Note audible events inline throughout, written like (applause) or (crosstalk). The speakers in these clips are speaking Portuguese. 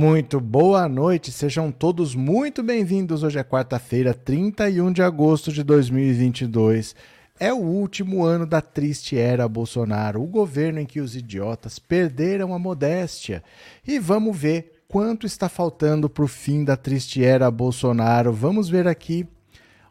Muito boa noite, sejam todos muito bem-vindos. Hoje é quarta-feira, 31 de agosto de 2022. É o último ano da triste era Bolsonaro, o governo em que os idiotas perderam a modéstia. E vamos ver quanto está faltando para o fim da triste era Bolsonaro. Vamos ver aqui.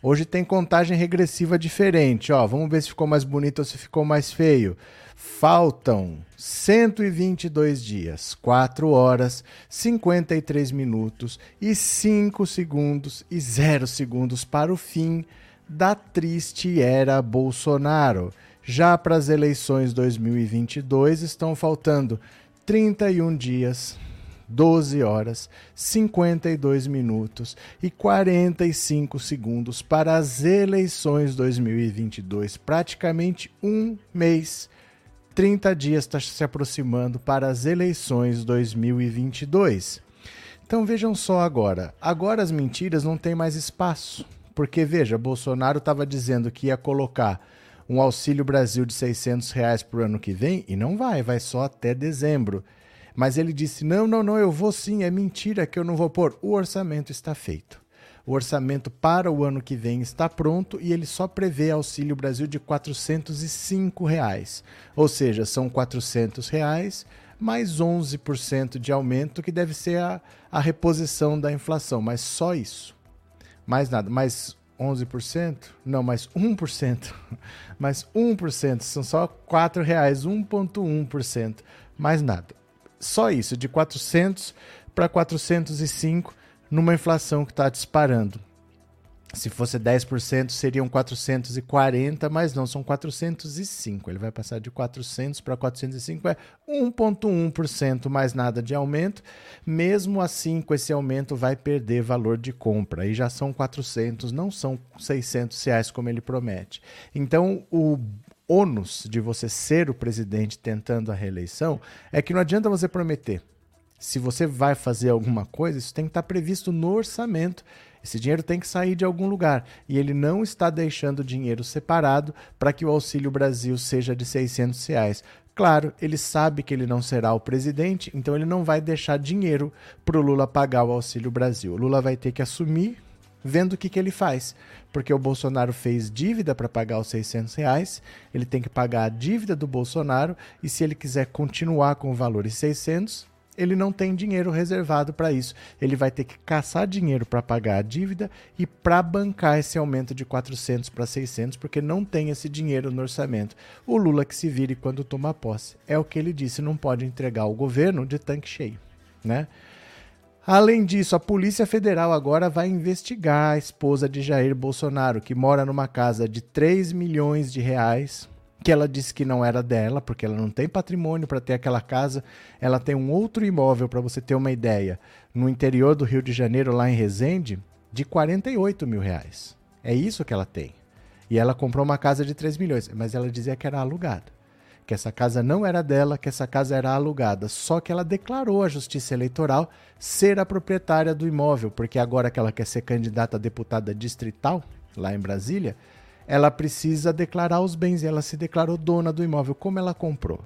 Hoje tem contagem regressiva diferente. Ó, vamos ver se ficou mais bonito ou se ficou mais feio. Faltam 122 dias, 4 horas, 53 minutos e 5 segundos e 0 segundos para o fim da triste era Bolsonaro. Já para as eleições 2022 estão faltando 31 dias, 12 horas, 52 minutos e 45 segundos para as eleições 2022, praticamente um mês 30 dias está se aproximando para as eleições 2022. Então vejam só agora. Agora as mentiras não têm mais espaço. Porque, veja, Bolsonaro estava dizendo que ia colocar um Auxílio Brasil de 600 reais o ano que vem e não vai, vai só até dezembro. Mas ele disse: não, não, não, eu vou sim, é mentira que eu não vou pôr. O orçamento está feito. O orçamento para o ano que vem está pronto e ele só prevê Auxílio Brasil de 405 reais. Ou seja, são 400 reais mais 11% de aumento, que deve ser a, a reposição da inflação, mas só isso. Mais nada, mais 11%? Não, mais 1%. (laughs) mais 1%, são só R$ reais, 1.1%, mais nada. Só isso, de 400 para 405 numa inflação que está disparando. Se fosse 10%, seriam 440, mas não, são 405. Ele vai passar de 400 para 405, é 1,1% mais nada de aumento. Mesmo assim, com esse aumento, vai perder valor de compra. E já são 400, não são 600 reais como ele promete. Então, o ônus de você ser o presidente tentando a reeleição é que não adianta você prometer se você vai fazer alguma coisa, isso tem que estar previsto no orçamento. Esse dinheiro tem que sair de algum lugar. E ele não está deixando dinheiro separado para que o Auxílio Brasil seja de 600 reais. Claro, ele sabe que ele não será o presidente, então ele não vai deixar dinheiro para o Lula pagar o Auxílio Brasil. O Lula vai ter que assumir vendo o que, que ele faz. Porque o Bolsonaro fez dívida para pagar os 600 reais, ele tem que pagar a dívida do Bolsonaro, e se ele quiser continuar com o valor de 600, ele não tem dinheiro reservado para isso. Ele vai ter que caçar dinheiro para pagar a dívida e para bancar esse aumento de 400 para 600, porque não tem esse dinheiro no orçamento. O Lula que se vire quando toma posse. É o que ele disse, não pode entregar o governo de tanque cheio, né? Além disso, a Polícia Federal agora vai investigar a esposa de Jair Bolsonaro, que mora numa casa de 3 milhões de reais, que ela disse que não era dela, porque ela não tem patrimônio para ter aquela casa. Ela tem um outro imóvel, para você ter uma ideia, no interior do Rio de Janeiro, lá em Resende, de 48 mil reais. É isso que ela tem. E ela comprou uma casa de 3 milhões, mas ela dizia que era alugada. Que essa casa não era dela, que essa casa era alugada. Só que ela declarou à Justiça Eleitoral ser a proprietária do imóvel, porque agora que ela quer ser candidata a deputada distrital, lá em Brasília, ela precisa declarar os bens e ela se declarou dona do imóvel. Como ela comprou?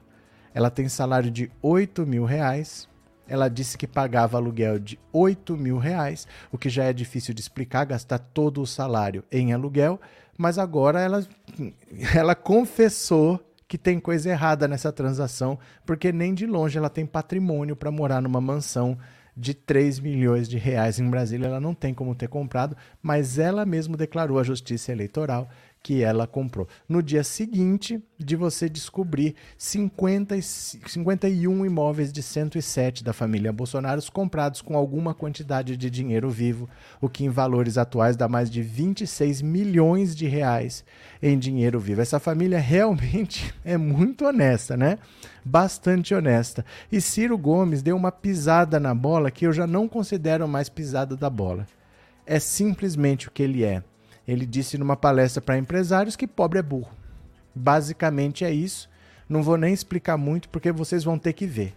Ela tem salário de 8 mil reais. Ela disse que pagava aluguel de 8 mil reais, o que já é difícil de explicar, gastar todo o salário em aluguel, mas agora ela, (laughs) ela confessou que tem coisa errada nessa transação, porque nem de longe ela tem patrimônio para morar numa mansão de 3 milhões de reais em Brasília. Ela não tem como ter comprado, mas ela mesma declarou à Justiça Eleitoral que ela comprou. No dia seguinte de você descobrir 50, 51 imóveis de 107 da família Bolsonaro comprados com alguma quantidade de dinheiro vivo, o que em valores atuais dá mais de 26 milhões de reais em dinheiro vivo. Essa família realmente (laughs) é muito honesta, né? Bastante honesta. E Ciro Gomes deu uma pisada na bola que eu já não considero mais pisada da bola. É simplesmente o que ele é ele disse numa palestra para empresários que pobre é burro. Basicamente é isso. Não vou nem explicar muito porque vocês vão ter que ver.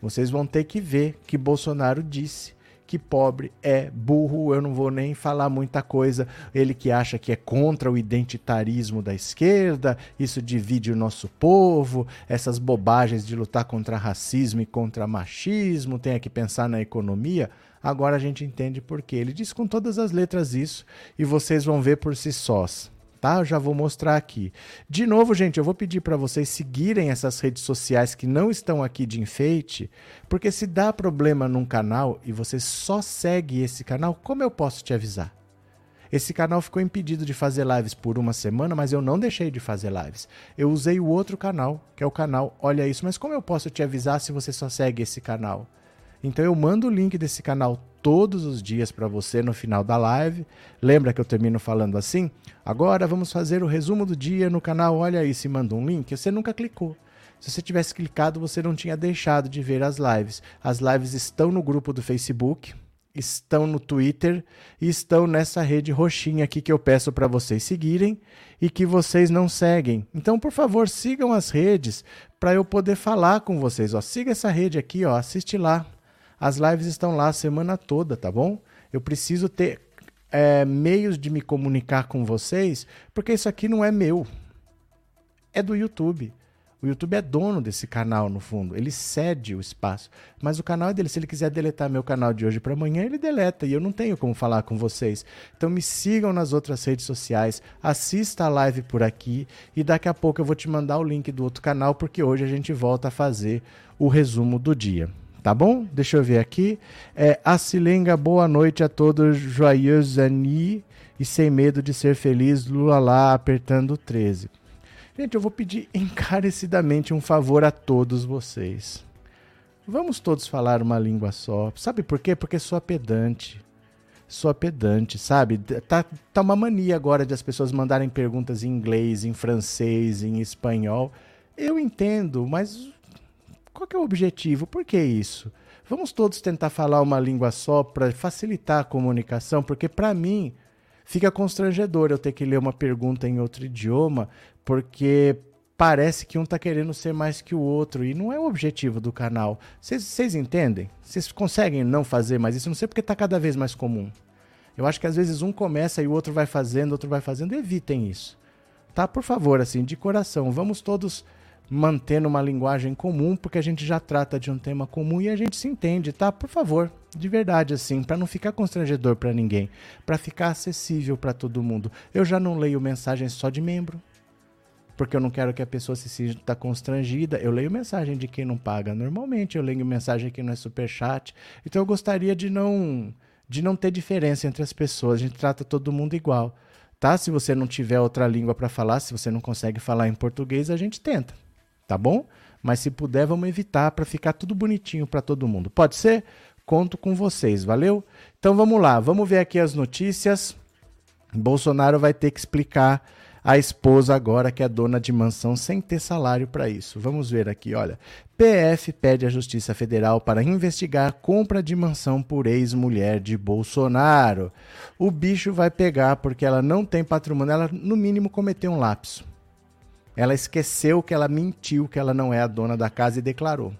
Vocês vão ter que ver que Bolsonaro disse que pobre é burro, eu não vou nem falar muita coisa. Ele que acha que é contra o identitarismo da esquerda, isso divide o nosso povo, essas bobagens de lutar contra racismo e contra machismo, tem que pensar na economia. Agora a gente entende por quê. Ele diz com todas as letras isso e vocês vão ver por si sós tá? Eu já vou mostrar aqui. De novo, gente, eu vou pedir para vocês seguirem essas redes sociais que não estão aqui de enfeite, porque se dá problema num canal e você só segue esse canal, como eu posso te avisar? Esse canal ficou impedido de fazer lives por uma semana, mas eu não deixei de fazer lives. Eu usei o outro canal, que é o canal Olha Isso, mas como eu posso te avisar se você só segue esse canal? Então eu mando o link desse canal todos os dias para você no final da live. Lembra que eu termino falando assim? Agora vamos fazer o resumo do dia no canal. Olha aí, se manda um link, você nunca clicou. Se você tivesse clicado, você não tinha deixado de ver as lives. As lives estão no grupo do Facebook, estão no Twitter e estão nessa rede roxinha aqui que eu peço para vocês seguirem e que vocês não seguem. Então, por favor, sigam as redes para eu poder falar com vocês. Ó, siga essa rede aqui, ó, assiste lá. As lives estão lá a semana toda, tá bom? Eu preciso ter é, meios de me comunicar com vocês, porque isso aqui não é meu. É do YouTube. O YouTube é dono desse canal, no fundo. Ele cede o espaço. Mas o canal é dele. Se ele quiser deletar meu canal de hoje para amanhã, ele deleta. E eu não tenho como falar com vocês. Então me sigam nas outras redes sociais. Assista a live por aqui. E daqui a pouco eu vou te mandar o link do outro canal, porque hoje a gente volta a fazer o resumo do dia. Tá bom? Deixa eu ver aqui. É, Silenga, boa noite a todos. Joyeuse Ani e sem medo de ser feliz, Lula lá apertando 13. Gente, eu vou pedir (laughs) encarecidamente um favor a todos vocês. Vamos todos falar uma língua só. Sabe por quê? Porque sou pedante. Sou pedante, sabe? Tá, tá uma mania agora de as pessoas mandarem perguntas em inglês, em francês, em espanhol. Eu entendo, mas qual é o objetivo? Por que isso? Vamos todos tentar falar uma língua só para facilitar a comunicação, porque para mim fica constrangedor eu ter que ler uma pergunta em outro idioma, porque parece que um está querendo ser mais que o outro e não é o objetivo do canal. Vocês entendem? Vocês conseguem não fazer mais isso? Não sei porque está cada vez mais comum. Eu acho que às vezes um começa e o outro vai fazendo, outro vai fazendo. Evitem isso. Tá? Por favor, assim, de coração, vamos todos mantendo uma linguagem comum, porque a gente já trata de um tema comum e a gente se entende, tá? Por favor, de verdade assim, para não ficar constrangedor para ninguém, para ficar acessível para todo mundo. Eu já não leio mensagens só de membro, porque eu não quero que a pessoa se sinta constrangida. Eu leio mensagem de quem não paga normalmente, eu leio mensagem que não é super chat. Então eu gostaria de não de não ter diferença entre as pessoas. A gente trata todo mundo igual, tá? Se você não tiver outra língua para falar, se você não consegue falar em português, a gente tenta tá bom? Mas se puder, vamos evitar para ficar tudo bonitinho para todo mundo. Pode ser? Conto com vocês, valeu? Então vamos lá, vamos ver aqui as notícias. Bolsonaro vai ter que explicar a esposa agora que é dona de mansão sem ter salário para isso. Vamos ver aqui, olha. PF pede à Justiça Federal para investigar compra de mansão por ex-mulher de Bolsonaro. O bicho vai pegar porque ela não tem patrimônio, ela no mínimo cometeu um lapso. Ela esqueceu que ela mentiu que ela não é a dona da casa e declarou.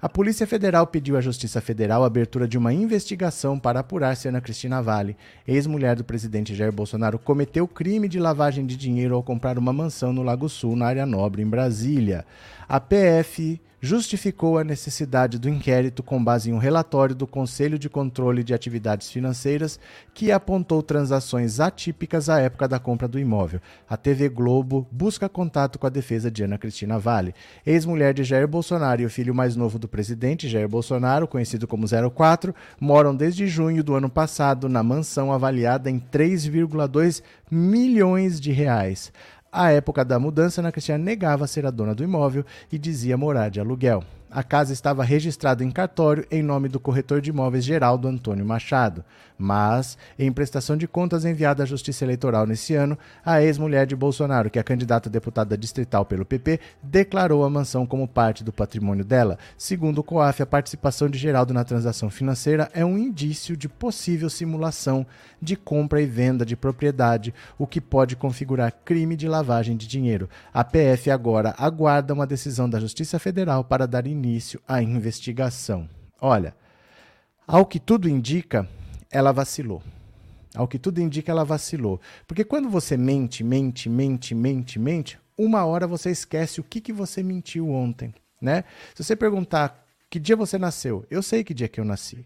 A Polícia Federal pediu à Justiça Federal a abertura de uma investigação para apurar se Ana Cristina Vale, ex-mulher do presidente Jair Bolsonaro, cometeu crime de lavagem de dinheiro ao comprar uma mansão no Lago Sul, na área nobre, em Brasília. A PF justificou a necessidade do inquérito com base em um relatório do Conselho de Controle de Atividades Financeiras que apontou transações atípicas à época da compra do imóvel. A TV Globo busca contato com a defesa de Ana Cristina Vale, ex-mulher de Jair Bolsonaro e o filho mais novo do presidente, Jair Bolsonaro, conhecido como 04, moram desde junho do ano passado na mansão avaliada em 3,2 milhões de reais. À época da mudança, Ana Cristina negava ser a dona do imóvel e dizia morar de aluguel. A casa estava registrada em cartório em nome do corretor de imóveis Geraldo Antônio Machado. Mas, em prestação de contas enviada à Justiça Eleitoral nesse ano, a ex-mulher de Bolsonaro, que é candidata a deputada distrital pelo PP, declarou a mansão como parte do patrimônio dela. Segundo o COAF, a participação de Geraldo na transação financeira é um indício de possível simulação de compra e venda de propriedade, o que pode configurar crime de lavagem de dinheiro. A PF agora aguarda uma decisão da Justiça Federal para dar início início à investigação. Olha, Ao que tudo indica, ela vacilou. Ao que tudo indica, ela vacilou. Porque quando você mente, mente, mente, mente, mente, uma hora você esquece o que, que você mentiu ontem. Né? Se você perguntar que dia você nasceu, eu sei que dia que eu nasci.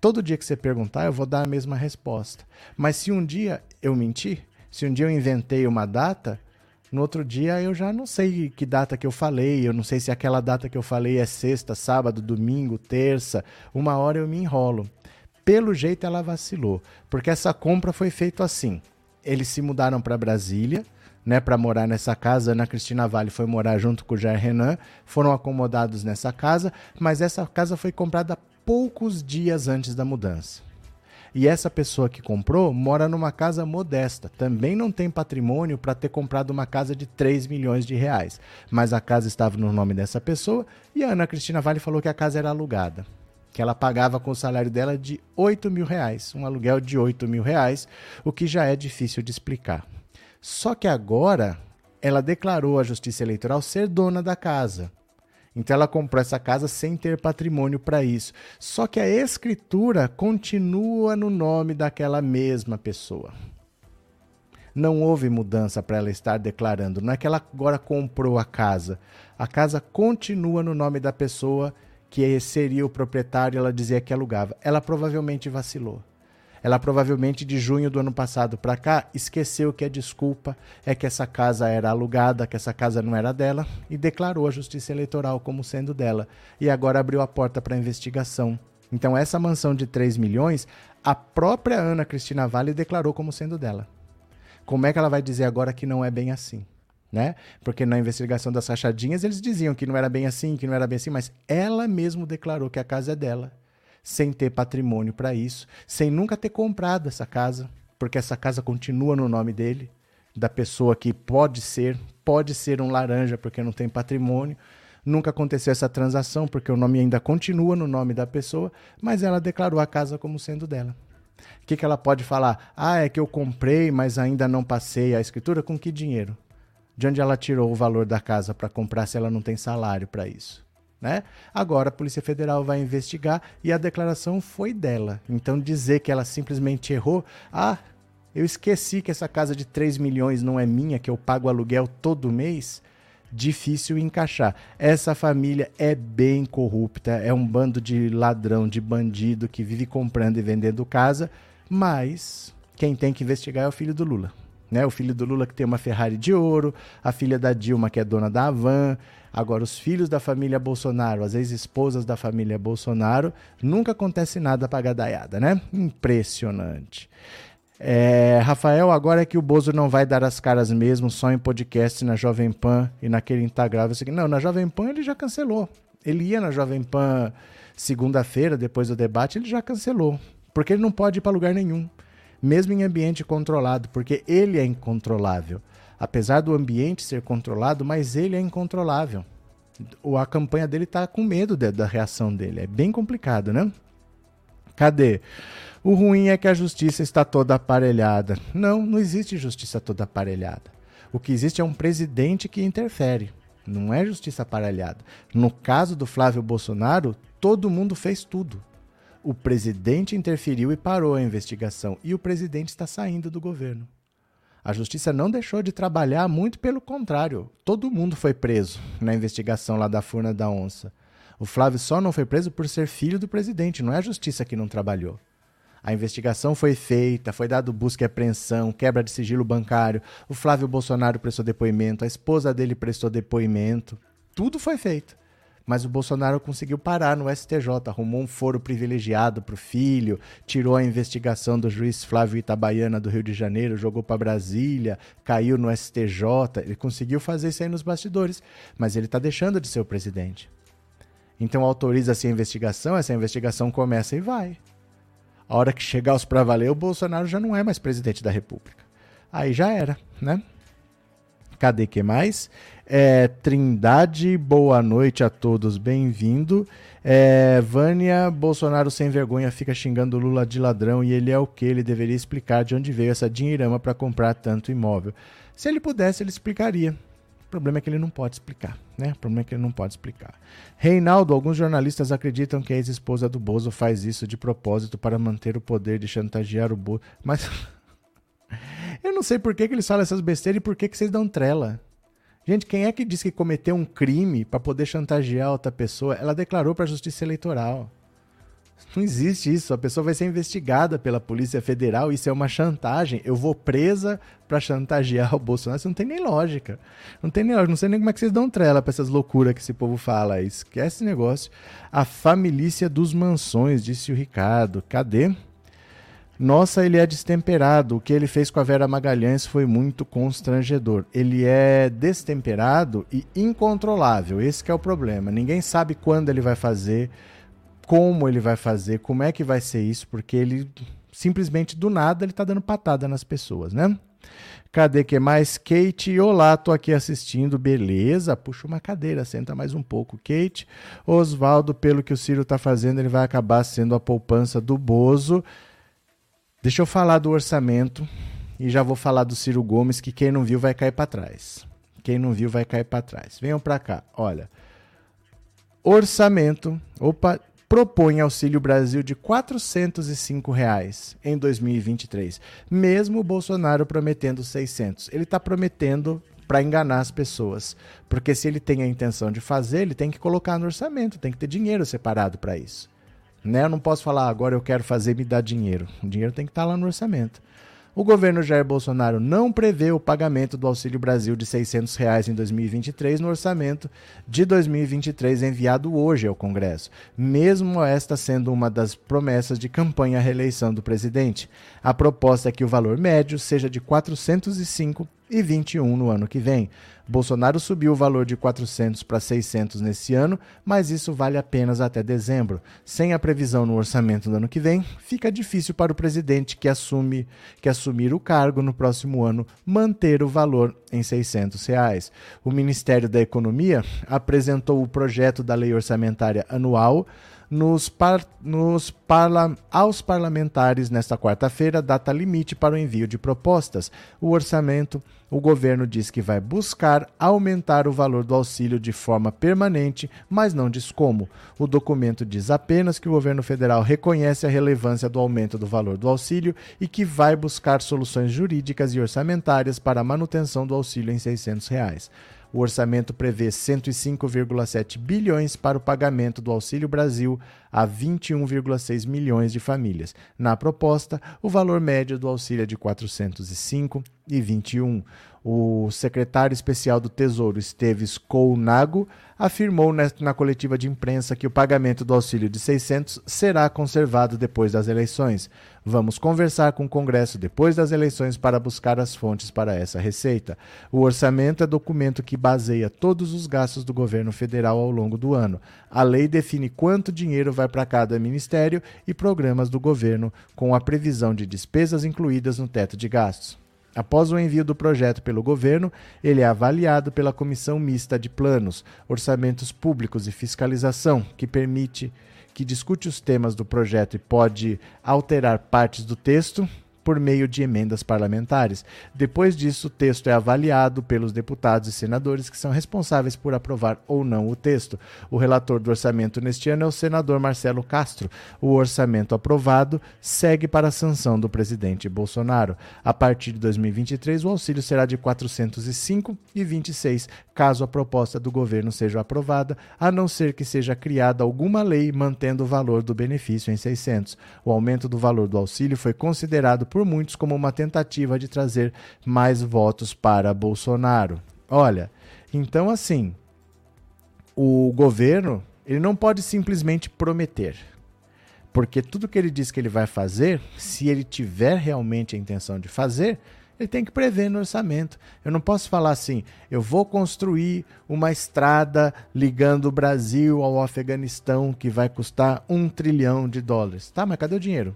Todo dia que você perguntar, eu vou dar a mesma resposta. Mas se um dia eu menti, se um dia eu inventei uma data, no outro dia eu já não sei que data que eu falei, eu não sei se aquela data que eu falei é sexta, sábado, domingo, terça. Uma hora eu me enrolo. Pelo jeito ela vacilou, porque essa compra foi feita assim. Eles se mudaram para Brasília, né, para morar nessa casa. Ana Cristina Vale foi morar junto com o Jair Renan, foram acomodados nessa casa, mas essa casa foi comprada poucos dias antes da mudança. E essa pessoa que comprou mora numa casa modesta, também não tem patrimônio para ter comprado uma casa de 3 milhões de reais. Mas a casa estava no nome dessa pessoa e a Ana Cristina Vale falou que a casa era alugada. Que ela pagava com o salário dela de 8 mil reais, um aluguel de 8 mil reais, o que já é difícil de explicar. Só que agora ela declarou à Justiça Eleitoral ser dona da casa. Então ela comprou essa casa sem ter patrimônio para isso. Só que a escritura continua no nome daquela mesma pessoa. Não houve mudança para ela estar declarando. Não é que ela agora comprou a casa. A casa continua no nome da pessoa que seria o proprietário, ela dizia que alugava. Ela provavelmente vacilou. Ela provavelmente de junho do ano passado para cá esqueceu que a desculpa é que essa casa era alugada, que essa casa não era dela e declarou a Justiça Eleitoral como sendo dela e agora abriu a porta para investigação. Então essa mansão de 3 milhões, a própria Ana Cristina Vale declarou como sendo dela. Como é que ela vai dizer agora que não é bem assim? Né? Porque na investigação das rachadinhas eles diziam que não era bem assim, que não era bem assim, mas ela mesmo declarou que a casa é dela sem ter patrimônio para isso, sem nunca ter comprado essa casa, porque essa casa continua no nome dele, da pessoa que pode ser, pode ser um laranja porque não tem patrimônio. Nunca aconteceu essa transação porque o nome ainda continua no nome da pessoa, mas ela declarou a casa como sendo dela. O que, que ela pode falar? Ah, é que eu comprei, mas ainda não passei a escritura. Com que dinheiro? De onde ela tirou o valor da casa para comprar se ela não tem salário para isso? Né? Agora a Polícia Federal vai investigar e a declaração foi dela. Então dizer que ela simplesmente errou, ah, eu esqueci que essa casa de 3 milhões não é minha, que eu pago aluguel todo mês, difícil encaixar. Essa família é bem corrupta, é um bando de ladrão, de bandido que vive comprando e vendendo casa, mas quem tem que investigar é o filho do Lula. Né? O filho do Lula que tem uma Ferrari de ouro, a filha da Dilma que é dona da Avan, Agora, os filhos da família Bolsonaro, as ex-esposas da família Bolsonaro, nunca acontece nada para gadaiada, né? Impressionante. É, Rafael, agora é que o Bozo não vai dar as caras mesmo só em podcast na Jovem Pan e naquele Instagram. Não, na Jovem Pan ele já cancelou. Ele ia na Jovem Pan segunda-feira, depois do debate, ele já cancelou. Porque ele não pode ir para lugar nenhum, mesmo em ambiente controlado, porque ele é incontrolável apesar do ambiente ser controlado, mas ele é incontrolável. A campanha dele está com medo de, da reação dele. É bem complicado, né? Cadê? O ruim é que a justiça está toda aparelhada. Não, não existe justiça toda aparelhada. O que existe é um presidente que interfere. Não é justiça aparelhada. No caso do Flávio Bolsonaro, todo mundo fez tudo. O presidente interferiu e parou a investigação. E o presidente está saindo do governo. A justiça não deixou de trabalhar, muito pelo contrário. Todo mundo foi preso na investigação lá da Furna da Onça. O Flávio só não foi preso por ser filho do presidente, não é a justiça que não trabalhou. A investigação foi feita, foi dado busca e apreensão, quebra de sigilo bancário. O Flávio Bolsonaro prestou depoimento, a esposa dele prestou depoimento. Tudo foi feito. Mas o Bolsonaro conseguiu parar no STJ, arrumou um foro privilegiado para o filho, tirou a investigação do juiz Flávio Itabaiana do Rio de Janeiro, jogou para Brasília, caiu no STJ. Ele conseguiu fazer isso aí nos bastidores, mas ele está deixando de ser o presidente. Então autoriza-se a investigação, essa investigação começa e vai. A hora que chegar os para valer, o Bolsonaro já não é mais presidente da República. Aí já era, né? Cadê que mais? É, Trindade, boa noite a todos, bem-vindo. É, Vânia, Bolsonaro sem vergonha fica xingando Lula de ladrão e ele é o que? Ele deveria explicar de onde veio essa dinheirama para comprar tanto imóvel. Se ele pudesse, ele explicaria. O problema é que ele não pode explicar, né? O problema é que ele não pode explicar. Reinaldo, alguns jornalistas acreditam que a ex-esposa do Bozo faz isso de propósito para manter o poder de chantagear o Bozo. Mas (laughs) eu não sei por que, que eles falam essas besteiras e por que, que vocês dão trela. Gente, quem é que disse que cometeu um crime para poder chantagear outra pessoa? Ela declarou para a Justiça Eleitoral. Não existe isso. A pessoa vai ser investigada pela Polícia Federal. Isso é uma chantagem. Eu vou presa para chantagear o Bolsonaro. Isso não tem nem lógica. Não tem nem lógica. Não sei nem como é que vocês dão trela para essas loucuras que esse povo fala. Esquece esse negócio. A família dos mansões, disse o Ricardo. Cadê? Nossa, ele é destemperado. O que ele fez com a Vera Magalhães foi muito constrangedor. Ele é destemperado e incontrolável. Esse é o problema. Ninguém sabe quando ele vai fazer como ele vai fazer, como é que vai ser isso, porque ele simplesmente do nada ele tá dando patada nas pessoas, né? Cadê que mais? Kate, olá, tô aqui assistindo, beleza? Puxa uma cadeira, senta mais um pouco, Kate. Oswaldo, pelo que o Ciro tá fazendo, ele vai acabar sendo a poupança do Bozo. Deixa eu falar do orçamento e já vou falar do Ciro Gomes, que quem não viu vai cair para trás. Quem não viu vai cair para trás. Venham para cá, olha. Orçamento. Opa, propõe Auxílio Brasil de 405 reais em 2023, mesmo o Bolsonaro prometendo 600. Ele está prometendo para enganar as pessoas, porque se ele tem a intenção de fazer, ele tem que colocar no orçamento, tem que ter dinheiro separado para isso. Né? Eu não posso falar agora eu quero fazer me dar dinheiro. O dinheiro tem que estar tá lá no orçamento. O governo Jair Bolsonaro não prevê o pagamento do Auxílio Brasil de 600 reais em 2023 no orçamento de 2023 enviado hoje ao Congresso, mesmo esta sendo uma das promessas de campanha à reeleição do presidente. A proposta é que o valor médio seja de R$ 405 e 21 no ano que vem. Bolsonaro subiu o valor de 400 para 600 nesse ano, mas isso vale apenas até dezembro. Sem a previsão no orçamento do ano que vem, fica difícil para o presidente que assume que assumir o cargo no próximo ano manter o valor em 600 reais. O Ministério da Economia apresentou o projeto da lei orçamentária anual nos, par, nos parla, aos parlamentares nesta quarta-feira, data limite para o envio de propostas. O orçamento, o governo diz que vai buscar aumentar o valor do auxílio de forma permanente, mas não diz como. O documento diz apenas que o governo federal reconhece a relevância do aumento do valor do auxílio e que vai buscar soluções jurídicas e orçamentárias para a manutenção do auxílio em 600 reais. O orçamento prevê 105,7 bilhões para o pagamento do Auxílio Brasil a 21,6 milhões de famílias. Na proposta, o valor médio do auxílio é de 405,21. O secretário especial do Tesouro, Esteves Counago, afirmou na coletiva de imprensa que o pagamento do auxílio de 600 será conservado depois das eleições. Vamos conversar com o Congresso depois das eleições para buscar as fontes para essa receita. O orçamento é documento que baseia todos os gastos do governo federal ao longo do ano. A lei define quanto dinheiro vai para cada ministério e programas do governo, com a previsão de despesas incluídas no teto de gastos. Após o envio do projeto pelo governo, ele é avaliado pela Comissão Mista de Planos, Orçamentos Públicos e Fiscalização, que permite que discute os temas do projeto e pode alterar partes do texto, por meio de emendas parlamentares. Depois disso, o texto é avaliado pelos deputados e senadores que são responsáveis por aprovar ou não o texto. O relator do orçamento neste ano é o senador Marcelo Castro. O orçamento aprovado segue para a sanção do presidente Bolsonaro. A partir de 2023, o auxílio será de R$ 405,26, caso a proposta do governo seja aprovada, a não ser que seja criada alguma lei mantendo o valor do benefício em 600. O aumento do valor do auxílio foi considerado por muitos como uma tentativa de trazer mais votos para Bolsonaro. Olha, então assim, o governo ele não pode simplesmente prometer. Porque tudo que ele diz que ele vai fazer, se ele tiver realmente a intenção de fazer, ele tem que prever no orçamento. Eu não posso falar assim, eu vou construir uma estrada ligando o Brasil ao Afeganistão que vai custar um trilhão de dólares. Tá, mas cadê o dinheiro?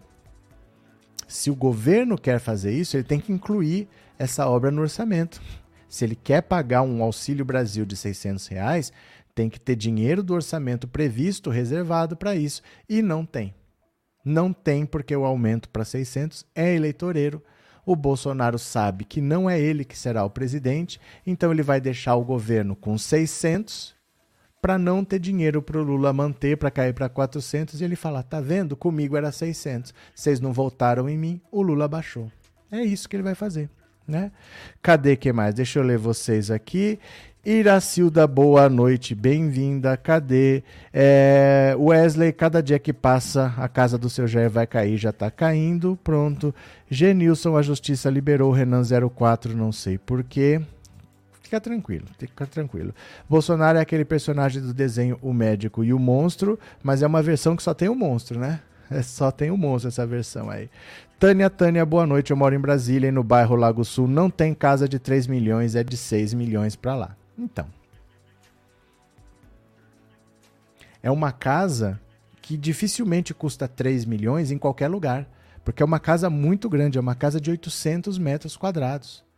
Se o governo quer fazer isso, ele tem que incluir essa obra no orçamento. Se ele quer pagar um Auxílio Brasil de 600 reais, tem que ter dinheiro do orçamento previsto, reservado para isso. E não tem. Não tem porque o aumento para 600 é eleitoreiro. O Bolsonaro sabe que não é ele que será o presidente, então ele vai deixar o governo com 600 para não ter dinheiro para o Lula manter, para cair para 400 e ele fala: "Tá vendo? Comigo era 600. Vocês não votaram em mim, o Lula baixou". É isso que ele vai fazer, né? Cadê que mais? Deixa eu ler vocês aqui. Iracilda, boa noite, bem-vinda. Cadê? É, Wesley, cada dia que passa, a casa do seu Jair vai cair, já tá caindo. Pronto. Genilson, a justiça liberou Renan 04, não sei porquê. Fica tranquilo, fica tranquilo. Bolsonaro é aquele personagem do desenho O Médico e o Monstro, mas é uma versão que só tem o monstro, né? É, só tem o monstro essa versão aí. Tânia, Tânia, boa noite. Eu moro em Brasília e no bairro Lago Sul não tem casa de 3 milhões, é de 6 milhões para lá. Então. É uma casa que dificilmente custa 3 milhões em qualquer lugar. Porque é uma casa muito grande, é uma casa de 800 metros quadrados.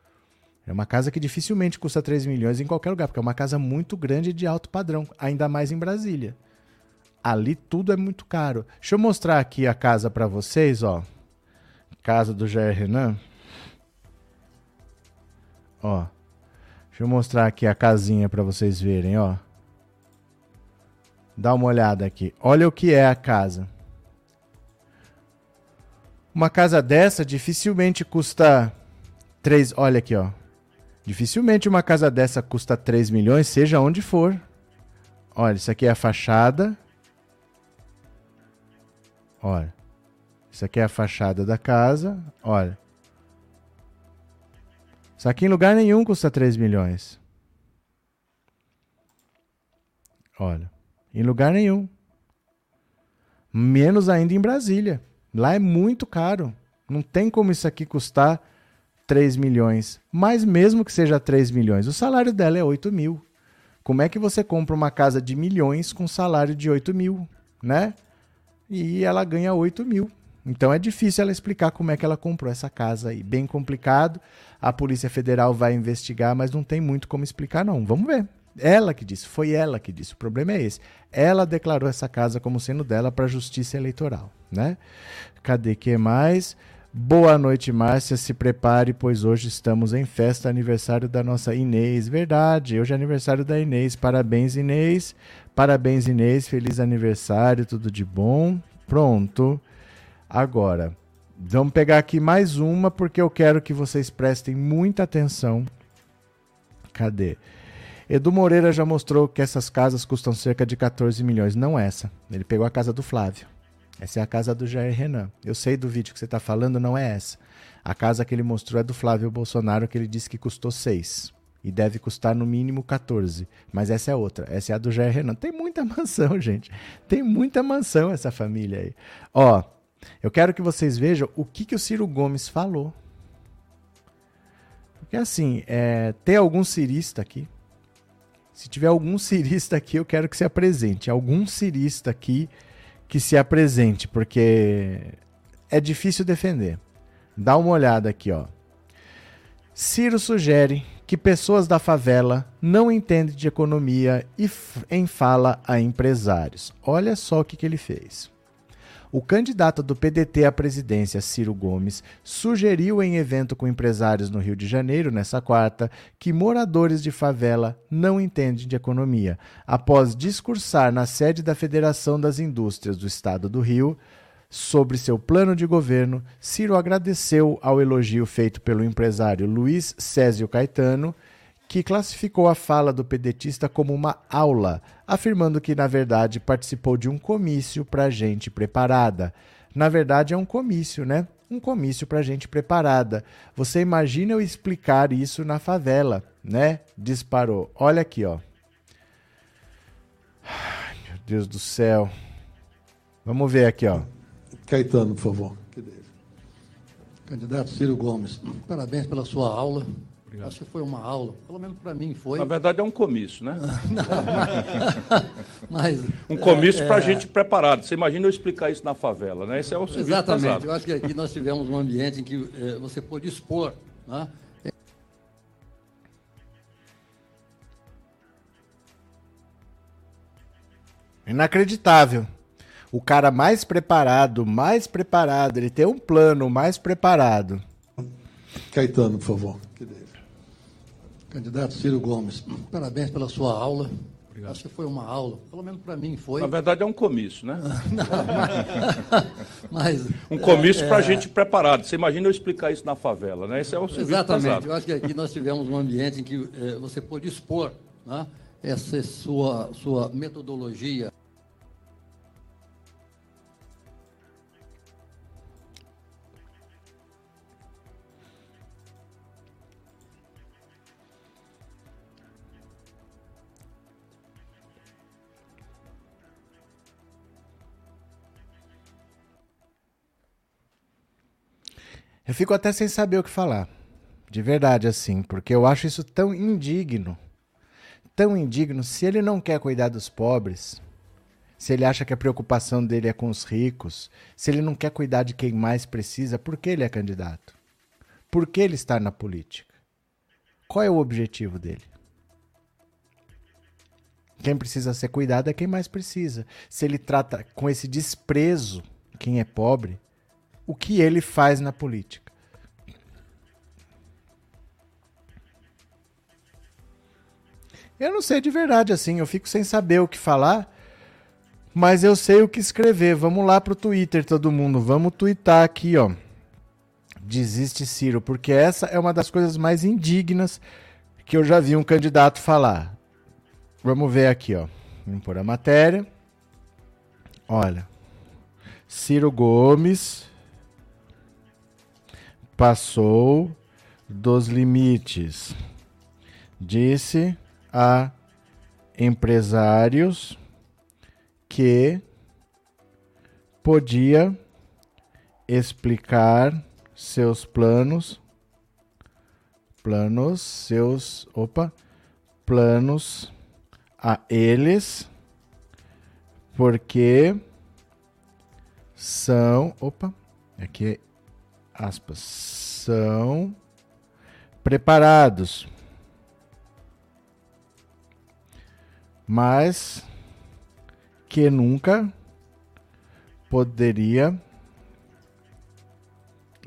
É uma casa que dificilmente custa 3 milhões em qualquer lugar, porque é uma casa muito grande de alto padrão, ainda mais em Brasília. Ali tudo é muito caro. Deixa eu mostrar aqui a casa para vocês, ó. Casa do Jair Renan. Ó. Deixa eu mostrar aqui a casinha para vocês verem, ó. Dá uma olhada aqui. Olha o que é a casa. Uma casa dessa dificilmente custa 3, olha aqui, ó. Dificilmente uma casa dessa custa 3 milhões, seja onde for. Olha, isso aqui é a fachada. Olha. Isso aqui é a fachada da casa. Olha. Isso aqui em lugar nenhum custa 3 milhões. Olha, em lugar nenhum. Menos ainda em Brasília. Lá é muito caro. Não tem como isso aqui custar 3 milhões. Mas mesmo que seja 3 milhões, o salário dela é 8 mil. Como é que você compra uma casa de milhões com salário de 8 mil, né? E ela ganha 8 mil. Então é difícil ela explicar como é que ela comprou essa casa aí. Bem complicado. A Polícia Federal vai investigar, mas não tem muito como explicar, não. Vamos ver. Ela que disse, foi ela que disse. O problema é esse. Ela declarou essa casa como sendo dela para a Justiça Eleitoral, né? Cadê que mais? Boa noite, Márcia. Se prepare, pois hoje estamos em festa aniversário da nossa Inês. Verdade, hoje é aniversário da Inês. Parabéns, Inês. Parabéns, Inês. Feliz aniversário, tudo de bom. Pronto. Agora, vamos pegar aqui mais uma porque eu quero que vocês prestem muita atenção. Cadê? Edu Moreira já mostrou que essas casas custam cerca de 14 milhões. Não essa. Ele pegou a casa do Flávio. Essa é a casa do Jair Renan. Eu sei do vídeo que você está falando, não é essa. A casa que ele mostrou é do Flávio Bolsonaro, que ele disse que custou 6. E deve custar no mínimo 14. Mas essa é outra. Essa é a do Jair Renan. Tem muita (laughs) mansão, gente. Tem muita mansão essa família aí. Ó, eu quero que vocês vejam o que, que o Ciro Gomes falou. Porque assim, é, tem algum cirista aqui? Se tiver algum (laughs) cirista aqui, eu quero que se apresente. Algum cirista aqui que se apresente, porque é difícil defender. Dá uma olhada aqui, ó. Ciro sugere que pessoas da favela não entendem de economia e em fala a empresários. Olha só o que, que ele fez. O candidato do PDT à presidência, Ciro Gomes, sugeriu em evento com empresários no Rio de Janeiro, nessa quarta, que moradores de favela não entendem de economia. Após discursar na sede da Federação das Indústrias do Estado do Rio, sobre seu plano de governo, Ciro agradeceu ao elogio feito pelo empresário Luiz Césio Caetano que classificou a fala do pedetista como uma aula, afirmando que, na verdade, participou de um comício para gente preparada. Na verdade, é um comício, né? Um comício para gente preparada. Você imagina eu explicar isso na favela, né? Disparou. Olha aqui, ó. Ai, meu Deus do céu. Vamos ver aqui, ó. Caetano, por favor. Candidato Ciro Gomes, parabéns pela sua aula. Obrigado. Acho que foi uma aula, pelo menos para mim foi. Na verdade é um comício, né? (laughs) Não, mas, (laughs) mas, um comício é, para é... gente preparado. Você imagina eu explicar isso na favela, né? Esse é um serviço Exatamente. Pesado. Eu acho que aqui nós tivemos um ambiente em que é, você pôde expor, né? Inacreditável. O cara mais preparado, mais preparado, ele tem um plano mais preparado Caetano, por favor. Candidato Ciro Gomes, parabéns pela sua aula. Obrigado. Acho que foi uma aula, pelo menos para mim foi. Na verdade é um comício, né? (laughs) Não, mas, mas, um comício é, para a gente preparado. Você imagina eu explicar isso na favela, né? Esse é o Exatamente. Pesado. Eu acho que aqui nós tivemos um ambiente em que é, você pôde expor né, essa sua, sua metodologia Eu fico até sem saber o que falar. De verdade, assim, porque eu acho isso tão indigno. Tão indigno. Se ele não quer cuidar dos pobres, se ele acha que a preocupação dele é com os ricos, se ele não quer cuidar de quem mais precisa, por que ele é candidato? Por que ele está na política? Qual é o objetivo dele? Quem precisa ser cuidado é quem mais precisa. Se ele trata com esse desprezo quem é pobre, o que ele faz na política. Eu não sei de verdade assim, eu fico sem saber o que falar, mas eu sei o que escrever. Vamos lá pro Twitter, todo mundo. Vamos twittar aqui, ó. Desiste Ciro, porque essa é uma das coisas mais indignas que eu já vi um candidato falar. Vamos ver aqui, ó. Vamos pôr a matéria. Olha. Ciro Gomes passou dos limites. Disse a empresários que podia explicar seus planos planos seus opa planos a eles porque são opa aqui aspas, são preparados. Mas que nunca poderia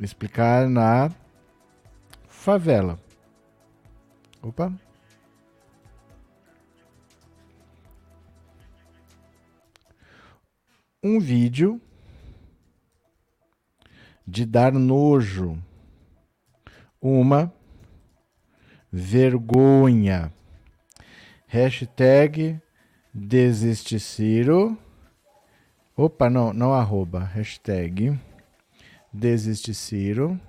explicar na favela. Opa. Um vídeo de dar nojo, uma vergonha. Hashtag desiste Ciro. Opa, não, não arroba. Hashtag desiste Ciro.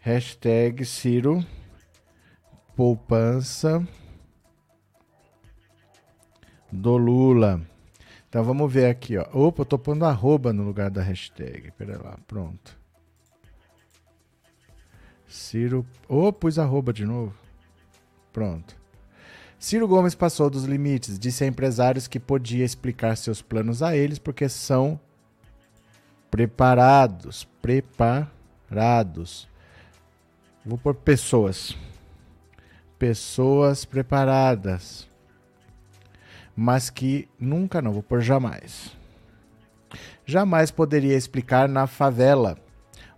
Hashtag Ciro poupança do Lula. Então vamos ver aqui, ó. Opa, eu tô pondo arroba no lugar da hashtag. Pera lá, pronto. Ciro. Oh, pus arroba de novo. Pronto. Ciro Gomes passou dos limites, disse a empresários que podia explicar seus planos a eles porque são preparados. Preparados. Vou por pessoas. Pessoas preparadas mas que nunca, não vou por jamais. Jamais poderia explicar na favela.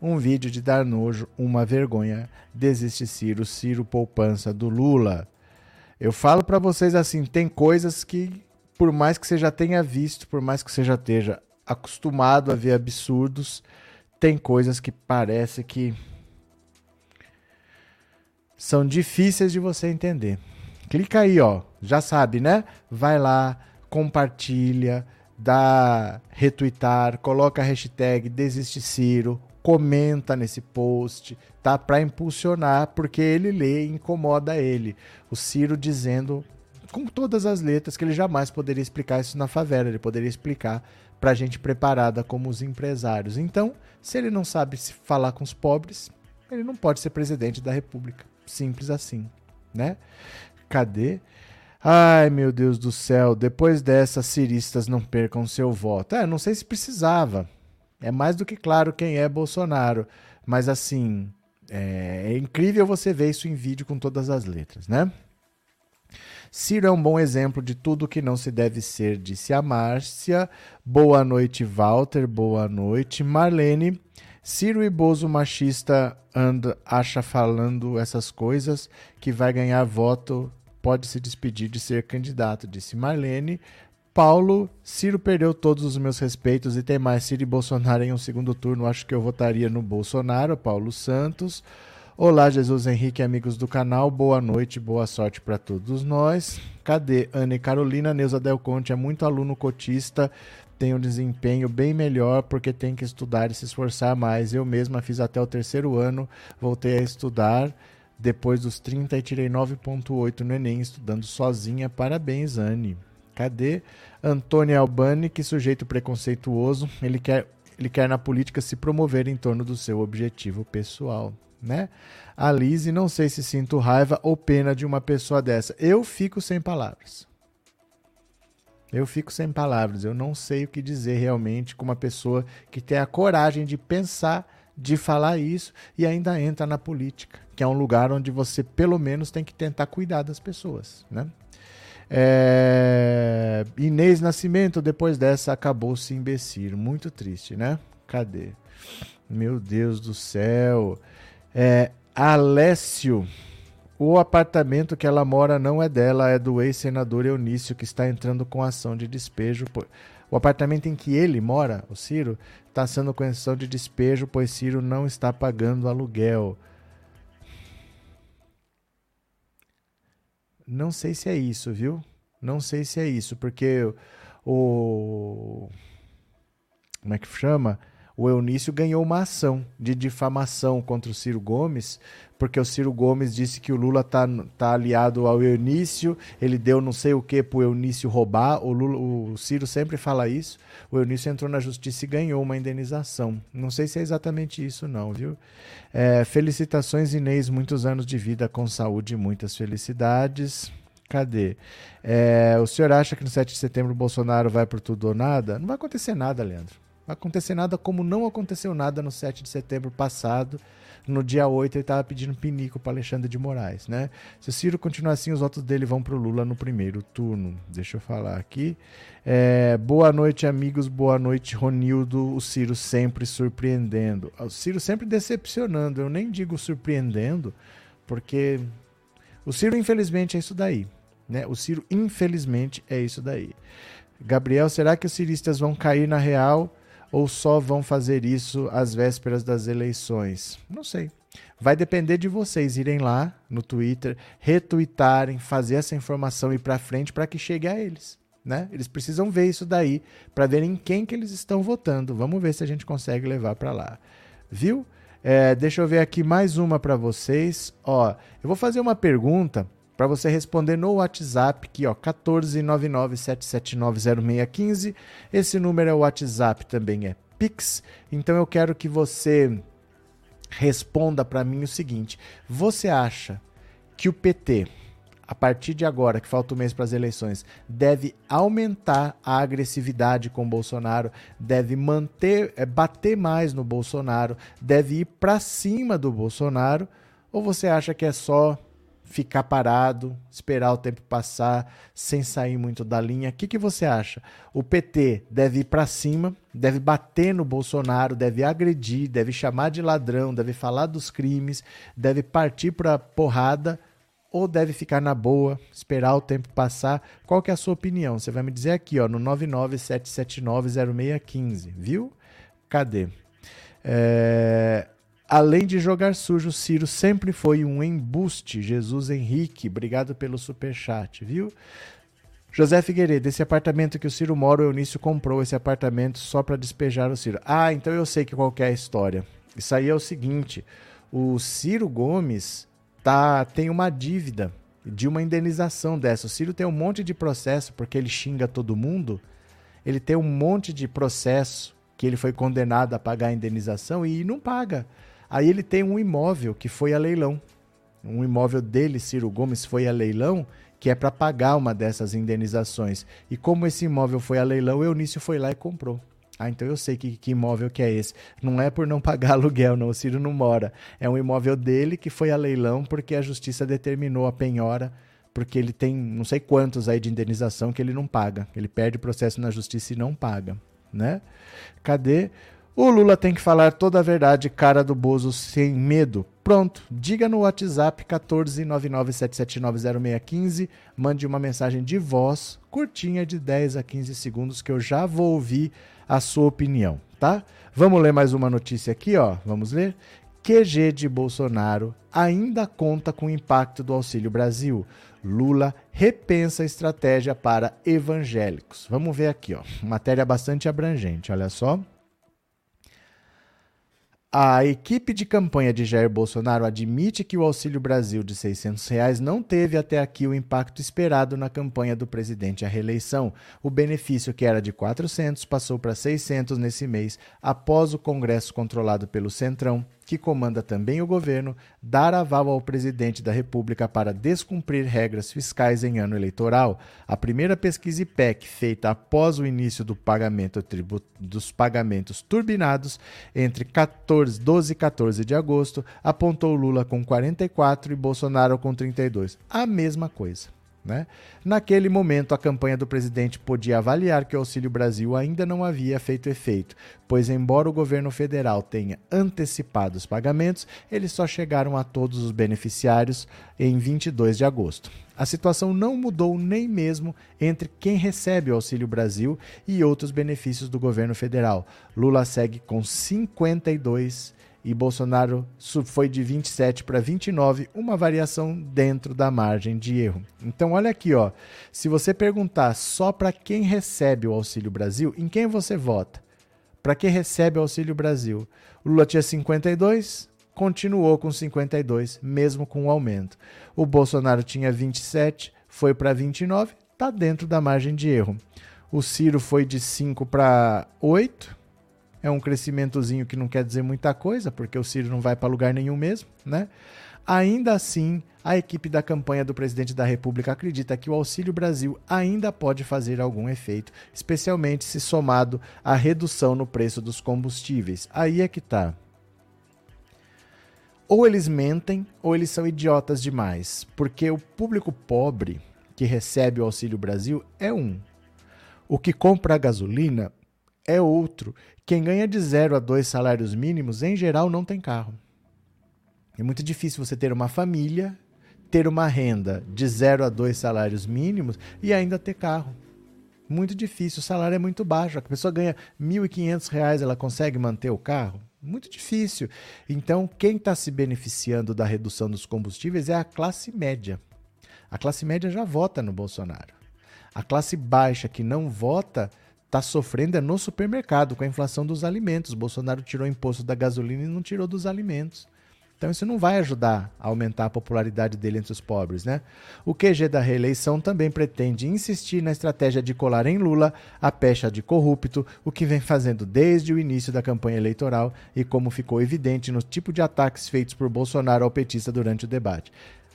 Um vídeo de dar nojo, uma vergonha, desiste Ciro, Ciro poupança do Lula. Eu falo para vocês assim, tem coisas que, por mais que você já tenha visto, por mais que você já esteja acostumado a ver absurdos, tem coisas que parece que são difíceis de você entender. Clica aí, ó. Já sabe, né? Vai lá, compartilha, dá retweetar, coloca a hashtag Desiste Ciro, comenta nesse post, tá? Para impulsionar, porque ele lê e incomoda ele. O Ciro dizendo com todas as letras que ele jamais poderia explicar isso na favela, ele poderia explicar para gente preparada como os empresários. Então, se ele não sabe se falar com os pobres, ele não pode ser presidente da República. Simples assim, né? Cadê? Ai, meu Deus do céu, depois dessas ciristas não percam seu voto. É, não sei se precisava. É mais do que claro quem é Bolsonaro. Mas assim, é, é incrível você ver isso em vídeo com todas as letras, né? Ciro é um bom exemplo de tudo que não se deve ser, disse a Márcia. Boa noite, Walter. Boa noite, Marlene. Ciro e Bozo machista anda, acha falando essas coisas que vai ganhar voto, pode se despedir de ser candidato, disse Marlene. Paulo, Ciro perdeu todos os meus respeitos e tem mais Ciro e Bolsonaro em um segundo turno. Acho que eu votaria no Bolsonaro. Paulo Santos. Olá, Jesus Henrique, amigos do canal. Boa noite, boa sorte para todos nós. Cadê Ana e Carolina? Neuza Del Conte é muito aluno cotista, tem um desempenho bem melhor porque tem que estudar e se esforçar mais. Eu mesma fiz até o terceiro ano, voltei a estudar depois dos 30 e tirei 9.8 no Enem, estudando sozinha. Parabéns, Anne. Cadê Antônio Albani? Que sujeito preconceituoso. Ele quer, ele quer na política se promover em torno do seu objetivo pessoal né? A Lise, não sei se sinto raiva ou pena de uma pessoa dessa. Eu fico sem palavras. Eu fico sem palavras. Eu não sei o que dizer realmente com uma pessoa que tem a coragem de pensar, de falar isso e ainda entra na política, que é um lugar onde você pelo menos tem que tentar cuidar das pessoas, né? É... Inês Nascimento, depois dessa, acabou se imbecil. Muito triste, né? Cadê? Meu Deus do céu. É, Alessio, o apartamento que ela mora não é dela, é do ex-senador Eunício, que está entrando com ação de despejo. O apartamento em que ele mora, o Ciro, está sendo com ação de despejo, pois Ciro não está pagando aluguel. Não sei se é isso, viu? Não sei se é isso, porque o. Como é que chama? O Eunício ganhou uma ação de difamação contra o Ciro Gomes, porque o Ciro Gomes disse que o Lula tá, tá aliado ao Eunício, ele deu não sei o que pro Eunício roubar, o, Lula, o Ciro sempre fala isso, o Eunício entrou na justiça e ganhou uma indenização. Não sei se é exatamente isso não, viu? É, felicitações Inês, muitos anos de vida com saúde e muitas felicidades. Cadê? É, o senhor acha que no 7 de setembro o Bolsonaro vai por tudo ou nada? Não vai acontecer nada, Leandro acontecer nada como não aconteceu nada no 7 de setembro passado. No dia 8 ele estava pedindo pinico para Alexandre de Moraes, né? Se o Ciro continuar assim, os votos dele vão para o Lula no primeiro turno. Deixa eu falar aqui. É, boa noite, amigos. Boa noite, Ronildo. O Ciro sempre surpreendendo. O Ciro sempre decepcionando. Eu nem digo surpreendendo, porque o Ciro, infelizmente, é isso daí. Né? O Ciro, infelizmente, é isso daí. Gabriel, será que os ciristas vão cair na real ou só vão fazer isso às vésperas das eleições? Não sei. Vai depender de vocês irem lá no Twitter, retweetarem, fazer essa informação ir para frente para que chegue a eles. Né? Eles precisam ver isso daí para verem quem que eles estão votando. Vamos ver se a gente consegue levar para lá. Viu? É, deixa eu ver aqui mais uma para vocês. Ó, eu vou fazer uma pergunta para você responder no WhatsApp, aqui ó, 14997790615. Esse número é o WhatsApp, também é Pix. Então eu quero que você responda para mim o seguinte: você acha que o PT, a partir de agora, que falta um mês para as eleições, deve aumentar a agressividade com o Bolsonaro, deve manter, é, bater mais no Bolsonaro, deve ir para cima do Bolsonaro? Ou você acha que é só ficar parado, esperar o tempo passar, sem sair muito da linha. O que, que você acha? O PT deve ir para cima, deve bater no Bolsonaro, deve agredir, deve chamar de ladrão, deve falar dos crimes, deve partir para porrada ou deve ficar na boa, esperar o tempo passar? Qual que é a sua opinião? Você vai me dizer aqui, ó, no 997790615, viu? Cadê? É... Além de jogar sujo, Ciro sempre foi um embuste. Jesus Henrique, obrigado pelo superchat, viu? José Figueiredo, esse apartamento que o Ciro mora, o Eunício comprou esse apartamento só para despejar o Ciro. Ah, então eu sei que qual que é história. Isso aí é o seguinte: o Ciro Gomes tá, tem uma dívida de uma indenização dessa. O Ciro tem um monte de processo porque ele xinga todo mundo. Ele tem um monte de processo que ele foi condenado a pagar a indenização e não paga. Aí ele tem um imóvel que foi a leilão. Um imóvel dele, Ciro Gomes, foi a leilão, que é para pagar uma dessas indenizações. E como esse imóvel foi a leilão, o Eunício foi lá e comprou. Ah, então eu sei que, que imóvel que é esse. Não é por não pagar (laughs) aluguel, não. O Ciro não mora. É um imóvel dele que foi a leilão porque a justiça determinou a penhora, porque ele tem não sei quantos aí de indenização que ele não paga. Ele perde o processo na justiça e não paga, né? Cadê? O Lula tem que falar toda a verdade, cara do Bozo, sem medo. Pronto, diga no WhatsApp 14997790615, mande uma mensagem de voz, curtinha de 10 a 15 segundos, que eu já vou ouvir a sua opinião, tá? Vamos ler mais uma notícia aqui, ó. Vamos ler? QG de Bolsonaro ainda conta com o impacto do Auxílio Brasil. Lula repensa a estratégia para evangélicos. Vamos ver aqui, ó. Matéria bastante abrangente, olha só. A equipe de campanha de Jair Bolsonaro admite que o Auxílio Brasil de 600 reais não teve até aqui o impacto esperado na campanha do presidente à reeleição. O benefício, que era de 400, passou para 600 nesse mês, após o Congresso controlado pelo Centrão que comanda também o governo, dar aval ao presidente da República para descumprir regras fiscais em ano eleitoral. A primeira pesquisa IPEC, feita após o início do pagamento dos pagamentos turbinados entre 14, 12 e 14 de agosto, apontou Lula com 44 e Bolsonaro com 32. A mesma coisa. Né? Naquele momento, a campanha do presidente podia avaliar que o Auxílio Brasil ainda não havia feito efeito, pois, embora o governo federal tenha antecipado os pagamentos, eles só chegaram a todos os beneficiários em 22 de agosto. A situação não mudou nem mesmo entre quem recebe o Auxílio Brasil e outros benefícios do governo federal. Lula segue com 52 e Bolsonaro foi de 27 para 29, uma variação dentro da margem de erro. Então olha aqui, ó, se você perguntar só para quem recebe o Auxílio Brasil, em quem você vota? Para quem recebe o Auxílio Brasil? O Lula tinha 52, continuou com 52, mesmo com o aumento. O Bolsonaro tinha 27, foi para 29, está dentro da margem de erro. O Ciro foi de 5 para 8, é um crescimentozinho que não quer dizer muita coisa, porque o Ciro não vai para lugar nenhum mesmo, né? Ainda assim, a equipe da campanha do presidente da República acredita que o Auxílio Brasil ainda pode fazer algum efeito, especialmente se somado à redução no preço dos combustíveis. Aí é que tá. Ou eles mentem, ou eles são idiotas demais, porque o público pobre que recebe o Auxílio Brasil é um. O que compra a gasolina é outro. Quem ganha de zero a dois salários mínimos, em geral, não tem carro. É muito difícil você ter uma família, ter uma renda de zero a dois salários mínimos e ainda ter carro. Muito difícil, o salário é muito baixo. A pessoa ganha R$ 1.500, ela consegue manter o carro? Muito difícil. Então, quem está se beneficiando da redução dos combustíveis é a classe média. A classe média já vota no Bolsonaro. A classe baixa que não vota está sofrendo é no supermercado com a inflação dos alimentos. Bolsonaro tirou o imposto da gasolina e não tirou dos alimentos. Então isso não vai ajudar a aumentar a popularidade dele entre os pobres, né? O QG da reeleição também pretende insistir na estratégia de colar em Lula a pecha de corrupto, o que vem fazendo desde o início da campanha eleitoral e como ficou evidente no tipo de ataques feitos por Bolsonaro ao petista durante o debate.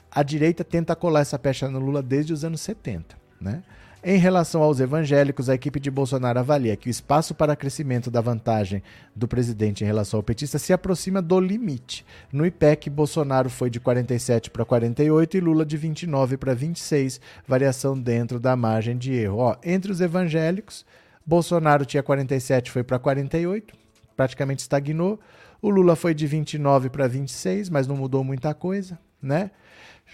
A direita tenta colar essa pecha no Lula desde os anos 70, né? Em relação aos evangélicos, a equipe de Bolsonaro avalia que o espaço para crescimento da vantagem do presidente em relação ao petista se aproxima do limite. No IPEC, Bolsonaro foi de 47 para 48 e Lula de 29 para 26, variação dentro da margem de erro. Ó, entre os evangélicos, Bolsonaro tinha 47, foi para 48, praticamente estagnou. O Lula foi de 29 para 26, mas não mudou muita coisa, né?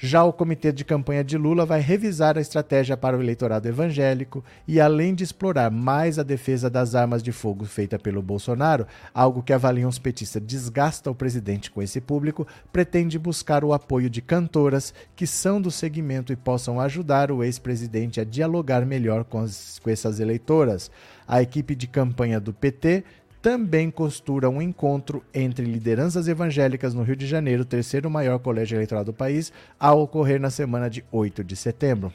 Já o comitê de campanha de Lula vai revisar a estratégia para o eleitorado evangélico e, além de explorar mais a defesa das armas de fogo feita pelo Bolsonaro, algo que avaliam os petistas desgasta o presidente com esse público, pretende buscar o apoio de cantoras que são do segmento e possam ajudar o ex-presidente a dialogar melhor com, as, com essas eleitoras. A equipe de campanha do PT também costura um encontro entre lideranças evangélicas no Rio de Janeiro, terceiro maior colégio eleitoral do país, a ocorrer na semana de 8 de setembro.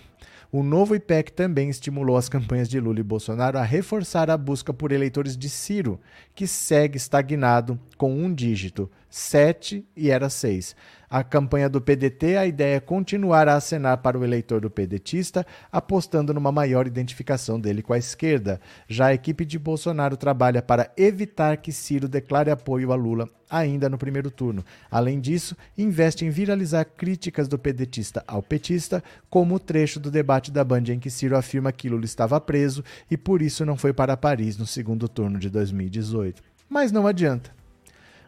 O novo IPEC também estimulou as campanhas de Lula e Bolsonaro a reforçar a busca por eleitores de Ciro, que segue estagnado com um dígito, 7 e era 6. A campanha do PDT, a ideia é continuar a acenar para o eleitor do pedetista, apostando numa maior identificação dele com a esquerda. Já a equipe de Bolsonaro trabalha para evitar que Ciro declare apoio a Lula ainda no primeiro turno. Além disso, investe em viralizar críticas do pedetista ao petista, como o trecho do debate da Band em que Ciro afirma que Lula estava preso e por isso não foi para Paris no segundo turno de 2018. Mas não adianta.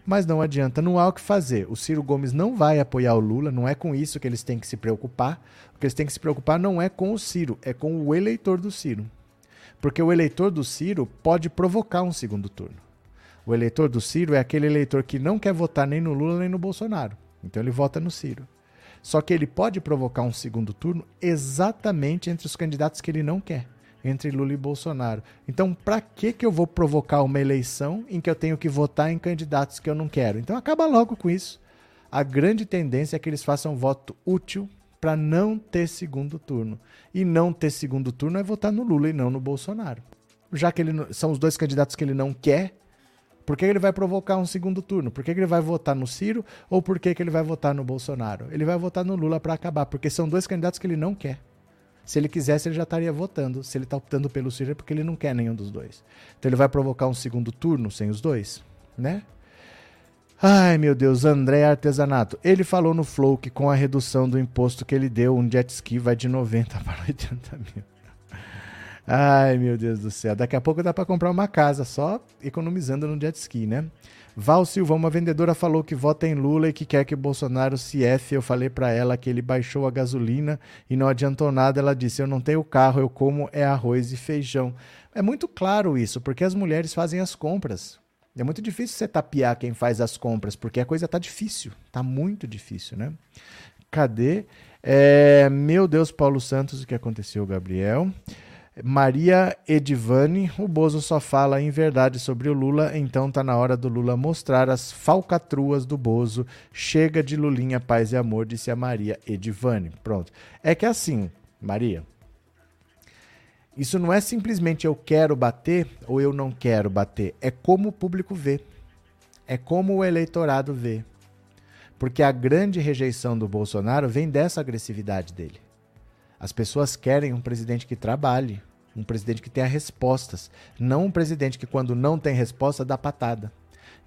Mas não adianta, não há o que fazer. O Ciro Gomes não vai apoiar o Lula, não é com isso que eles têm que se preocupar. O que eles têm que se preocupar não é com o Ciro, é com o eleitor do Ciro. Porque o eleitor do Ciro pode provocar um segundo turno. O eleitor do Ciro é aquele eleitor que não quer votar nem no Lula nem no Bolsonaro. Então ele vota no Ciro. Só que ele pode provocar um segundo turno exatamente entre os candidatos que ele não quer, entre Lula e Bolsonaro. Então, para que que eu vou provocar uma eleição em que eu tenho que votar em candidatos que eu não quero? Então, acaba logo com isso. A grande tendência é que eles façam voto útil para não ter segundo turno. E não ter segundo turno é votar no Lula e não no Bolsonaro. Já que ele, são os dois candidatos que ele não quer, por que ele vai provocar um segundo turno? Por que ele vai votar no Ciro ou por que ele vai votar no Bolsonaro? Ele vai votar no Lula para acabar, porque são dois candidatos que ele não quer. Se ele quisesse, ele já estaria votando. Se ele está optando pelo Ciro é porque ele não quer nenhum dos dois. Então ele vai provocar um segundo turno sem os dois, né? Ai, meu Deus, André Artesanato. Ele falou no Flow que com a redução do imposto que ele deu, um jet ski vai de 90 (laughs) para 80 mil. Ai, meu Deus do céu. Daqui a pouco dá para comprar uma casa só economizando no jet ski, né? Val Silva, uma vendedora falou que vota em Lula e que quer que Bolsonaro se F. Eu falei para ela que ele baixou a gasolina e não adiantou nada. Ela disse: Eu não tenho carro, eu como é arroz e feijão. É muito claro isso, porque as mulheres fazem as compras. É muito difícil você tapear quem faz as compras, porque a coisa tá difícil. Tá muito difícil, né? Cadê? É, meu Deus, Paulo Santos, o que aconteceu, Gabriel? Maria Edivane, o Bozo só fala em verdade sobre o Lula, então tá na hora do Lula mostrar as falcatruas do Bozo. Chega de Lulinha, paz e amor, disse a Maria Edivane. Pronto. É que assim, Maria, isso não é simplesmente eu quero bater ou eu não quero bater, é como o público vê. É como o eleitorado vê. Porque a grande rejeição do Bolsonaro vem dessa agressividade dele. As pessoas querem um presidente que trabalhe, um presidente que tenha respostas, não um presidente que, quando não tem resposta, dá patada.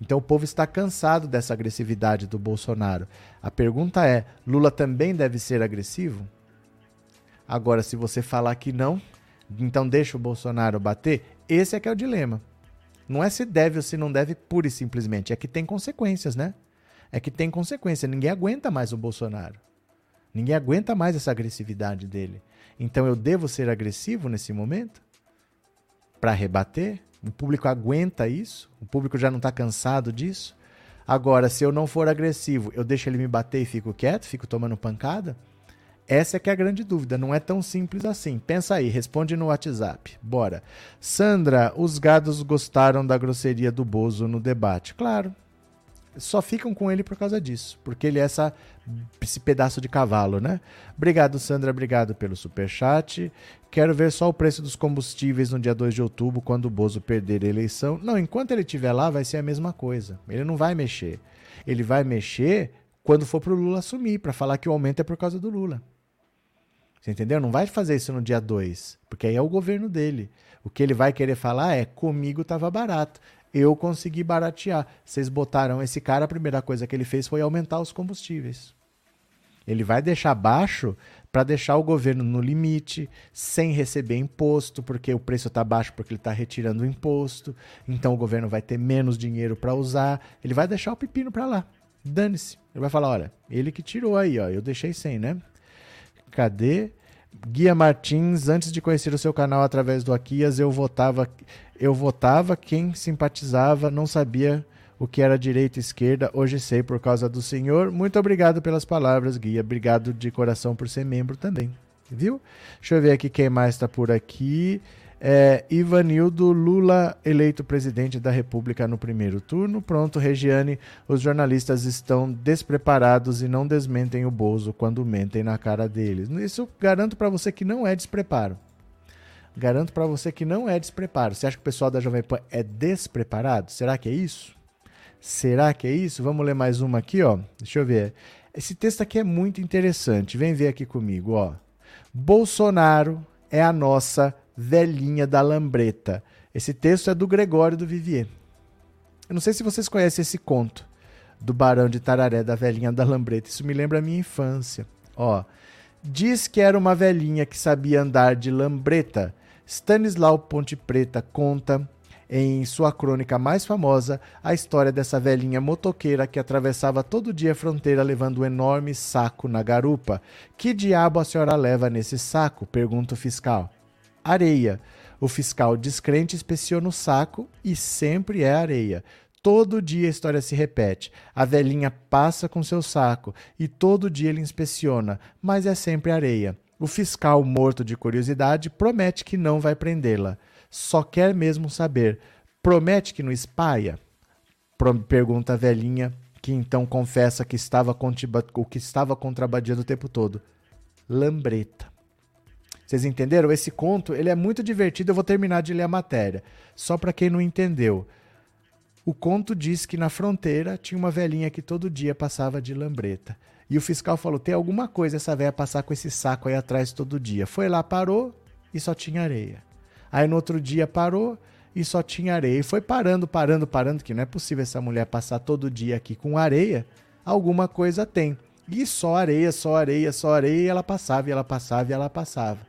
Então o povo está cansado dessa agressividade do Bolsonaro. A pergunta é: Lula também deve ser agressivo? Agora, se você falar que não, então deixa o Bolsonaro bater, esse é que é o dilema. Não é se deve ou se não deve, pura e simplesmente. É que tem consequências, né? É que tem consequência. Ninguém aguenta mais o Bolsonaro. Ninguém aguenta mais essa agressividade dele. Então eu devo ser agressivo nesse momento? Para rebater? O público aguenta isso? O público já não está cansado disso? Agora, se eu não for agressivo, eu deixo ele me bater e fico quieto, fico tomando pancada? Essa é que é a grande dúvida, não é tão simples assim. Pensa aí, responde no WhatsApp. Bora. Sandra, os gados gostaram da grosseria do Bozo no debate. Claro, só ficam com ele por causa disso, porque ele é essa, esse pedaço de cavalo, né? Obrigado, Sandra, obrigado pelo super chat. Quero ver só o preço dos combustíveis no dia 2 de outubro, quando o Bozo perder a eleição. Não, enquanto ele estiver lá, vai ser a mesma coisa. Ele não vai mexer. Ele vai mexer quando for para o Lula assumir, para falar que o aumento é por causa do Lula. Você entendeu? Não vai fazer isso no dia 2, porque aí é o governo dele. O que ele vai querer falar é: comigo estava barato eu consegui baratear. Vocês botaram esse cara, a primeira coisa que ele fez foi aumentar os combustíveis. Ele vai deixar baixo para deixar o governo no limite, sem receber imposto, porque o preço está baixo porque ele está retirando o imposto. Então o governo vai ter menos dinheiro para usar. Ele vai deixar o pepino para lá. Dane-se. Ele vai falar: olha, ele que tirou aí, ó, eu deixei sem, né? Cadê? Guia Martins, antes de conhecer o seu canal através do Aquias, eu votava, eu votava quem simpatizava, não sabia o que era direita e esquerda, hoje sei por causa do senhor. Muito obrigado pelas palavras, Guia. Obrigado de coração por ser membro também. Viu? Deixa eu ver aqui quem mais está por aqui. É, Ivanildo Lula eleito presidente da República no primeiro turno. Pronto, Regiane, os jornalistas estão despreparados e não desmentem o Bozo quando mentem na cara deles. Isso garanto para você que não é despreparo. Garanto para você que não é despreparo. Você acha que o pessoal da Jovem Pan é despreparado? Será que é isso? Será que é isso? Vamos ler mais uma aqui, ó. Deixa eu ver. Esse texto aqui é muito interessante. Vem ver aqui comigo, ó. Bolsonaro é a nossa velhinha da lambreta. Esse texto é do Gregório do Vivier. Eu não sei se vocês conhecem esse conto do Barão de Tararé, da velhinha da lambreta. Isso me lembra a minha infância. Ó, diz que era uma velhinha que sabia andar de lambreta. Stanislau Ponte Preta conta. Em sua crônica mais famosa a história dessa velhinha motoqueira que atravessava todo dia a fronteira levando um enorme saco na garupa. Que diabo a senhora leva nesse saco? pergunta o fiscal. Areia. O fiscal descrente inspeciona o saco e sempre é areia. Todo dia a história se repete. A velhinha passa com seu saco e todo dia ele inspeciona, mas é sempre areia. O fiscal, morto de curiosidade, promete que não vai prendê-la. Só quer mesmo saber. Promete que não espalha? Pergunta a velhinha, que então confessa que estava o que estava contrabandeando o tempo todo. Lambreta. Vocês entenderam? Esse conto ele é muito divertido. Eu vou terminar de ler a matéria. Só para quem não entendeu. O conto diz que na fronteira tinha uma velhinha que todo dia passava de lambreta. E o fiscal falou: tem alguma coisa essa velha passar com esse saco aí atrás todo dia. Foi lá, parou e só tinha areia. Aí no outro dia parou e só tinha areia. E foi parando, parando, parando, que não é possível essa mulher passar todo dia aqui com areia. Alguma coisa tem. E só areia, só areia, só areia, e ela passava, e ela passava, e ela passava.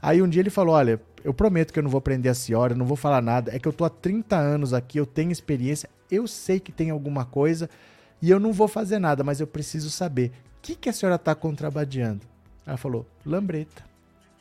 Aí um dia ele falou: Olha, eu prometo que eu não vou prender a senhora, não vou falar nada. É que eu tô há 30 anos aqui, eu tenho experiência, eu sei que tem alguma coisa e eu não vou fazer nada, mas eu preciso saber. O que, que a senhora está contrabandeando? Ela falou: lambreta.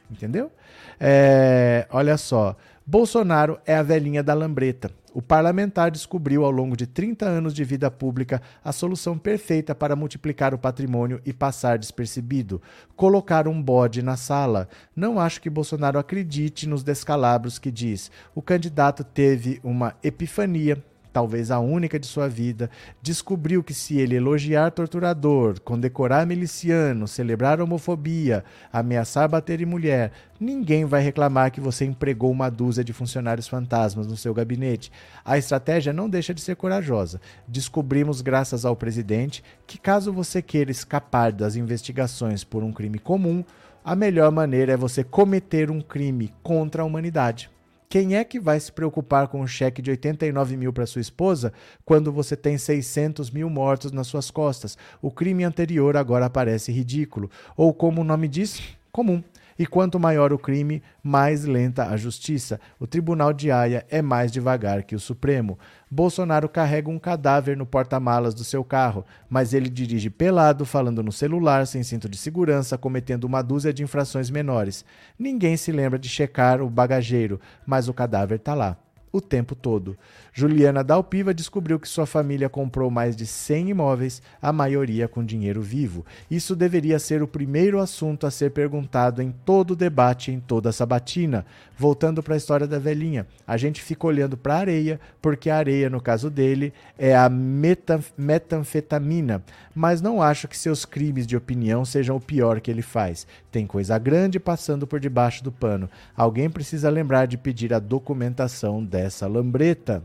Entendeu? É, olha só. Bolsonaro é a velhinha da lambreta. O parlamentar descobriu ao longo de 30 anos de vida pública a solução perfeita para multiplicar o patrimônio e passar despercebido: colocar um bode na sala. Não acho que Bolsonaro acredite nos descalabros que diz. O candidato teve uma epifania talvez a única de sua vida, descobriu que se ele elogiar torturador, condecorar miliciano, celebrar homofobia, ameaçar bater em mulher, ninguém vai reclamar que você empregou uma dúzia de funcionários fantasmas no seu gabinete. A estratégia não deixa de ser corajosa. Descobrimos, graças ao presidente, que caso você queira escapar das investigações por um crime comum, a melhor maneira é você cometer um crime contra a humanidade. Quem é que vai se preocupar com um cheque de 89 mil para sua esposa quando você tem 600 mil mortos nas suas costas? O crime anterior agora parece ridículo. Ou, como o nome diz, comum. E quanto maior o crime, mais lenta a justiça. O Tribunal de Haia é mais devagar que o Supremo. Bolsonaro carrega um cadáver no porta-malas do seu carro, mas ele dirige pelado, falando no celular, sem cinto de segurança, cometendo uma dúzia de infrações menores. Ninguém se lembra de checar o bagageiro, mas o cadáver está lá o tempo todo. Juliana Dalpiva descobriu que sua família comprou mais de 100 imóveis, a maioria com dinheiro vivo. Isso deveria ser o primeiro assunto a ser perguntado em todo o debate, em toda a sabatina. Voltando para a história da velhinha, a gente fica olhando para a areia, porque a areia, no caso dele, é a metanfetamina. Mas não acho que seus crimes de opinião sejam o pior que ele faz. Tem coisa grande passando por debaixo do pano. Alguém precisa lembrar de pedir a documentação dessa lambreta.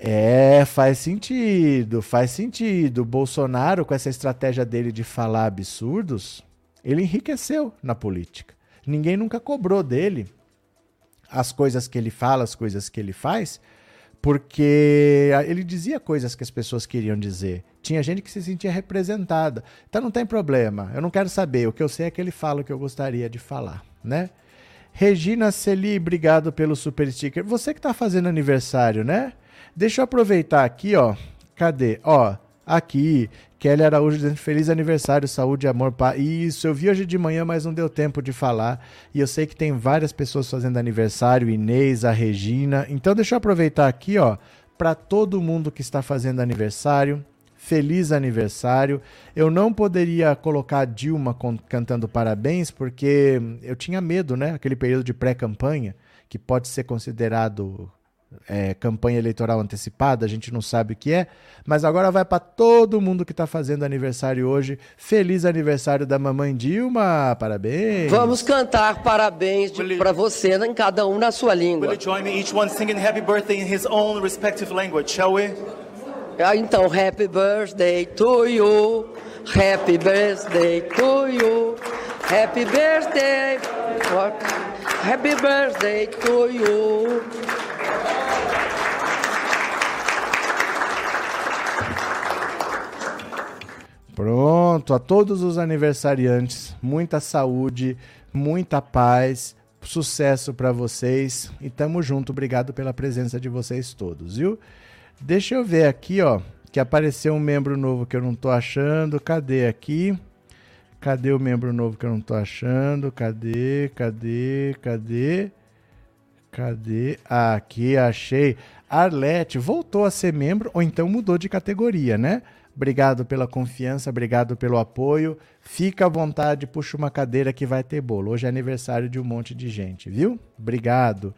É, faz sentido, faz sentido. Bolsonaro, com essa estratégia dele de falar absurdos, ele enriqueceu na política. Ninguém nunca cobrou dele as coisas que ele fala, as coisas que ele faz, porque ele dizia coisas que as pessoas queriam dizer. Tinha gente que se sentia representada. Então não tem problema, eu não quero saber. O que eu sei é que ele fala o que eu gostaria de falar, né? Regina Celi, obrigado pelo super sticker. Você que está fazendo aniversário, né? Deixa eu aproveitar aqui, ó. Cadê? Ó, aqui. Kelly Araújo dizendo feliz aniversário, saúde, amor, paz. Isso, eu vi hoje de manhã, mas não deu tempo de falar. E eu sei que tem várias pessoas fazendo aniversário, Inês, a Regina. Então deixa eu aproveitar aqui, ó, para todo mundo que está fazendo aniversário. Feliz aniversário. Eu não poderia colocar Dilma cantando parabéns, porque eu tinha medo, né? Aquele período de pré-campanha, que pode ser considerado é, campanha eleitoral antecipada, a gente não sabe o que é, mas agora vai para todo mundo que está fazendo aniversário hoje. Feliz aniversário da mamãe Dilma, parabéns. Vamos cantar parabéns para você, em cada um na sua língua. Will you join me, each one singing happy birthday in his own respective language, shall we? Ah, então, happy birthday to you, happy birthday to you, happy birthday, happy birthday to you. Pronto, a todos os aniversariantes, muita saúde, muita paz, Sucesso para vocês e tamo junto. Obrigado pela presença de vocês todos, viu? Deixa eu ver aqui, ó, que apareceu um membro novo que eu não tô achando. Cadê aqui? Cadê o membro novo que eu não tô achando? Cadê? Cadê? Cadê? Cadê? Aqui, achei. Arlete voltou a ser membro ou então mudou de categoria, né? Obrigado pela confiança, obrigado pelo apoio. Fica à vontade, puxa uma cadeira que vai ter bolo. Hoje é aniversário de um monte de gente, viu? Obrigado.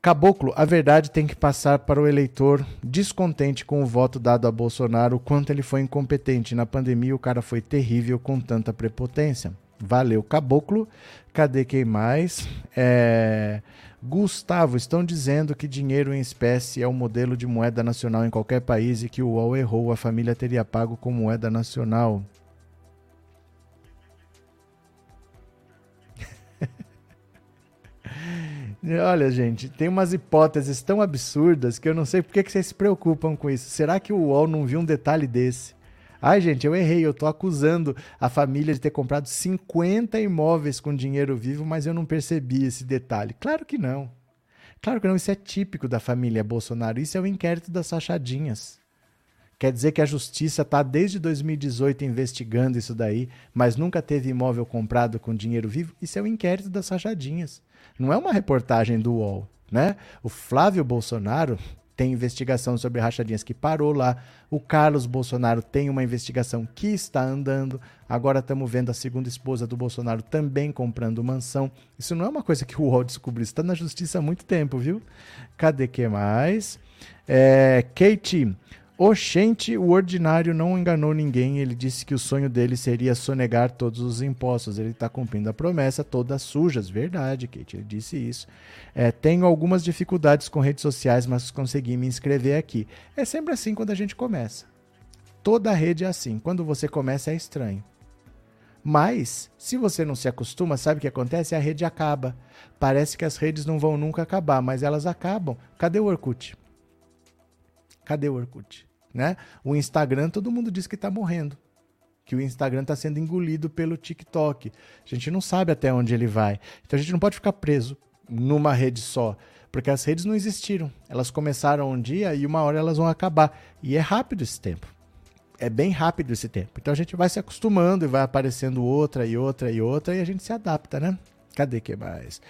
Caboclo, a verdade tem que passar para o eleitor descontente com o voto dado a Bolsonaro, o quanto ele foi incompetente. Na pandemia, o cara foi terrível com tanta prepotência. Valeu, Caboclo. Cadê quem mais? É... Gustavo, estão dizendo que dinheiro em espécie é o modelo de moeda nacional em qualquer país e que o UOL errou, a família teria pago com moeda nacional. (laughs) Olha, gente, tem umas hipóteses tão absurdas que eu não sei por que, vocês se preocupam com isso. Será que o UOL não viu um detalhe desse? Ai, gente, eu errei, eu tô acusando a família de ter comprado 50 imóveis com dinheiro vivo, mas eu não percebi esse detalhe. Claro que não. Claro que não, isso é típico da família Bolsonaro. Isso é o inquérito das sachadinhas. Quer dizer que a justiça está desde 2018 investigando isso daí, mas nunca teve imóvel comprado com dinheiro vivo? Isso é o inquérito das sachadinhas. Não é uma reportagem do UOL, né? O Flávio Bolsonaro tem investigação sobre rachadinhas que parou lá. O Carlos Bolsonaro tem uma investigação que está andando. Agora estamos vendo a segunda esposa do Bolsonaro também comprando mansão. Isso não é uma coisa que o UOL descobriu, está na justiça há muito tempo, viu? Cadê que mais? É, Kate, Oxente, o ordinário não enganou ninguém. Ele disse que o sonho dele seria sonegar todos os impostos. Ele está cumprindo a promessa, todas sujas. Verdade, Kate, ele disse isso. É, tenho algumas dificuldades com redes sociais, mas consegui me inscrever aqui. É sempre assim quando a gente começa. Toda rede é assim. Quando você começa, é estranho. Mas, se você não se acostuma, sabe o que acontece? A rede acaba. Parece que as redes não vão nunca acabar, mas elas acabam. Cadê o Orkut? Cadê o Orkut? Né? O Instagram, todo mundo diz que está morrendo. Que o Instagram está sendo engolido pelo TikTok. A gente não sabe até onde ele vai. Então a gente não pode ficar preso numa rede só. Porque as redes não existiram. Elas começaram um dia e uma hora elas vão acabar. E é rápido esse tempo. É bem rápido esse tempo. Então a gente vai se acostumando e vai aparecendo outra e outra e outra e a gente se adapta, né? Cadê que mais?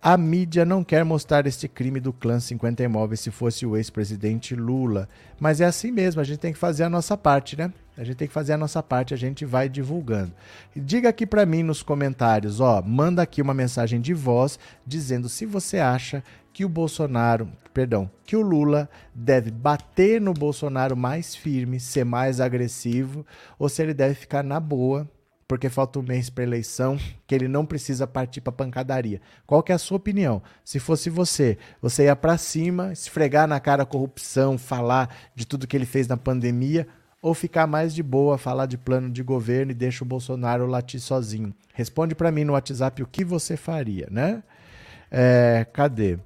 A mídia não quer mostrar este crime do clã 50 imóveis se fosse o ex-presidente Lula. Mas é assim mesmo, a gente tem que fazer a nossa parte, né? A gente tem que fazer a nossa parte, a gente vai divulgando. Diga aqui para mim nos comentários, ó, manda aqui uma mensagem de voz dizendo se você acha que o Bolsonaro, perdão, que o Lula deve bater no Bolsonaro mais firme, ser mais agressivo, ou se ele deve ficar na boa porque falta um mês para eleição, que ele não precisa partir para pancadaria. Qual que é a sua opinião? Se fosse você, você ia para cima, esfregar na cara a corrupção, falar de tudo que ele fez na pandemia, ou ficar mais de boa, falar de plano de governo e deixa o Bolsonaro latir sozinho? Responde para mim no WhatsApp o que você faria, né? É, cadê?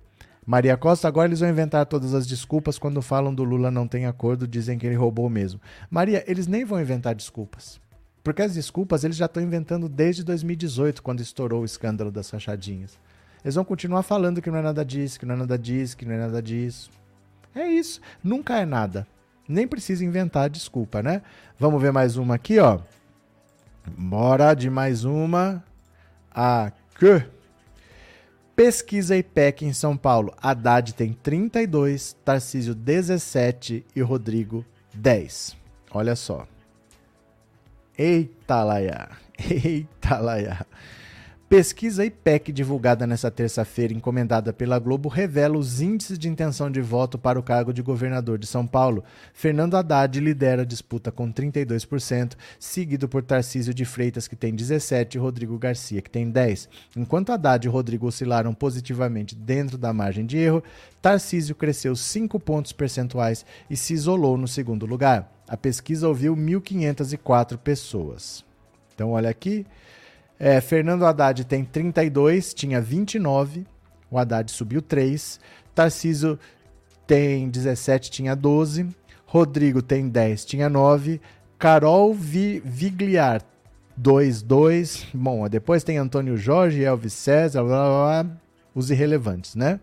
Maria Costa, agora eles vão inventar todas as desculpas quando falam do Lula não tem acordo, dizem que ele roubou mesmo. Maria, eles nem vão inventar desculpas. Porque as desculpas eles já estão inventando desde 2018, quando estourou o escândalo das rachadinhas. Eles vão continuar falando que não é nada disso, que não é nada disso, que não é nada disso. É isso. Nunca é nada. Nem precisa inventar desculpa, né? Vamos ver mais uma aqui, ó. Bora de mais uma. Aqui. Pesquisa IPEC em São Paulo. Haddad tem 32, Tarcísio 17 e Rodrigo 10. Olha só. Eita laia, eita laia. Pesquisa IPEC divulgada nesta terça-feira, encomendada pela Globo, revela os índices de intenção de voto para o cargo de governador de São Paulo. Fernando Haddad lidera a disputa com 32%, seguido por Tarcísio de Freitas, que tem 17%, e Rodrigo Garcia, que tem 10%. Enquanto Haddad e Rodrigo oscilaram positivamente dentro da margem de erro, Tarcísio cresceu 5 pontos percentuais e se isolou no segundo lugar. A pesquisa ouviu 1.504 pessoas. Então, olha aqui. É, Fernando Haddad tem 32, tinha 29. O Haddad subiu 3. Tarciso tem 17, tinha 12. Rodrigo tem 10, tinha 9. Carol Vi Vigliar, 2-2. Bom, depois tem Antônio Jorge, Elvis César, blá, blá, blá, os irrelevantes, né?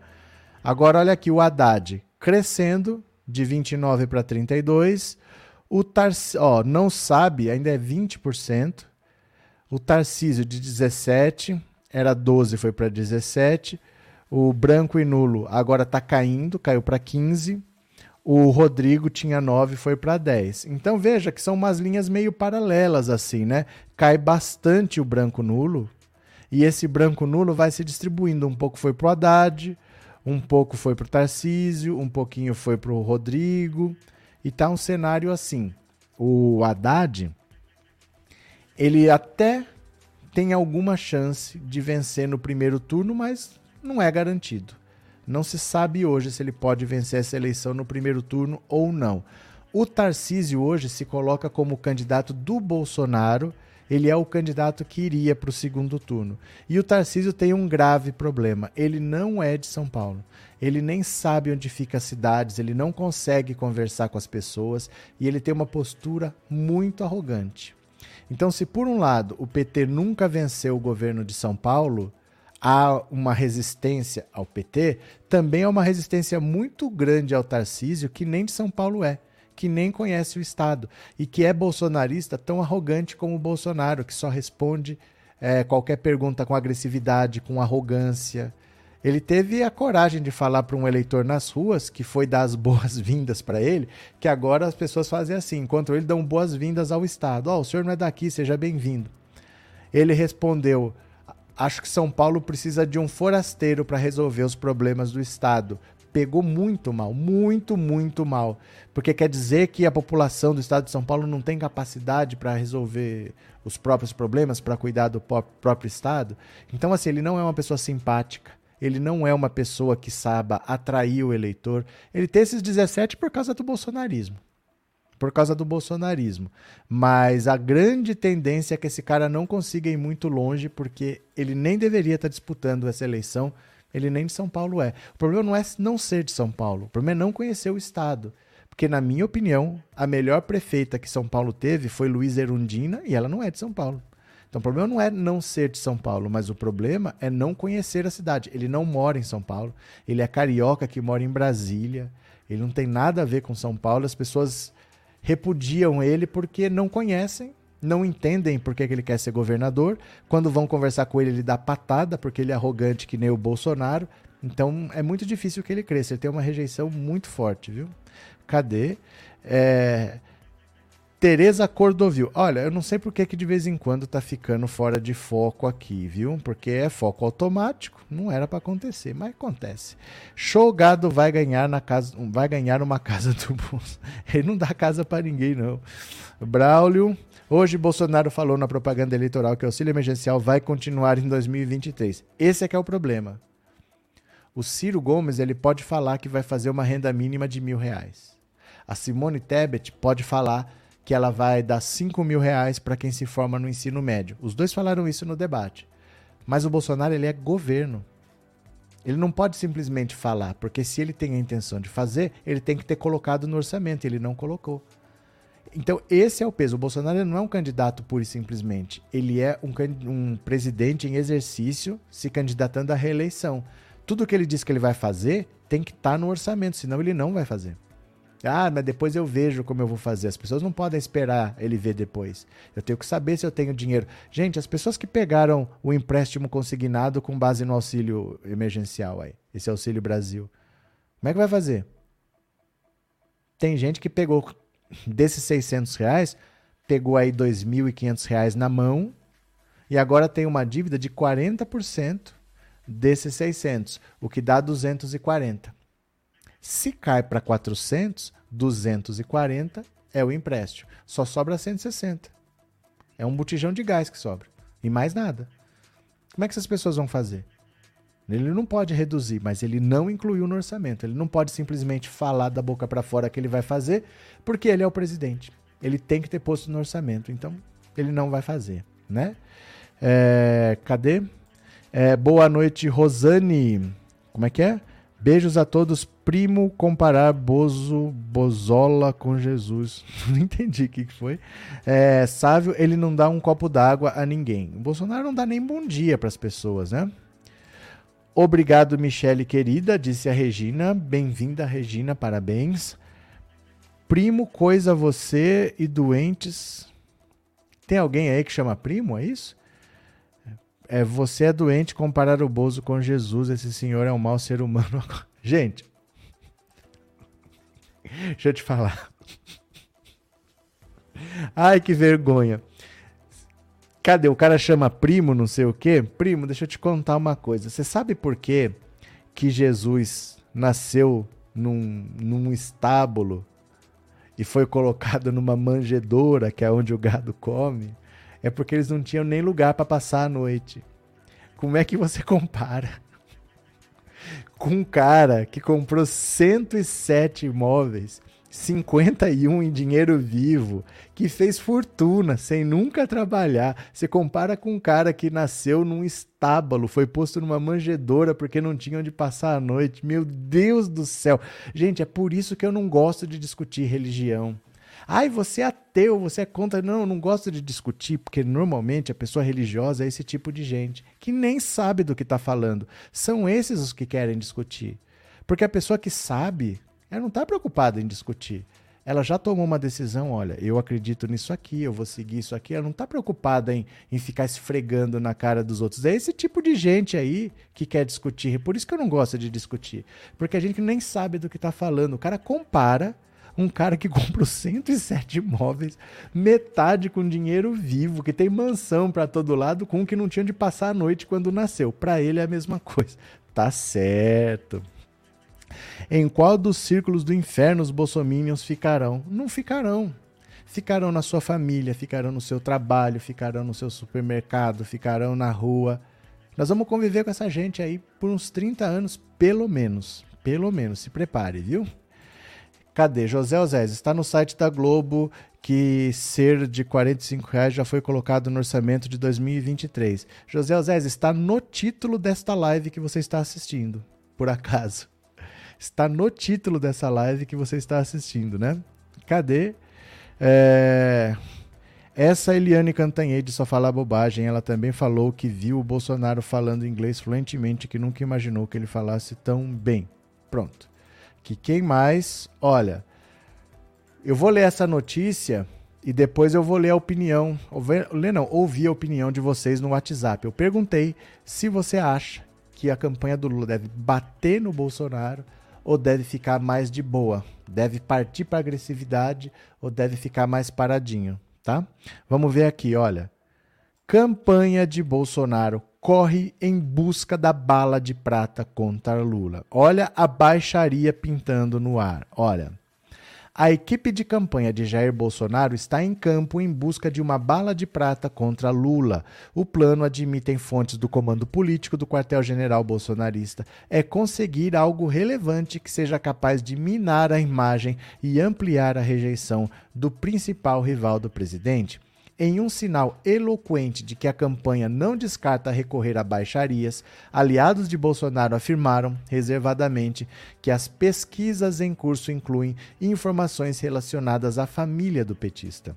Agora olha aqui o Haddad crescendo de 29 para 32. O Tarcísio, ó, não sabe, ainda é 20%. O Tarcísio de 17, era 12, foi para 17. O branco e nulo agora está caindo, caiu para 15. O Rodrigo tinha 9, foi para 10. Então veja que são umas linhas meio paralelas assim, né? Cai bastante o branco nulo e esse branco nulo vai se distribuindo. Um pouco foi para o Haddad, um pouco foi para o Tarcísio, um pouquinho foi para o Rodrigo. E tá um cenário assim. O Haddad, ele até tem alguma chance de vencer no primeiro turno, mas não é garantido. Não se sabe hoje se ele pode vencer essa eleição no primeiro turno ou não. O Tarcísio hoje se coloca como candidato do Bolsonaro. Ele é o candidato que iria para o segundo turno. E o Tarcísio tem um grave problema. Ele não é de São Paulo. Ele nem sabe onde ficam as cidades, ele não consegue conversar com as pessoas e ele tem uma postura muito arrogante. Então, se por um lado o PT nunca venceu o governo de São Paulo, há uma resistência ao PT, também há uma resistência muito grande ao Tarcísio, que nem de São Paulo é, que nem conhece o Estado e que é bolsonarista tão arrogante como o Bolsonaro, que só responde é, qualquer pergunta com agressividade, com arrogância. Ele teve a coragem de falar para um eleitor nas ruas, que foi dar as (laughs) boas-vindas para ele, que agora as pessoas fazem assim, enquanto ele dão boas-vindas ao Estado. Ó, oh, o senhor não é daqui, seja bem-vindo. Ele respondeu: Acho que São Paulo precisa de um forasteiro para resolver os problemas do Estado. Pegou muito mal, muito, muito mal. Porque quer dizer que a população do Estado de São Paulo não tem capacidade para resolver os próprios problemas, para cuidar do próprio Estado. Então, assim, ele não é uma pessoa simpática ele não é uma pessoa que saiba atrair o eleitor. Ele tem esses 17 por causa do bolsonarismo. Por causa do bolsonarismo. Mas a grande tendência é que esse cara não consiga ir muito longe, porque ele nem deveria estar disputando essa eleição. Ele nem de São Paulo é. O problema não é não ser de São Paulo. O problema é não conhecer o Estado. Porque, na minha opinião, a melhor prefeita que São Paulo teve foi Luiz Erundina e ela não é de São Paulo. Então o problema não é não ser de São Paulo, mas o problema é não conhecer a cidade. Ele não mora em São Paulo, ele é carioca que mora em Brasília, ele não tem nada a ver com São Paulo. As pessoas repudiam ele porque não conhecem, não entendem por que ele quer ser governador. Quando vão conversar com ele, ele dá patada porque ele é arrogante que nem o Bolsonaro. Então é muito difícil que ele cresça. Ele tem uma rejeição muito forte, viu? Cadê? É... Tereza Cordovil. Olha, eu não sei por que, que de vez em quando tá ficando fora de foco aqui, viu? Porque é foco automático, não era para acontecer, mas acontece. Showgado vai ganhar na casa, vai ganhar uma casa do bolso. (laughs) Ele não dá casa para ninguém não. Braulio, hoje Bolsonaro falou na propaganda eleitoral que o auxílio emergencial vai continuar em 2023. Esse é que é o problema. O Ciro Gomes ele pode falar que vai fazer uma renda mínima de mil reais. A Simone Tebet pode falar que ela vai dar 5 mil reais para quem se forma no ensino médio. Os dois falaram isso no debate. Mas o Bolsonaro ele é governo. Ele não pode simplesmente falar, porque se ele tem a intenção de fazer, ele tem que ter colocado no orçamento. Ele não colocou. Então, esse é o peso. O Bolsonaro não é um candidato pura e simplesmente. Ele é um, um presidente em exercício se candidatando à reeleição. Tudo que ele diz que ele vai fazer tem que estar tá no orçamento, senão ele não vai fazer. Ah, mas depois eu vejo como eu vou fazer. As pessoas não podem esperar ele ver depois. Eu tenho que saber se eu tenho dinheiro. Gente, as pessoas que pegaram o empréstimo consignado com base no auxílio emergencial aí, esse auxílio Brasil, como é que vai fazer? Tem gente que pegou desses 600 reais, pegou aí 2.500 reais na mão e agora tem uma dívida de 40% desses 600, o que dá 240. Se cai para 400, 240 é o empréstimo. Só sobra 160. É um botijão de gás que sobra. E mais nada. Como é que essas pessoas vão fazer? Ele não pode reduzir, mas ele não incluiu no orçamento. Ele não pode simplesmente falar da boca para fora que ele vai fazer, porque ele é o presidente. Ele tem que ter posto no orçamento. Então, ele não vai fazer, né? É, cadê? É, boa noite, Rosane. Como é que é? Beijos a todos. Primo comparar Bozo, Bozola com Jesus. (laughs) Não entendi o que que foi. É, Sávio, ele não dá um copo d'água a ninguém. O Bolsonaro não dá nem bom dia para as pessoas, né? Obrigado, Michele querida, disse a Regina. Bem-vinda, Regina, parabéns. Primo, coisa você e doentes. Tem alguém aí que chama primo, é isso? É, você é doente comparar o Bozo com Jesus. Esse senhor é um mau ser humano. (laughs) Gente, (laughs) deixa eu te falar. Ai, que vergonha. Cadê? O cara chama primo, não sei o quê? Primo, deixa eu te contar uma coisa. Você sabe por quê que Jesus nasceu num, num estábulo e foi colocado numa manjedoura, que é onde o gado come? É porque eles não tinham nem lugar para passar a noite. Como é que você (laughs) compara com um cara que comprou 107 imóveis 51 em dinheiro vivo, que fez fortuna sem nunca trabalhar. Você compara com um cara que nasceu num estábulo, foi posto numa manjedoura porque não tinha onde passar a noite. Meu Deus do céu. Gente, é por isso que eu não gosto de discutir religião. Ai, você é ateu, você é contra. Não, eu não gosto de discutir, porque normalmente a pessoa religiosa é esse tipo de gente que nem sabe do que está falando. São esses os que querem discutir. Porque a pessoa que sabe ela não está preocupada em discutir. Ela já tomou uma decisão, olha, eu acredito nisso aqui, eu vou seguir isso aqui. Ela não está preocupada em, em ficar esfregando na cara dos outros. É esse tipo de gente aí que quer discutir. Por isso que eu não gosto de discutir. Porque a gente nem sabe do que está falando. O cara compara um cara que (laughs) comprou 107 imóveis, metade com dinheiro vivo, que tem mansão para todo lado, com um que não tinha de passar a noite quando nasceu. Para ele é a mesma coisa. Tá certo. Em qual dos círculos do inferno os bolsominions ficarão? Não ficarão. Ficarão na sua família, ficarão no seu trabalho, ficarão no seu supermercado, ficarão na rua. Nós vamos conviver com essa gente aí por uns 30 anos, pelo menos. Pelo menos, se prepare, viu? Cadê? José Osés, está no site da Globo que ser de 45 reais já foi colocado no orçamento de 2023. José Osés, está no título desta live que você está assistindo, por acaso está no título dessa live que você está assistindo, né? Cadê? É... Essa Eliane Cantanhede só fala bobagem. Ela também falou que viu o Bolsonaro falando inglês fluentemente, que nunca imaginou que ele falasse tão bem. Pronto. Que quem mais? Olha, eu vou ler essa notícia e depois eu vou ler a opinião, ler não, ouvir a opinião de vocês no WhatsApp. Eu perguntei se você acha que a campanha do Lula deve bater no Bolsonaro ou deve ficar mais de boa? Deve partir para agressividade ou deve ficar mais paradinho, tá? Vamos ver aqui, olha. Campanha de Bolsonaro corre em busca da bala de prata contra Lula. Olha a baixaria pintando no ar. Olha. A equipe de campanha de Jair Bolsonaro está em campo em busca de uma bala de prata contra Lula. O plano, admitem fontes do comando político do quartel-general bolsonarista, é conseguir algo relevante que seja capaz de minar a imagem e ampliar a rejeição do principal rival do presidente em um sinal eloquente de que a campanha não descarta recorrer a baixarias, aliados de Bolsonaro afirmaram, reservadamente, que as pesquisas em curso incluem informações relacionadas à família do petista.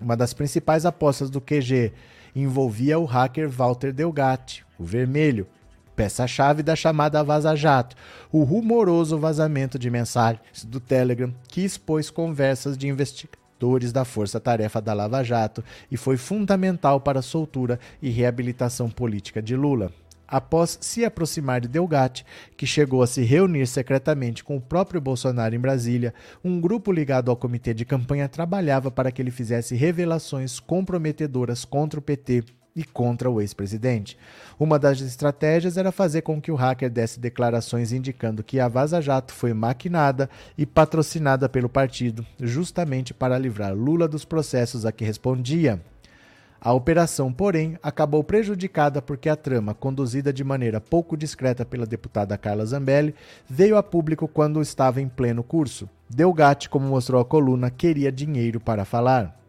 Uma das principais apostas do QG envolvia o hacker Walter Delgatti, o Vermelho, peça-chave da chamada Vaza Jato, o rumoroso vazamento de mensagens do Telegram que expôs conversas de investigação atores da Força Tarefa da Lava Jato e foi fundamental para a soltura e reabilitação política de Lula. Após se aproximar de Delgatti, que chegou a se reunir secretamente com o próprio Bolsonaro em Brasília, um grupo ligado ao comitê de campanha trabalhava para que ele fizesse revelações comprometedoras contra o PT e contra o ex-presidente. Uma das estratégias era fazer com que o hacker desse declarações indicando que a Vaza Jato foi maquinada e patrocinada pelo partido, justamente para livrar Lula dos processos a que respondia. A operação, porém, acabou prejudicada porque a trama, conduzida de maneira pouco discreta pela deputada Carla Zambelli, veio a público quando estava em pleno curso. Delgatti, como mostrou a coluna, queria dinheiro para falar.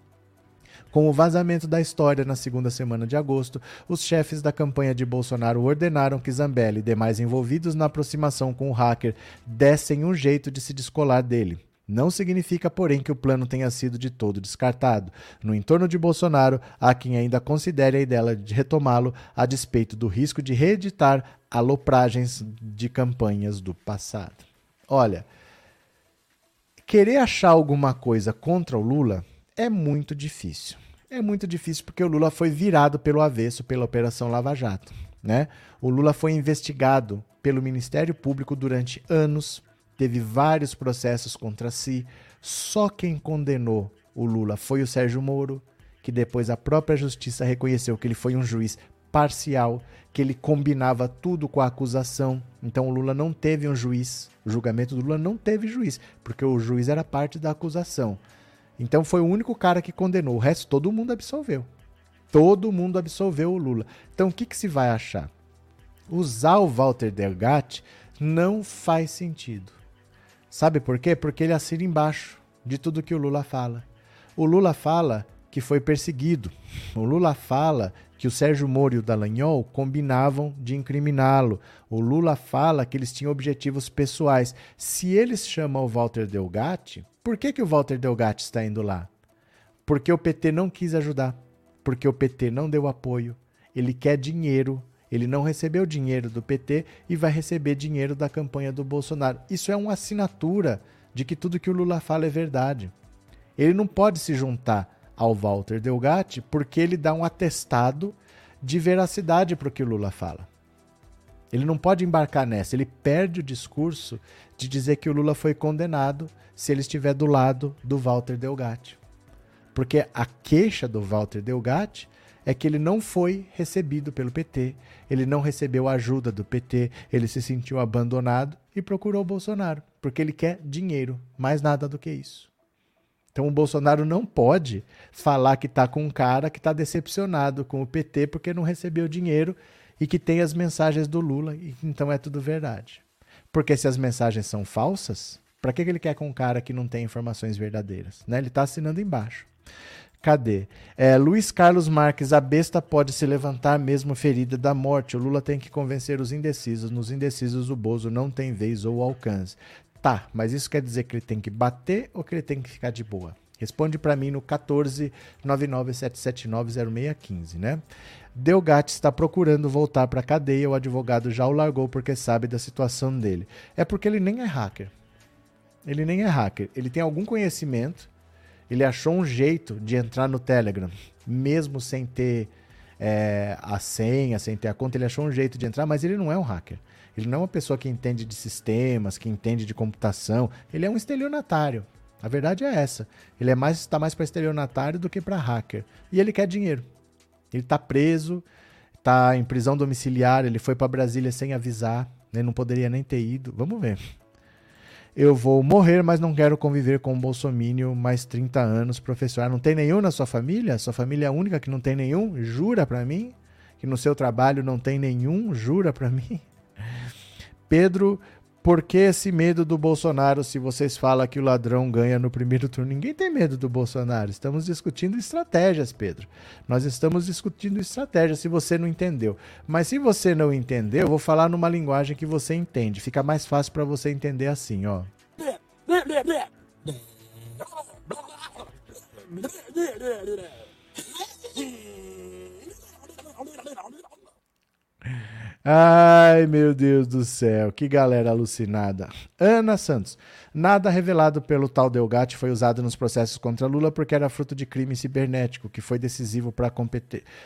Com o vazamento da história na segunda semana de agosto, os chefes da campanha de Bolsonaro ordenaram que Zambelli e demais envolvidos na aproximação com o hacker dessem um jeito de se descolar dele. Não significa, porém, que o plano tenha sido de todo descartado. No entorno de Bolsonaro, há quem ainda considere a ideia de retomá-lo, a despeito do risco de reeditar alopragens de campanhas do passado. Olha, querer achar alguma coisa contra o Lula é muito difícil. É muito difícil porque o Lula foi virado pelo avesso pela Operação Lava Jato. Né? O Lula foi investigado pelo Ministério Público durante anos, teve vários processos contra si. Só quem condenou o Lula foi o Sérgio Moro, que depois a própria justiça reconheceu que ele foi um juiz parcial, que ele combinava tudo com a acusação. Então o Lula não teve um juiz. O julgamento do Lula não teve juiz, porque o juiz era parte da acusação. Então foi o único cara que condenou. O resto todo mundo absolveu. Todo mundo absolveu o Lula. Então o que, que se vai achar? Usar o Walter Delgatti não faz sentido. Sabe por quê? Porque ele assina embaixo de tudo que o Lula fala. O Lula fala que foi perseguido. O Lula fala que o Sérgio Moro e o Dallagnol combinavam de incriminá-lo. O Lula fala que eles tinham objetivos pessoais. Se eles chamam o Walter Delgatti, por que, que o Walter Delgatti está indo lá? Porque o PT não quis ajudar. Porque o PT não deu apoio. Ele quer dinheiro. Ele não recebeu dinheiro do PT e vai receber dinheiro da campanha do Bolsonaro. Isso é uma assinatura de que tudo que o Lula fala é verdade. Ele não pode se juntar ao Walter Delgatti porque ele dá um atestado de veracidade para o que o Lula fala. Ele não pode embarcar nessa, ele perde o discurso de dizer que o Lula foi condenado se ele estiver do lado do Walter Delgatti. Porque a queixa do Walter Delgatti é que ele não foi recebido pelo PT, ele não recebeu ajuda do PT, ele se sentiu abandonado e procurou o Bolsonaro, porque ele quer dinheiro, mais nada do que isso. Então o Bolsonaro não pode falar que está com um cara que está decepcionado com o PT porque não recebeu dinheiro e que tem as mensagens do Lula, e então é tudo verdade. Porque se as mensagens são falsas, para que, que ele quer com um cara que não tem informações verdadeiras? Né? Ele está assinando embaixo. Cadê? É, Luiz Carlos Marques, a besta pode se levantar mesmo ferida da morte. O Lula tem que convencer os indecisos. Nos indecisos, o Bozo não tem vez ou alcance. Tá, mas isso quer dizer que ele tem que bater ou que ele tem que ficar de boa? Responde para mim no 14 997790615, né? Delgatti está procurando voltar para a cadeia, o advogado já o largou porque sabe da situação dele. É porque ele nem é hacker. Ele nem é hacker. Ele tem algum conhecimento. Ele achou um jeito de entrar no Telegram, mesmo sem ter é, a senha, sem ter a conta. Ele achou um jeito de entrar, mas ele não é um hacker. Ele não é uma pessoa que entende de sistemas, que entende de computação. Ele é um estelionatário. A verdade é essa. Ele é mais está mais para estelionatário do que para hacker. E ele quer dinheiro. Ele está preso, está em prisão domiciliar. Ele foi para Brasília sem avisar. Ele né? não poderia nem ter ido. Vamos ver. Eu vou morrer, mas não quero conviver com o Bolsonaro mais 30 anos, professor. Ah, não tem nenhum na sua família? Sua família é a única que não tem nenhum? Jura para mim? Que no seu trabalho não tem nenhum? Jura para mim? (laughs) Pedro, por que esse medo do Bolsonaro se vocês falam que o ladrão ganha no primeiro turno? Ninguém tem medo do Bolsonaro. Estamos discutindo estratégias, Pedro. Nós estamos discutindo estratégias, se você não entendeu. Mas se você não entendeu, eu vou falar numa linguagem que você entende. Fica mais fácil para você entender assim, ó. (laughs) Ai, meu Deus do céu, que galera alucinada. Ana Santos. Nada revelado pelo tal Delgatti foi usado nos processos contra Lula porque era fruto de crime cibernético, que foi decisivo para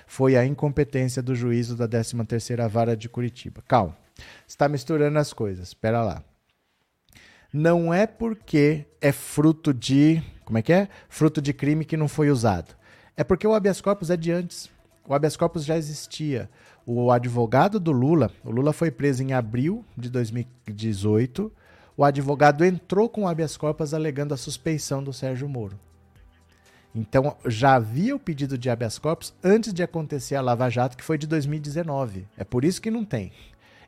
foi a incompetência do juízo da 13ª Vara de Curitiba. Calma. Está misturando as coisas. Espera lá. Não é porque é fruto de, como é que é? Fruto de crime que não foi usado. É porque o habeas corpus é de antes. O habeas corpus já existia o advogado do Lula, o Lula foi preso em abril de 2018. O advogado entrou com habeas corpus alegando a suspeição do Sérgio Moro. Então já havia o pedido de habeas corpus antes de acontecer a Lava Jato, que foi de 2019. É por isso que não tem.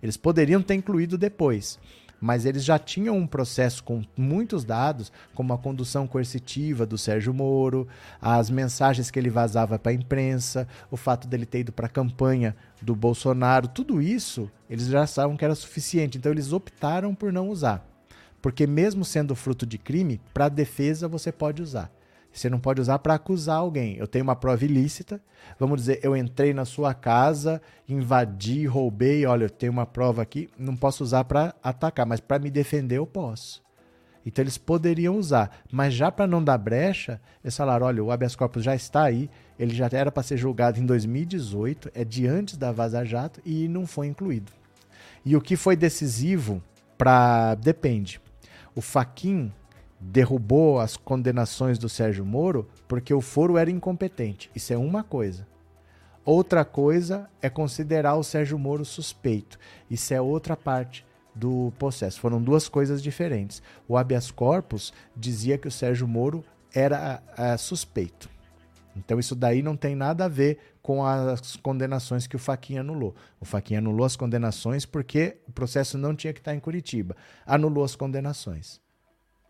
Eles poderiam ter incluído depois. Mas eles já tinham um processo com muitos dados, como a condução coercitiva do Sérgio Moro, as mensagens que ele vazava para a imprensa, o fato dele ter ido para a campanha do Bolsonaro, tudo isso eles já sabiam que era suficiente, então eles optaram por não usar. Porque mesmo sendo fruto de crime, para defesa você pode usar. Você não pode usar para acusar alguém. Eu tenho uma prova ilícita, vamos dizer, eu entrei na sua casa, invadi, roubei, olha, eu tenho uma prova aqui, não posso usar para atacar, mas para me defender eu posso. Então eles poderiam usar, mas já para não dar brecha, eles falaram, olha, o habeas corpus já está aí, ele já era para ser julgado em 2018, é de antes da Vaza Jato e não foi incluído. E o que foi decisivo para depende. O Faquin derrubou as condenações do Sérgio Moro porque o foro era incompetente. Isso é uma coisa. Outra coisa é considerar o Sérgio Moro suspeito. Isso é outra parte do processo. Foram duas coisas diferentes. O habeas corpus dizia que o Sérgio Moro era é, suspeito. Então isso daí não tem nada a ver com as condenações que o Faquinha anulou. O Faquinha anulou as condenações porque o processo não tinha que estar em Curitiba. Anulou as condenações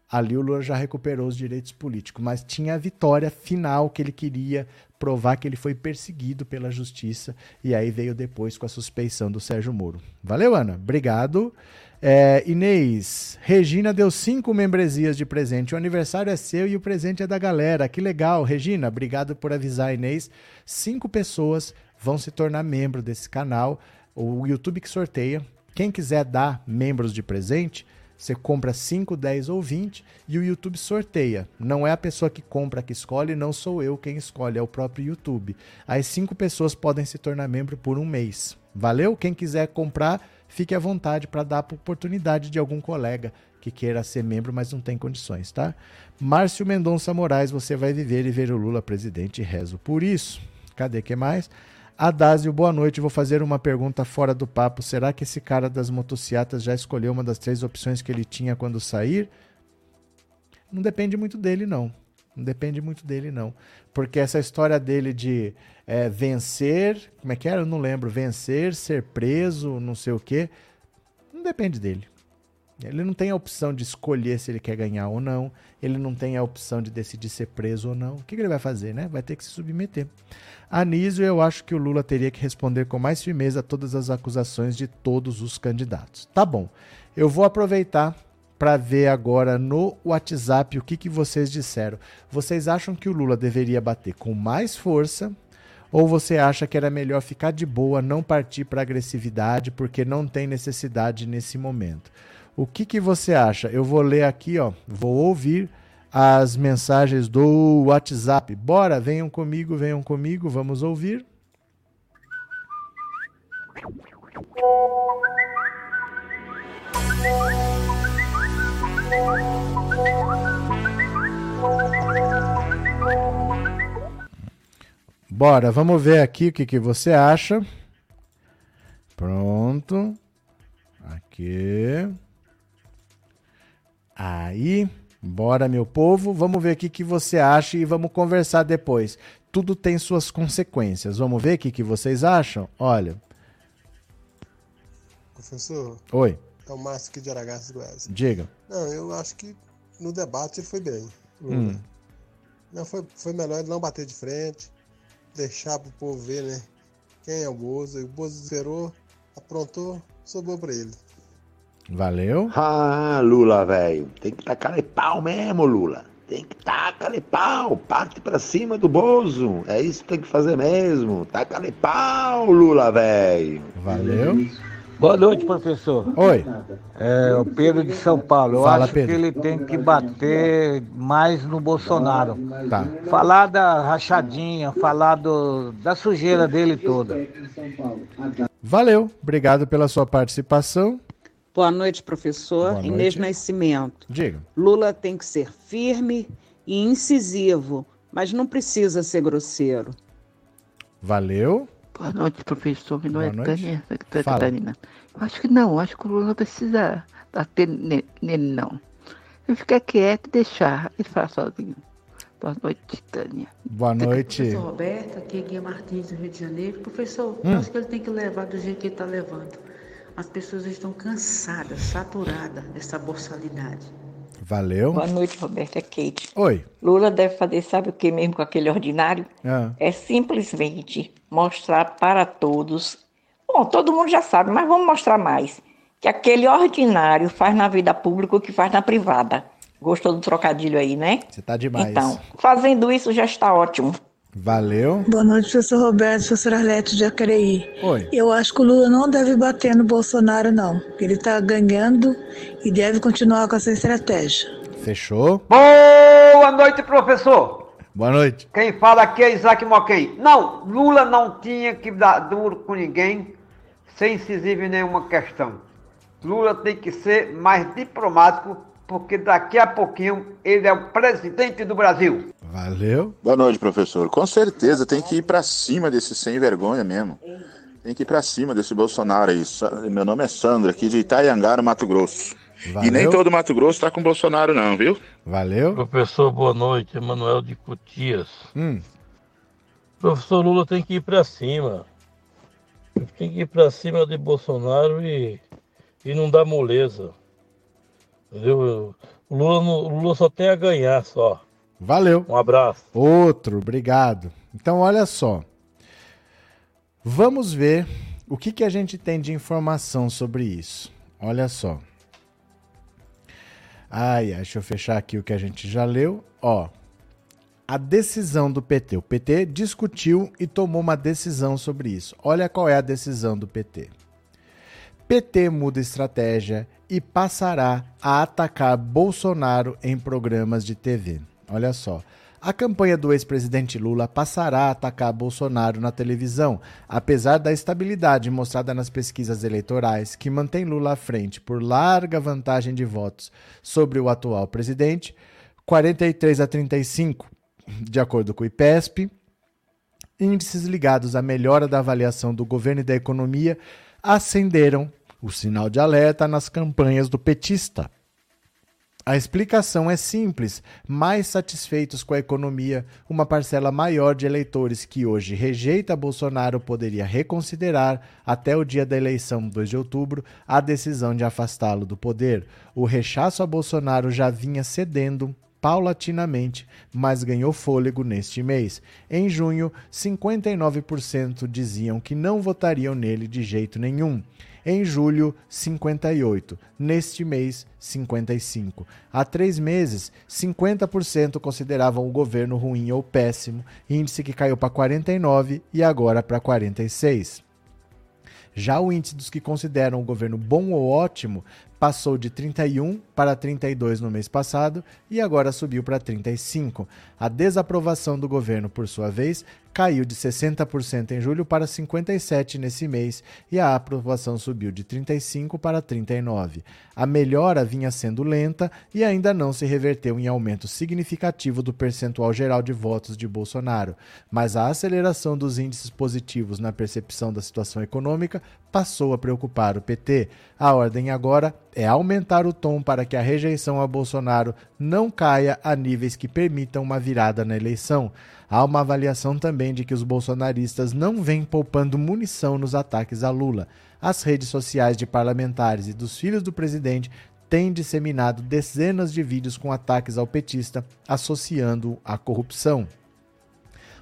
ali o Lula já recuperou os direitos políticos, mas tinha a vitória final que ele queria provar que ele foi perseguido pela justiça e aí veio depois com a suspeição do Sérgio Moro. Valeu, Ana. Obrigado. É, Inês, Regina deu cinco membresias de presente. O aniversário é seu e o presente é da galera. Que legal, Regina. Obrigado por avisar, Inês. Cinco pessoas vão se tornar membro desse canal. O YouTube que sorteia. Quem quiser dar membros de presente, você compra 5, 10 ou 20 e o YouTube sorteia. Não é a pessoa que compra que escolhe, não sou eu quem escolhe, é o próprio YouTube. As cinco pessoas podem se tornar membro por um mês. Valeu? Quem quiser comprar, fique à vontade para dar a oportunidade de algum colega que queira ser membro, mas não tem condições, tá? Márcio Mendonça Moraes, você vai viver e ver o Lula presidente, rezo por isso. Cadê que mais? Adásio, boa noite. Vou fazer uma pergunta fora do papo. Será que esse cara das motocicletas já escolheu uma das três opções que ele tinha quando sair? Não depende muito dele, não. Não depende muito dele, não. Porque essa história dele de é, vencer, como é que era? Eu não lembro. Vencer, ser preso, não sei o quê. Não depende dele. Ele não tem a opção de escolher se ele quer ganhar ou não. Ele não tem a opção de decidir ser preso ou não. O que, ele vai fazer, né? Vai ter que se submeter. Anísio, eu acho que o Lula teria que responder com mais firmeza a todas as acusações de todos os candidatos. Tá bom. Eu vou aproveitar para ver agora no WhatsApp o que, que vocês disseram. Vocês acham que o Lula deveria bater com mais força? Ou você acha que era melhor ficar de boa, não partir para agressividade, porque não tem necessidade nesse momento? O que, que você acha? Eu vou ler aqui, ó, vou ouvir as mensagens do WhatsApp. Bora, venham comigo, venham comigo, vamos ouvir. Bora, vamos ver aqui o que, que você acha. Pronto. Aqui. Aí. Bora, meu povo, vamos ver o que, que você acha e vamos conversar depois. Tudo tem suas consequências. Vamos ver o que, que vocês acham? Olha. Professor. Oi. É o Márcio aqui de Aragaças, Goiás. Diga. Não, eu acho que no debate ele foi bem. Hum. Não, foi, foi melhor ele não bater de frente, deixar pro povo ver, né? Quem é o Bozo. E o Bozo zerou, aprontou, sobrou pra ele. Valeu. Ah, Lula, velho. Tem que tacar pau mesmo, Lula. Tem que tacar pau. Parte pra cima do Bozo. É isso que tem que fazer mesmo. Taca pau, Lula, velho. Valeu. Boa noite, professor. Oi. É o Pedro de São Paulo. Eu Fala, acho Pedro. que ele tem que bater mais no Bolsonaro. Tá. Falar da rachadinha, falar do, da sujeira dele toda. Valeu. Obrigado pela sua participação. Boa noite, professor. Boa Inês noite. Nascimento. Diga. Lula tem que ser firme e incisivo, mas não precisa ser grosseiro. Valeu. Boa noite, professor. Meu nome Boa é. Catarina. Eu acho que não, acho que o Lula precisa bater ne- nele, não. Ele ficar quieto e deixar ele falar sozinho. Boa noite, Tânia. Boa noite. Professor Roberto, aqui é Guia Martins, do Rio de Janeiro. Professor, Hum. eu acho que ele tem que levar do jeito que ele está levando. As pessoas estão cansadas, saturadas dessa borsalidade. Valeu. Boa noite, Roberto. É Kate. Oi. Lula deve fazer, sabe o que mesmo com aquele ordinário? Ah. É simplesmente mostrar para todos. Bom, todo mundo já sabe, mas vamos mostrar mais. Que aquele ordinário faz na vida pública o que faz na privada. Gostou do trocadilho aí, né? Você tá demais. Então, fazendo isso já está ótimo. Valeu. Boa noite, professor Roberto, professor Arlete de Jacareí. Oi. Eu acho que o Lula não deve bater no Bolsonaro, não. Ele está ganhando e deve continuar com essa estratégia. Fechou. Boa noite, professor. Boa noite. Quem fala aqui é Isaac Moquei. Não, Lula não tinha que dar duro com ninguém, ser incisivo em nenhuma questão. Lula tem que ser mais diplomático, porque daqui a pouquinho ele é o presidente do Brasil. Valeu. Boa noite, professor. Com certeza tem que ir pra cima desse sem vergonha mesmo. Tem que ir pra cima desse Bolsonaro aí. Meu nome é Sandro, aqui de Itaiangá, no Mato Grosso. Valeu. E nem todo Mato Grosso tá com Bolsonaro, não, viu? Valeu. Professor, boa noite. Emanuel de Cutias. Hum. Professor Lula tem que ir pra cima. Tem que ir pra cima de Bolsonaro e, e não dar moleza. O Lula, o Lula só tem a ganhar só. Valeu. Um abraço. Outro, obrigado. Então, olha só. Vamos ver o que, que a gente tem de informação sobre isso. Olha só. Ai, ai, deixa eu fechar aqui o que a gente já leu. Ó, a decisão do PT. O PT discutiu e tomou uma decisão sobre isso. Olha qual é a decisão do PT. PT muda estratégia e passará a atacar Bolsonaro em programas de TV. Olha só. A campanha do ex-presidente Lula passará a atacar Bolsonaro na televisão, apesar da estabilidade mostrada nas pesquisas eleitorais, que mantém Lula à frente por larga vantagem de votos sobre o atual presidente, 43 a 35, de acordo com o IPESP. Índices ligados à melhora da avaliação do governo e da economia acenderam o sinal de alerta nas campanhas do petista. A explicação é simples: mais satisfeitos com a economia, uma parcela maior de eleitores que hoje rejeita Bolsonaro poderia reconsiderar, até o dia da eleição, 2 de outubro, a decisão de afastá-lo do poder. O rechaço a Bolsonaro já vinha cedendo paulatinamente, mas ganhou fôlego neste mês. Em junho, 59% diziam que não votariam nele de jeito nenhum. Em julho, 58. Neste mês, 55. Há três meses, 50% consideravam o governo ruim ou péssimo, índice que caiu para 49 e agora para 46. Já o índice dos que consideram o governo bom ou ótimo passou de 31 para 32 no mês passado e agora subiu para 35. A desaprovação do governo, por sua vez, caiu de 60% em julho para 57% nesse mês e a aprovação subiu de 35% para 39%. A melhora vinha sendo lenta e ainda não se reverteu em aumento significativo do percentual geral de votos de Bolsonaro, mas a aceleração dos índices positivos na percepção da situação econômica passou a preocupar o PT. A ordem agora é aumentar o tom para que a rejeição a Bolsonaro não caia a níveis que permitam uma virada na eleição. Há uma avaliação também de que os bolsonaristas não vêm poupando munição nos ataques a Lula. As redes sociais de parlamentares e dos filhos do presidente têm disseminado dezenas de vídeos com ataques ao petista, associando-o à corrupção.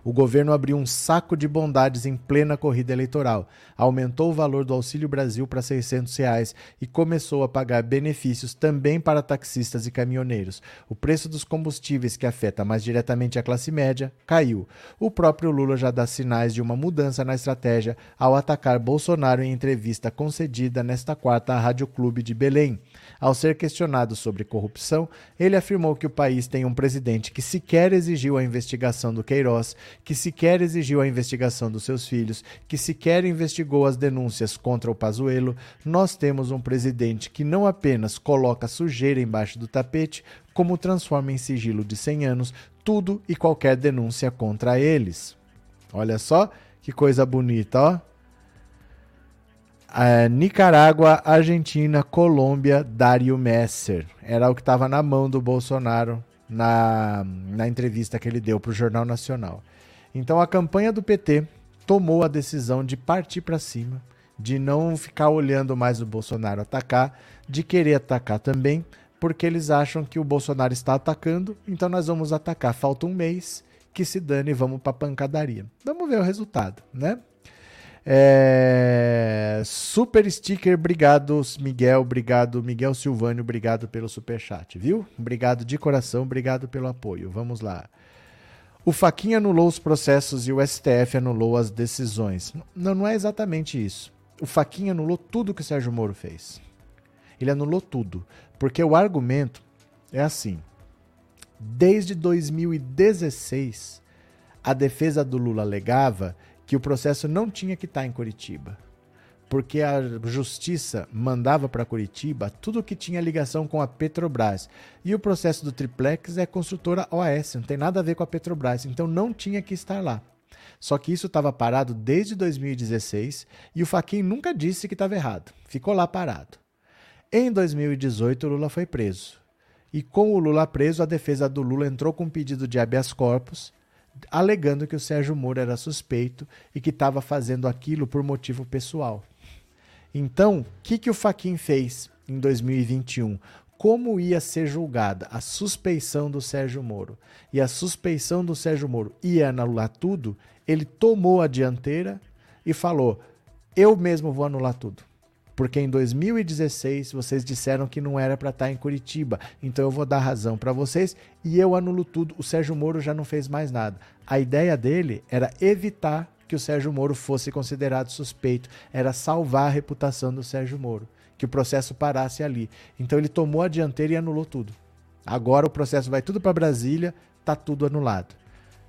O governo abriu um saco de bondades em plena corrida eleitoral, aumentou o valor do Auxílio Brasil para 600 reais e começou a pagar benefícios também para taxistas e caminhoneiros. O preço dos combustíveis, que afeta mais diretamente a classe média, caiu. O próprio Lula já dá sinais de uma mudança na estratégia ao atacar Bolsonaro em entrevista concedida nesta quarta à Rádio Clube de Belém. Ao ser questionado sobre corrupção, ele afirmou que o país tem um presidente que sequer exigiu a investigação do Queiroz, que sequer exigiu a investigação dos seus filhos, que sequer investigou as denúncias contra o Pazuello. Nós temos um presidente que não apenas coloca sujeira embaixo do tapete, como transforma em sigilo de 100 anos tudo e qualquer denúncia contra eles. Olha só que coisa bonita, ó. Nicarágua, Argentina, Colômbia, Dário Messer. Era o que estava na mão do Bolsonaro na, na entrevista que ele deu para o Jornal Nacional. Então a campanha do PT tomou a decisão de partir para cima de não ficar olhando mais o Bolsonaro atacar, de querer atacar também, porque eles acham que o Bolsonaro está atacando, então nós vamos atacar. Falta um mês, que se dane, vamos para pancadaria. Vamos ver o resultado, né? É... Super sticker, obrigado Miguel, obrigado Miguel Silvânio, obrigado pelo super chat, viu? Obrigado de coração, obrigado pelo apoio. Vamos lá. O Faquinha anulou os processos e o STF anulou as decisões. Não, não é exatamente isso. O Faquinha anulou tudo que o Sérgio Moro fez. Ele anulou tudo, porque o argumento é assim. Desde 2016, a defesa do Lula alegava que o processo não tinha que estar em Curitiba, porque a justiça mandava para Curitiba tudo que tinha ligação com a Petrobras. E o processo do triplex é construtora OAS, não tem nada a ver com a Petrobras, então não tinha que estar lá. Só que isso estava parado desde 2016 e o Faquin nunca disse que estava errado. Ficou lá parado. Em 2018, o Lula foi preso. E com o Lula preso, a defesa do Lula entrou com um pedido de habeas corpus alegando que o Sérgio Moro era suspeito e que estava fazendo aquilo por motivo pessoal. Então, o que, que o Faquin fez em 2021? Como ia ser julgada a suspeição do Sérgio Moro e a suspeição do Sérgio Moro ia anular tudo, ele tomou a dianteira e falou: Eu mesmo vou anular tudo porque em 2016 vocês disseram que não era para estar tá em Curitiba. Então eu vou dar razão para vocês e eu anulo tudo. O Sérgio Moro já não fez mais nada. A ideia dele era evitar que o Sérgio Moro fosse considerado suspeito, era salvar a reputação do Sérgio Moro, que o processo parasse ali. Então ele tomou a dianteira e anulou tudo. Agora o processo vai tudo para Brasília, tá tudo anulado.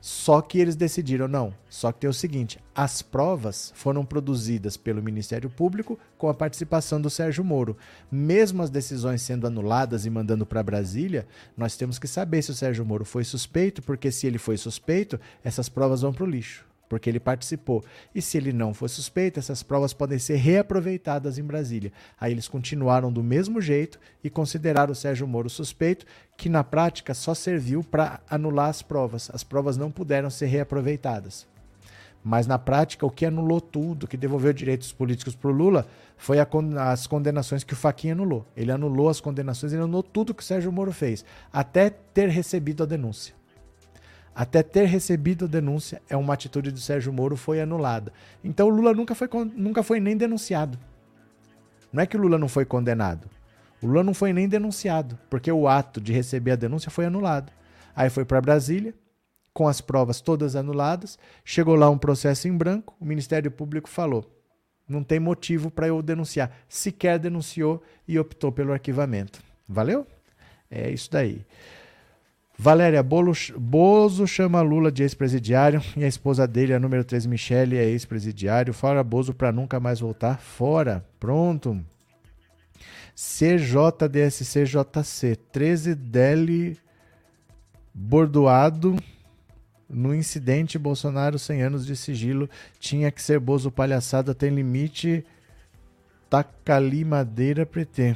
Só que eles decidiram não. Só que tem o seguinte: as provas foram produzidas pelo Ministério Público com a participação do Sérgio Moro. Mesmo as decisões sendo anuladas e mandando para Brasília, nós temos que saber se o Sérgio Moro foi suspeito, porque se ele foi suspeito, essas provas vão para o lixo porque ele participou. E se ele não for suspeito, essas provas podem ser reaproveitadas em Brasília. Aí eles continuaram do mesmo jeito e consideraram o Sérgio Moro suspeito, que na prática só serviu para anular as provas. As provas não puderam ser reaproveitadas. Mas na prática, o que anulou tudo, que devolveu direitos políticos para o Lula, foi as condenações que o Faquinha anulou. Ele anulou as condenações, ele anulou tudo que o Sérgio Moro fez, até ter recebido a denúncia. Até ter recebido a denúncia, é uma atitude do Sérgio Moro foi anulada. Então o Lula nunca foi, nunca foi nem denunciado. Não é que o Lula não foi condenado. O Lula não foi nem denunciado, porque o ato de receber a denúncia foi anulado. Aí foi para Brasília, com as provas todas anuladas, chegou lá um processo em branco, o Ministério Público falou: não tem motivo para eu denunciar. Sequer denunciou e optou pelo arquivamento. Valeu? É isso daí. Valéria Bozo chama Lula de ex-presidiário (laughs) e a esposa dele, a número 3, Michele, é ex-presidiário. Fora Bozo para nunca mais voltar. Fora. Pronto. CJDSCJC 13 Deli bordoado no incidente Bolsonaro 100 anos de sigilo tinha que ser Bozo palhaçada tem limite Tacali Madeira Pretê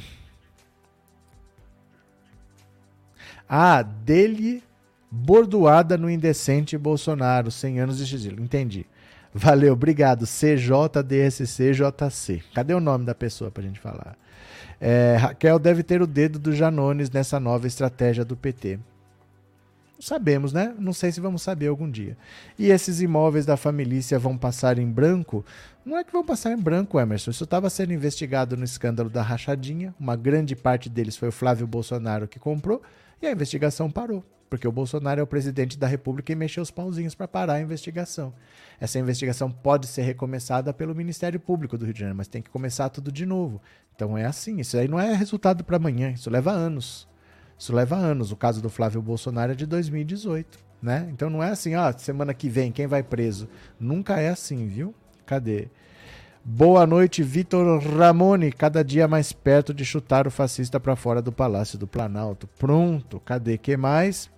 Ah, dele bordoada no indecente Bolsonaro, 100 anos de sigilo. Entendi. Valeu, obrigado. CJDSCJC. Cadê o nome da pessoa pra gente falar? É, Raquel deve ter o dedo do Janones nessa nova estratégia do PT. Sabemos, né? Não sei se vamos saber algum dia. E esses imóveis da família vão passar em branco? Não é que vão passar em branco, Emerson. Isso estava sendo investigado no escândalo da rachadinha. Uma grande parte deles foi o Flávio Bolsonaro que comprou. E a investigação parou, porque o Bolsonaro é o presidente da República e mexeu os pauzinhos para parar a investigação. Essa investigação pode ser recomeçada pelo Ministério Público do Rio de Janeiro, mas tem que começar tudo de novo. Então é assim, isso aí não é resultado para amanhã, isso leva anos. Isso leva anos. O caso do Flávio Bolsonaro é de 2018, né? Então não é assim, ó, semana que vem quem vai preso. Nunca é assim, viu? Cadê? Boa noite, Vitor Ramone. Cada dia mais perto de chutar o fascista para fora do Palácio do Planalto. Pronto, cadê que mais?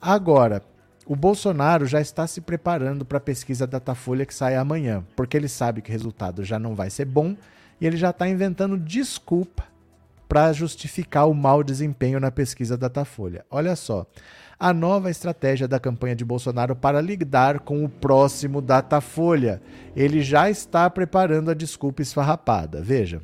Agora, o Bolsonaro já está se preparando para a pesquisa Datafolha que sai amanhã, porque ele sabe que o resultado já não vai ser bom e ele já está inventando desculpa para justificar o mau desempenho na pesquisa Datafolha. Olha só, a nova estratégia da campanha de Bolsonaro para lidar com o próximo Datafolha. Ele já está preparando a desculpa esfarrapada. Veja.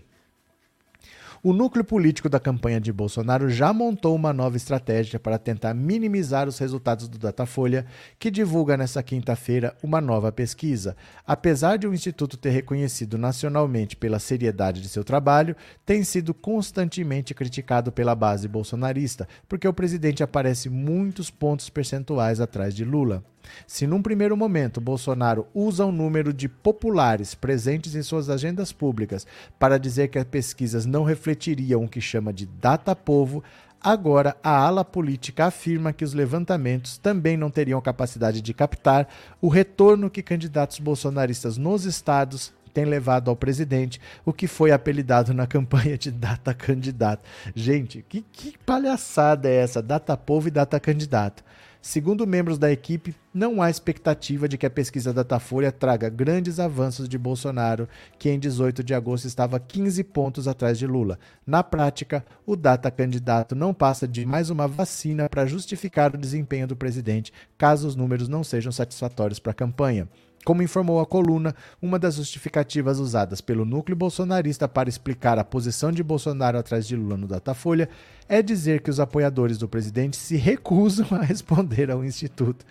O núcleo político da campanha de Bolsonaro já montou uma nova estratégia para tentar minimizar os resultados do Datafolha, que divulga nesta quinta-feira uma nova pesquisa. Apesar de o Instituto ter reconhecido nacionalmente pela seriedade de seu trabalho, tem sido constantemente criticado pela base bolsonarista, porque o presidente aparece muitos pontos percentuais atrás de Lula. Se num primeiro momento Bolsonaro usa o número de populares presentes em suas agendas públicas para dizer que as pesquisas não refletiriam o que chama de data povo, agora a ala política afirma que os levantamentos também não teriam capacidade de captar o retorno que candidatos bolsonaristas nos estados têm levado ao presidente, o que foi apelidado na (laughs) campanha de data candidato. Gente, que, que palhaçada é essa? Data povo e data candidato. Segundo membros da equipe, não há expectativa de que a pesquisa Datafolha traga grandes avanços de Bolsonaro, que em 18 de agosto estava 15 pontos atrás de Lula. Na prática, o data candidato não passa de mais uma vacina para justificar o desempenho do presidente, caso os números não sejam satisfatórios para a campanha. Como informou a coluna, uma das justificativas usadas pelo núcleo bolsonarista para explicar a posição de Bolsonaro atrás de Lula no Datafolha é dizer que os apoiadores do presidente se recusam a responder ao Instituto.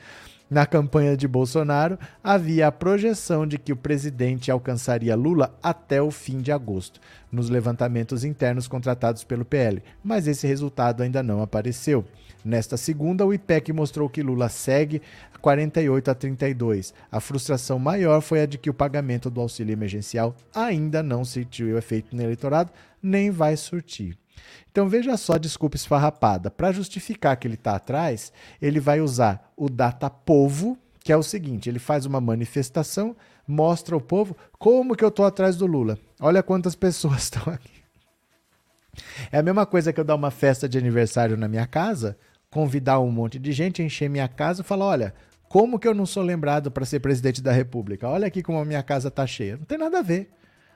Na campanha de Bolsonaro, havia a projeção de que o presidente alcançaria Lula até o fim de agosto, nos levantamentos internos contratados pelo PL, mas esse resultado ainda não apareceu. Nesta segunda, o IPEC mostrou que Lula segue 48 a 32. A frustração maior foi a de que o pagamento do auxílio emergencial ainda não surtiu efeito no eleitorado, nem vai surtir. Então veja só desculpa esfarrapada. Para justificar que ele está atrás, ele vai usar o data povo, que é o seguinte: ele faz uma manifestação, mostra ao povo como que eu estou atrás do Lula. Olha quantas (laughs) pessoas estão aqui. É a mesma coisa que eu dar uma festa de aniversário na minha casa, convidar um monte de gente, encher minha casa e falar: olha, como que eu não sou lembrado para ser presidente da República? Olha aqui como a minha casa está cheia. Não tem nada a ver.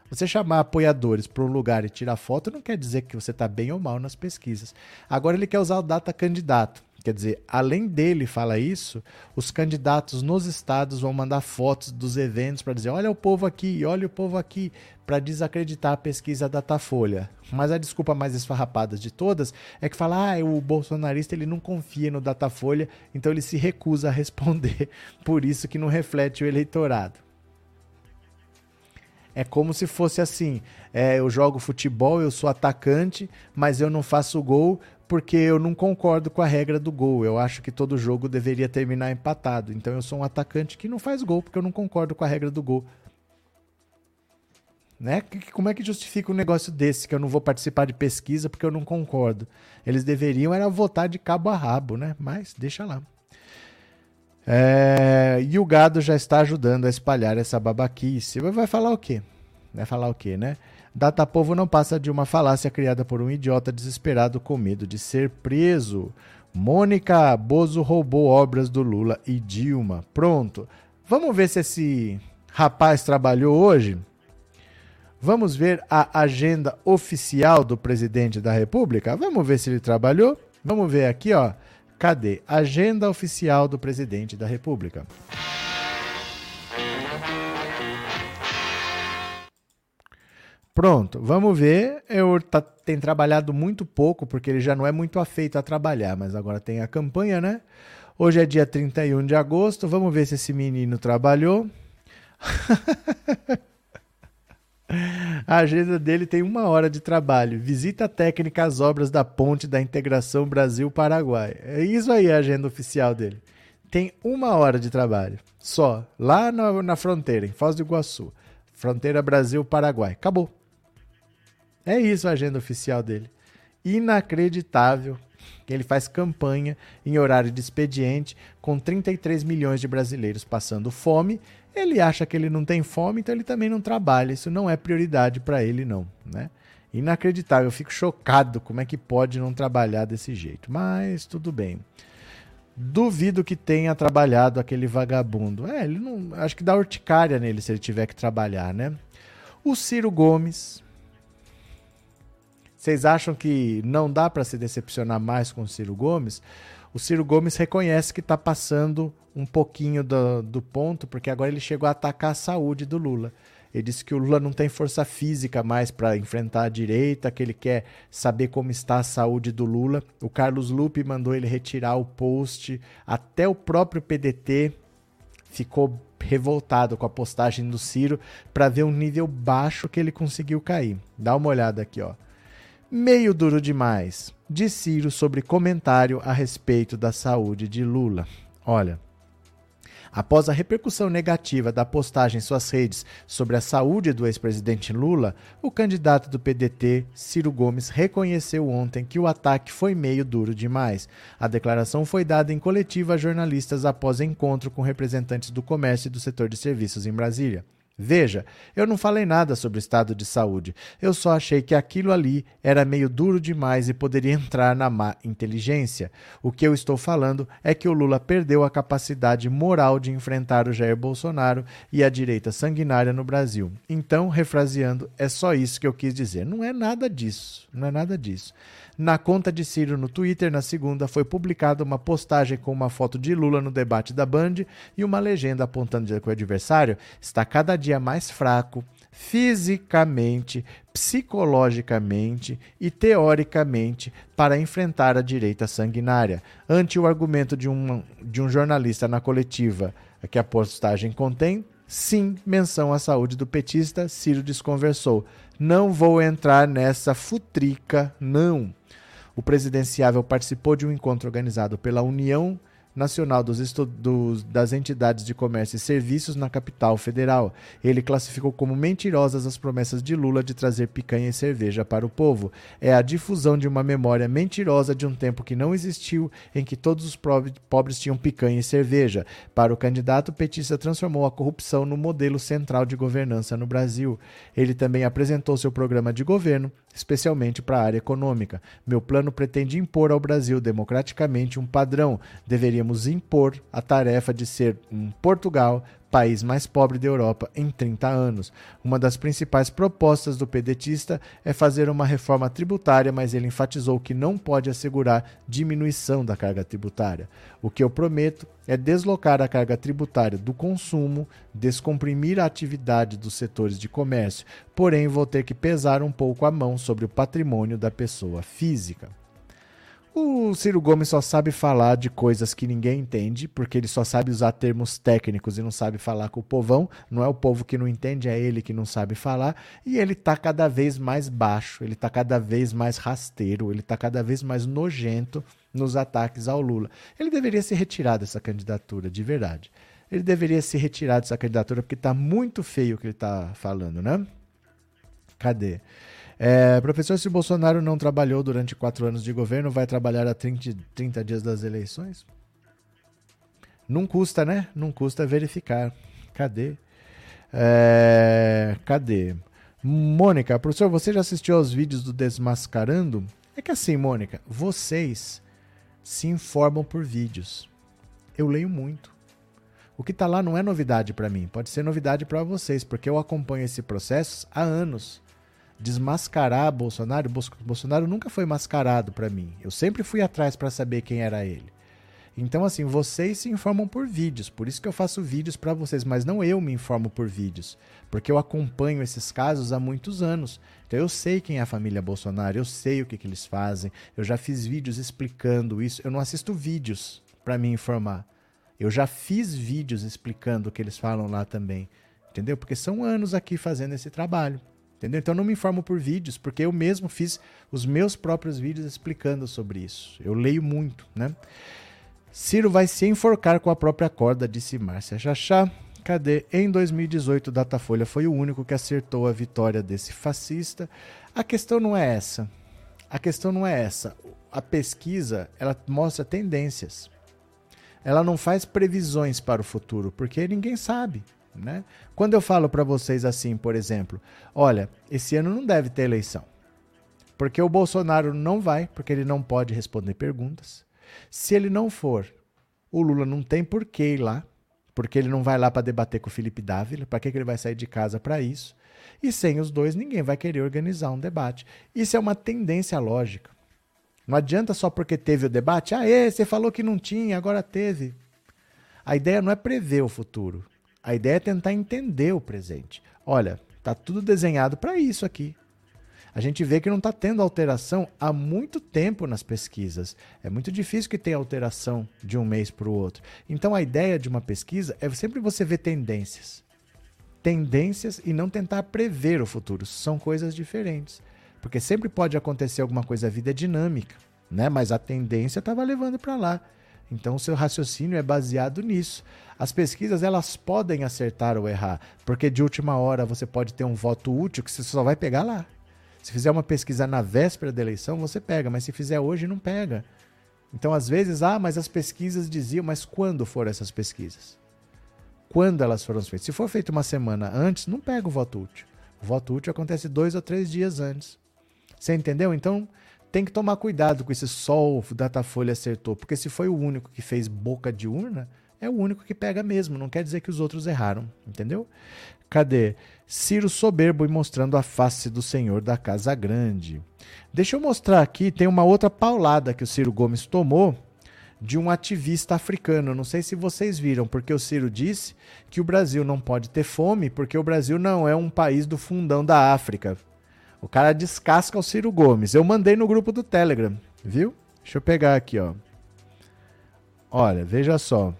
Você chamar apoiadores para um lugar e tirar foto não quer dizer que você está bem ou mal nas pesquisas. Agora ele quer usar o data candidato. Quer dizer, além dele falar isso, os candidatos nos estados vão mandar fotos dos eventos para dizer: olha o povo aqui, olha o povo aqui, para desacreditar a pesquisa Datafolha. Mas a desculpa mais esfarrapada de todas é que fala: ah, o bolsonarista ele não confia no Datafolha, então ele se recusa a responder. (laughs) Por isso que não reflete o eleitorado. É como se fosse assim: é, eu jogo futebol, eu sou atacante, mas eu não faço gol porque eu não concordo com a regra do gol. Eu acho que todo jogo deveria terminar empatado. Então eu sou um atacante que não faz gol porque eu não concordo com a regra do gol. Né? Como é que justifica um negócio desse que eu não vou participar de pesquisa porque eu não concordo? Eles deveriam era votar de cabo a rabo, né? Mas deixa lá. É... E o gado já está ajudando a espalhar essa babaquice. Vai falar o quê? Vai falar o quê, né? Datapovo não passa de uma falácia criada por um idiota desesperado com medo de ser preso. Mônica Bozo roubou obras do Lula e Dilma. Pronto. Vamos ver se esse rapaz trabalhou hoje? Vamos ver a agenda oficial do presidente da República? Vamos ver se ele trabalhou? Vamos ver aqui, ó. Cadê? Agenda oficial do presidente da República. Pronto, vamos ver. Eu tá, tem trabalhado muito pouco, porque ele já não é muito afeito a trabalhar, mas agora tem a campanha, né? Hoje é dia 31 de agosto. Vamos ver se esse menino trabalhou. (laughs) A agenda dele tem uma hora de trabalho. Visita técnica às obras da ponte da integração Brasil-Paraguai. É isso aí a agenda oficial dele. Tem uma hora de trabalho. Só. Lá na, na fronteira, em Foz do Iguaçu. Fronteira Brasil-Paraguai. Acabou. É isso a agenda oficial dele. Inacreditável ele faz campanha em horário de expediente com 33 milhões de brasileiros passando fome. Ele acha que ele não tem fome, então ele também não trabalha. Isso não é prioridade para ele, não. Né? Inacreditável. Eu fico chocado como é que pode não trabalhar desse jeito. Mas tudo bem. Duvido que tenha trabalhado aquele vagabundo. É, ele não. Acho que dá urticária nele se ele tiver que trabalhar, né? O Ciro Gomes, vocês acham que não dá para se decepcionar mais com o Ciro Gomes? O Ciro Gomes reconhece que está passando um pouquinho do, do ponto, porque agora ele chegou a atacar a saúde do Lula. Ele disse que o Lula não tem força física mais para enfrentar a direita, que ele quer saber como está a saúde do Lula. O Carlos Lupe mandou ele retirar o post. Até o próprio PDT ficou revoltado com a postagem do Ciro para ver o nível baixo que ele conseguiu cair. Dá uma olhada aqui, ó. Meio duro demais, de Ciro sobre comentário a respeito da saúde de Lula. Olha, Após a repercussão negativa da postagem em suas redes sobre a saúde do ex-presidente Lula, o candidato do PDT, Ciro Gomes, reconheceu ontem que o ataque foi meio duro demais. A declaração foi dada em coletiva a jornalistas após encontro com representantes do comércio e do setor de serviços em Brasília. Veja, eu não falei nada sobre o estado de saúde. Eu só achei que aquilo ali era meio duro demais e poderia (laughs) entrar na má inteligência. O que eu estou falando é que o Lula perdeu a capacidade moral de enfrentar o Jair Bolsonaro e a direita sanguinária no Brasil. Então, refraseando, é só isso que eu quis dizer. Não é nada disso. Não é nada disso. Na conta de Ciro no Twitter, na segunda, foi publicada uma postagem com uma foto de Lula no debate da Band e uma legenda apontando que o adversário está cada dia mais fraco, fisicamente, psicologicamente e teoricamente para enfrentar a direita sanguinária. Ante o argumento de um, de um jornalista na coletiva que a postagem contém, sim, menção à saúde do petista, Ciro desconversou. Não vou entrar nessa futrica, não. O presidenciável participou de um encontro organizado pela União Nacional dos, das Entidades de Comércio e Serviços na capital federal. Ele classificou como mentirosas as promessas de Lula de trazer picanha e cerveja para o povo. É a difusão de uma memória mentirosa de um tempo que não existiu, em que todos os pobres tinham picanha e cerveja. Para o candidato, petista transformou a corrupção no modelo central de governança no Brasil. Ele também apresentou seu programa de governo, especialmente para a área econômica. Meu plano pretende impor ao Brasil democraticamente um padrão. Deveríamos impor a tarefa de ser um Portugal país mais pobre da Europa em 30 anos. Uma das principais propostas do pedetista é fazer uma reforma tributária, mas ele enfatizou que não pode assegurar diminuição da carga tributária. O que eu prometo é deslocar a carga tributária do consumo, descomprimir a atividade dos setores de comércio, porém vou ter que pesar um pouco a mão sobre o patrimônio da pessoa física. O Ciro Gomes só sabe falar de coisas que ninguém entende, porque ele só sabe usar termos técnicos e não sabe falar com o povão. Não é o povo que não entende, é ele que não sabe falar. E ele tá cada vez mais baixo, ele tá cada vez mais rasteiro, ele tá cada vez mais nojento nos ataques ao Lula. Ele deveria se retirar dessa candidatura, de verdade. Ele deveria se retirar dessa candidatura porque tá muito feio o que ele tá falando, né? Cadê? É, professor, se Bolsonaro não trabalhou durante quatro anos de governo, vai trabalhar a 30, 30 dias das eleições? Não custa, né? Não custa verificar. Cadê? É, cadê? Mônica, professor, você já assistiu aos vídeos do Desmascarando? É que assim, Mônica, vocês se informam por vídeos. Eu leio muito. O que está lá não é novidade para mim, pode ser novidade para vocês, porque eu acompanho esse processo há anos desmascarar Bolsonaro, Bolsonaro nunca foi mascarado para mim. Eu sempre fui atrás para saber quem era ele. Então, assim, vocês se informam por vídeos, por isso que eu faço vídeos para vocês, mas não eu me informo por vídeos, porque eu acompanho esses casos há muitos anos. Então, eu sei quem é a família Bolsonaro, eu sei o que, que eles fazem, eu já fiz vídeos explicando isso. Eu não assisto vídeos para me informar. Eu já fiz vídeos explicando o que eles falam lá também, entendeu? Porque são anos aqui fazendo esse trabalho. Entendeu? Então eu não me informo por vídeos, porque eu mesmo fiz os meus próprios vídeos explicando sobre isso. Eu leio muito, né? Ciro vai se enforcar com a própria corda, disse Márcia Chachá. Cadê? Em 2018, Datafolha foi o único que acertou a vitória desse fascista. A questão não é essa. A questão não é essa. A pesquisa, ela mostra tendências. Ela não faz previsões para o futuro, porque ninguém sabe. Né? Quando eu falo para vocês assim, por exemplo, olha, esse ano não deve ter eleição, porque o Bolsonaro não vai, porque ele não pode responder perguntas. Se ele não for, o Lula não tem por que ir lá, porque ele não vai lá para debater com o Felipe Dávila, para que, que ele vai sair de casa para isso? E sem os dois, ninguém vai querer organizar um debate. Isso é uma tendência lógica. Não adianta só porque teve o debate, ah, você falou que não tinha, agora teve. A ideia não é prever o futuro. A ideia é tentar entender o presente. Olha, tá tudo desenhado para isso aqui. A gente vê que não está tendo alteração há muito tempo nas pesquisas. É muito difícil que tenha alteração de um mês para o outro. Então a ideia de uma pesquisa é sempre você ver tendências. Tendências e não tentar prever o futuro. São coisas diferentes. Porque sempre pode acontecer alguma coisa, a vida é dinâmica, né? Mas a tendência estava levando para lá. Então o seu raciocínio é baseado nisso. As pesquisas elas podem acertar ou errar, porque de última hora você pode ter um voto útil que você só vai pegar lá. Se fizer uma pesquisa na véspera da eleição, você pega, mas se fizer hoje, não pega. Então, às vezes, ah, mas as pesquisas diziam, mas quando foram essas pesquisas? Quando elas foram feitas? Se for feito uma semana antes, não pega o voto útil. O voto útil acontece dois ou três dias antes. Você entendeu? Então tem que tomar cuidado com esse sol, o Datafolha acertou, porque se foi o único que fez boca de urna, é o único que pega mesmo, não quer dizer que os outros erraram, entendeu? Cadê? Ciro soberbo e mostrando a face do senhor da casa grande. Deixa eu mostrar aqui, tem uma outra paulada que o Ciro Gomes tomou de um ativista africano. Não sei se vocês viram, porque o Ciro disse que o Brasil não pode ter fome porque o Brasil não é um país do fundão da África. O cara descasca o Ciro Gomes. Eu mandei no grupo do Telegram, viu? Deixa eu pegar aqui, ó. Olha, veja só.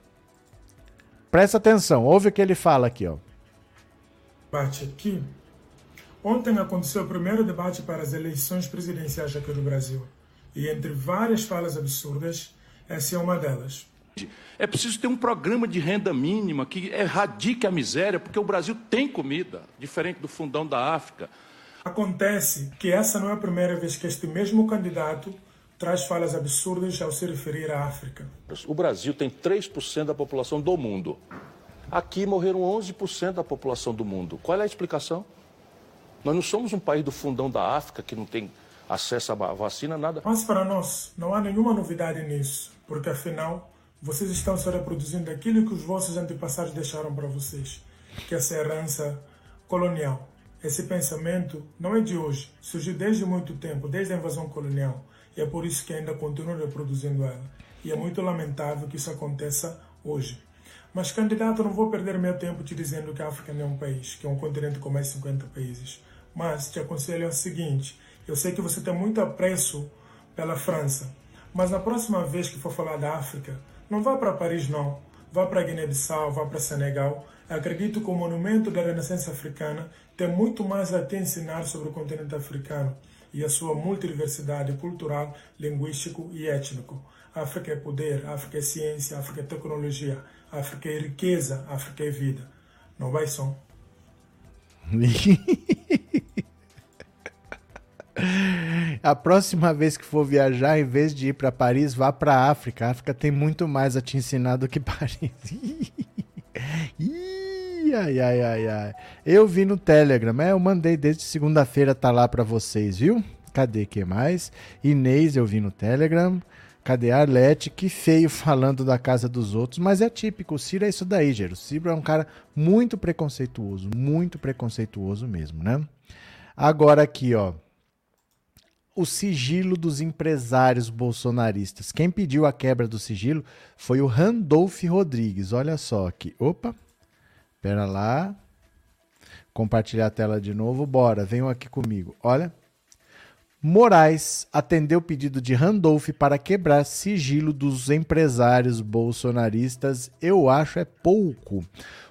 Presta atenção, ouve o que ele fala aqui, ó. Debate aqui. Ontem aconteceu o primeiro debate para as eleições presidenciais aqui do Brasil. E entre várias falas absurdas, essa é uma delas. É preciso ter um programa de renda mínima que erradique a miséria, porque o Brasil tem comida, diferente do fundão da África. Acontece que essa não é a primeira vez que este mesmo candidato traz falas absurdas ao se referir à África. O Brasil tem 3% da população do mundo. Aqui morreram 11% da população do mundo. Qual é a explicação? Nós não somos um país do fundão da África que não tem acesso à vacina, nada. Mas para nós não há nenhuma novidade nisso, porque afinal vocês estão se reproduzindo aquilo que os vossos antepassados deixaram para vocês, que é essa herança colonial. Esse pensamento não é de hoje, surgiu desde muito tempo, desde a invasão colonial, e é por isso que ainda continua reproduzindo ela. E é muito lamentável que isso aconteça hoje. Mas, candidato, não vou perder meu tempo te dizendo que a África não é um país, que é um continente com mais de 50 países. Mas te aconselho o seguinte: eu sei que você tem muito apreço pela França, mas na próxima vez que for falar da África, não vá para Paris, não. Vá para Guiné-Bissau, vá para Senegal. Acredito que o monumento da Renascença Africana tem muito mais a te ensinar sobre o continente africano e a sua multidiversidade cultural, linguístico e étnico. África é poder, África é ciência, África é tecnologia, África é riqueza, África é vida. Não vai som. (laughs) A próxima vez que for viajar, em vez de ir para Paris, vá para África. A África tem muito mais a te ensinar do que Paris. (laughs) ai, ai, ai, ai. Eu vi no Telegram, é, eu mandei desde segunda-feira, tá lá para vocês, viu? Cadê que mais? Inês, eu vi no Telegram. Cadê a Arlete? Que feio falando da casa dos outros, mas é típico. O Ciro é isso daí, Gero. O Ciro é um cara muito preconceituoso, muito preconceituoso mesmo, né? Agora aqui, ó. O sigilo dos empresários bolsonaristas. Quem pediu a quebra do sigilo foi o Randolph Rodrigues. Olha só aqui. Opa. Pera lá. Compartilhar a tela de novo. Bora, venham aqui comigo. Olha. Moraes atendeu o pedido de Randolph para quebrar sigilo dos empresários bolsonaristas. Eu acho é pouco.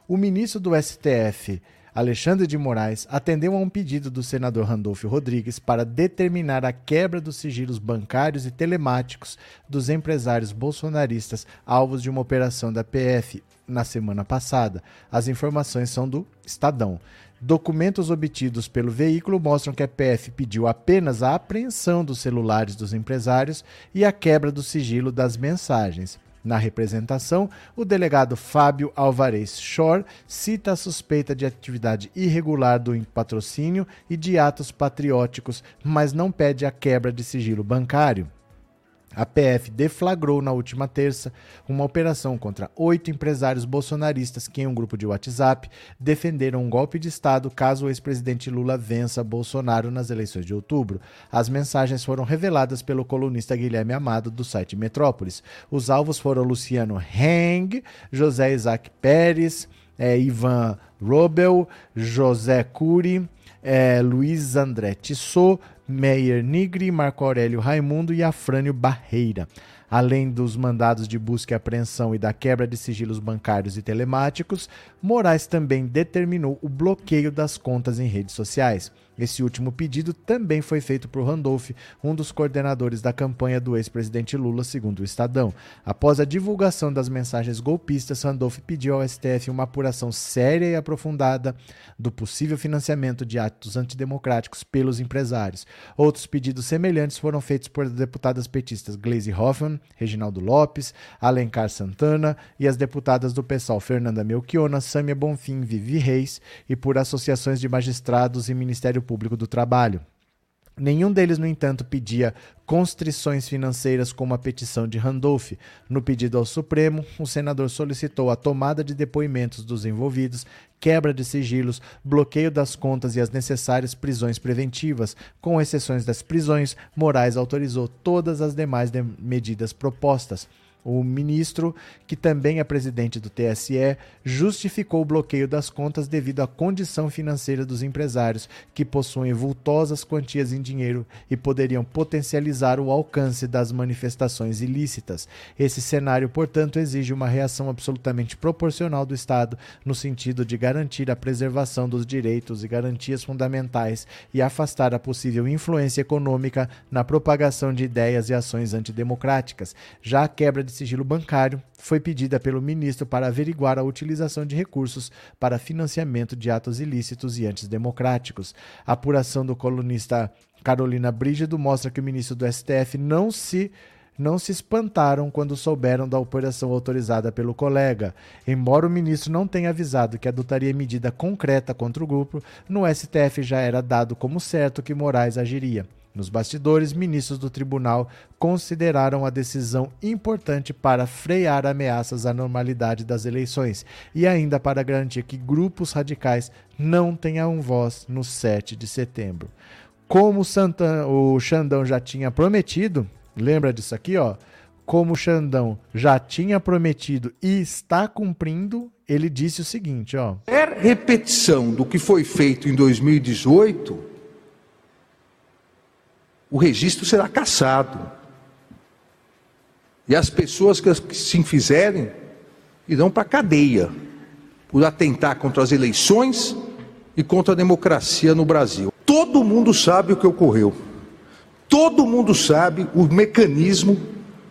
O ministro do STF, Alexandre de Moraes, atendeu a um pedido do senador Randolph Rodrigues para determinar a quebra dos sigilos bancários e telemáticos dos empresários bolsonaristas alvos de uma operação da PF na semana passada. As informações são do Estadão. Documentos obtidos pelo veículo mostram que a PF pediu apenas a apreensão dos celulares dos empresários e a quebra do sigilo das mensagens. Na representação, o delegado Fábio Alvarez Shore cita a suspeita de atividade irregular do patrocínio e de atos patrióticos, mas não pede a quebra de sigilo bancário. A PF deflagrou na última terça uma operação contra oito empresários bolsonaristas que, em um grupo de WhatsApp, defenderam um golpe de Estado caso o ex-presidente Lula vença Bolsonaro nas eleições de outubro. As mensagens foram reveladas pelo colunista Guilherme Amado, do site Metrópolis. Os alvos foram Luciano Heng, José Isaac Pérez, é, Ivan Robel, José Cury, é, Luiz André Tissot, Meyer Nigri, Marco Aurélio Raimundo e Afrânio Barreira. Além dos mandados de busca e apreensão e da quebra de sigilos bancários e telemáticos, Moraes também determinou o bloqueio das contas em redes sociais. Esse último pedido também foi feito por Randolph, um dos coordenadores da campanha do ex-presidente Lula, segundo o Estadão. Após a divulgação das mensagens golpistas, Randolph pediu ao STF uma apuração séria e aprofundada do possível financiamento de atos antidemocráticos pelos empresários. Outros pedidos semelhantes foram feitos por deputadas petistas Gleisi Hoffmann, Reginaldo Lopes, Alencar Santana e as deputadas do PSOL Fernanda Melchiona, Sâmia Bonfim, Vivi Reis e por associações de magistrados e Ministério Público do Trabalho. Nenhum deles, no entanto, pedia constrições financeiras como a petição de Randolph. No pedido ao Supremo, o senador solicitou a tomada de depoimentos dos envolvidos, quebra de sigilos, bloqueio das contas e as necessárias prisões preventivas. Com exceções das prisões, Moraes autorizou todas as demais de medidas propostas. O ministro, que também é presidente do TSE, justificou o bloqueio das contas devido à condição financeira dos empresários, que possuem vultosas quantias em dinheiro e poderiam potencializar o alcance das manifestações ilícitas. Esse cenário, portanto, exige uma reação absolutamente proporcional do Estado, no sentido de garantir a preservação dos direitos e garantias fundamentais e afastar a possível influência econômica na propagação de ideias e ações antidemocráticas. Já a quebra de sigilo bancário foi pedida pelo ministro para averiguar a utilização de recursos para financiamento de atos ilícitos e antidemocráticos. A apuração do colunista Carolina Brígido mostra que o ministro do STF não se não se espantaram quando souberam da operação autorizada pelo colega. Embora o ministro não tenha avisado que adotaria medida concreta contra o grupo, no STF já era dado como certo que Moraes agiria. Nos bastidores, ministros do tribunal consideraram a decisão importante para frear ameaças à normalidade das eleições e ainda para garantir que grupos radicais não tenham voz no 7 de setembro. Como o Xandão já tinha prometido, lembra disso aqui, ó? Como o Xandão já tinha prometido e está cumprindo, ele disse o seguinte, ó: É repetição do que foi feito em 2018 o registro será cassado. E as pessoas que se fizerem irão para a cadeia por atentar contra as eleições e contra a democracia no Brasil. Todo mundo sabe o que ocorreu. Todo mundo sabe o mecanismo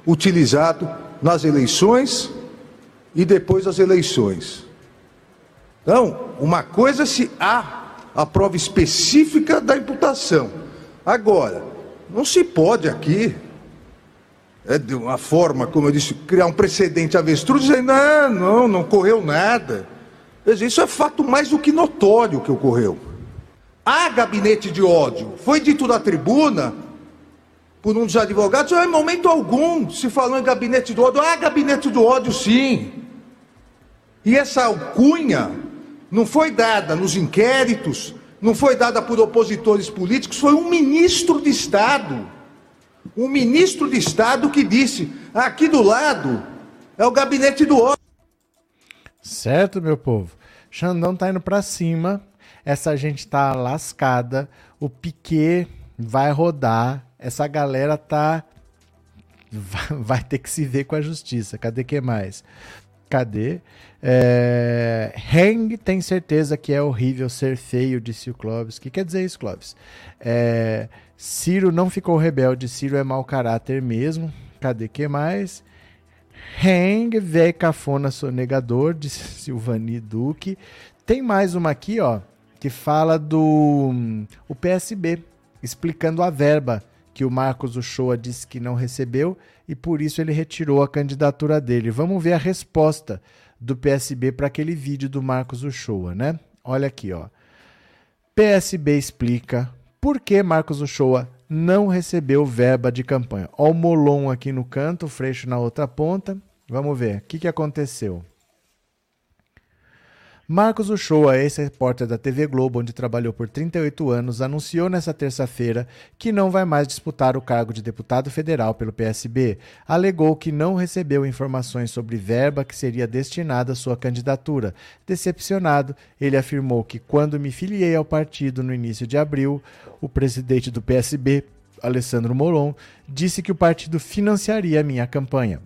utilizado nas eleições e depois das eleições. Então, uma coisa é se há a prova específica da imputação. Agora, não se pode aqui, é de uma forma, como eu disse, criar um precedente avestruz dizendo, ah, não, não ocorreu nada. Isso é fato mais do que notório que ocorreu. Há gabinete de ódio. Foi dito na tribuna por um dos advogados, ah, em momento algum se falou em gabinete do ódio. Há gabinete do ódio, sim. E essa alcunha não foi dada nos inquéritos, não foi dada por opositores políticos, foi um ministro de Estado. Um ministro de Estado que disse: aqui do lado é o gabinete do ódio. Certo, meu povo? Xandão tá indo para cima, essa gente tá lascada, o Piquet vai rodar, essa galera tá (laughs) vai ter que se ver com a justiça. Cadê que mais? Cadê? É... Hang tem certeza que é horrível ser feio, disse o Clóvis. O que quer dizer isso, Clóvis? É... Ciro não ficou rebelde, Ciro é mau caráter mesmo. Cadê que mais? Hang, velho cafona sonegador, (laughs) disse Silvani Duque. Tem mais uma aqui, ó, que fala do o PSB, explicando a verba que o Marcos Uchoa disse que não recebeu e por isso ele retirou a candidatura dele. Vamos ver a resposta do PSB para aquele vídeo do Marcos Uchoa, né? Olha aqui, ó. PSB explica por que Marcos Uchoa não recebeu verba de campanha. Ó o Molon aqui no canto, o Freixo na outra ponta. Vamos ver, o que, que aconteceu? Marcos Uchoa, ex-repórter da TV Globo, onde trabalhou por 38 anos, anunciou nesta terça-feira que não vai mais disputar o cargo de deputado federal pelo PSB. Alegou que não recebeu informações sobre verba que seria destinada à sua candidatura. Decepcionado, ele afirmou que quando me filiei ao partido no início de abril, o presidente do PSB, Alessandro Molon, disse que o partido financiaria a minha campanha.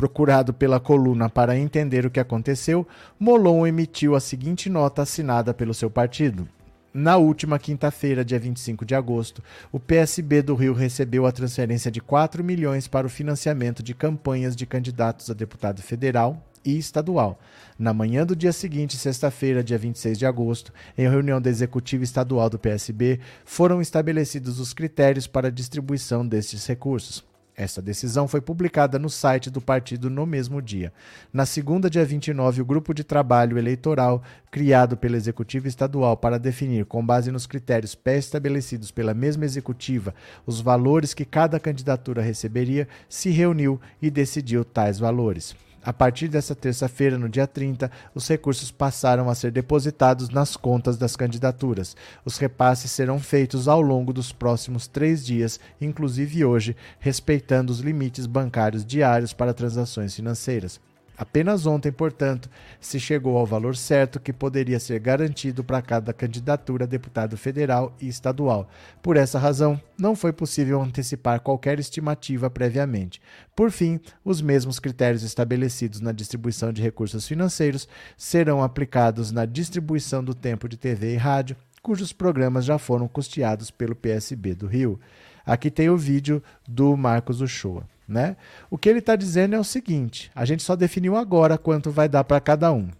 Procurado pela coluna para entender o que aconteceu, Molon emitiu a seguinte nota assinada pelo seu partido. Na última quinta-feira, dia 25 de agosto, o PSB do Rio recebeu a transferência de 4 milhões para o financiamento de campanhas de candidatos a deputado federal e estadual. Na manhã do dia seguinte, sexta-feira, dia 26 de agosto, em reunião da executiva estadual do PSB, foram estabelecidos os critérios para a distribuição destes recursos. Essa decisão foi publicada no site do partido no mesmo dia. Na segunda, dia 29, o grupo de trabalho eleitoral, criado pela executiva estadual para definir, com base nos critérios pré-estabelecidos pela mesma executiva, os valores que cada candidatura receberia, se reuniu e decidiu tais valores. A partir dessa terça-feira, no dia 30, os recursos passaram a ser depositados nas contas das candidaturas. Os repasses serão feitos ao longo dos próximos três dias, inclusive hoje, respeitando os limites bancários diários para transações financeiras. Apenas ontem, portanto, se chegou ao valor certo que poderia ser garantido para cada candidatura a deputado federal e estadual. Por essa razão, não foi possível antecipar qualquer estimativa previamente. Por fim, os mesmos critérios estabelecidos na distribuição de recursos financeiros serão aplicados na distribuição do tempo de TV e rádio, cujos programas já foram custeados pelo PSB do Rio. Aqui tem o vídeo do Marcos Uchoa. Né? O que ele está dizendo é o seguinte: a gente só definiu agora quanto vai dar para cada um.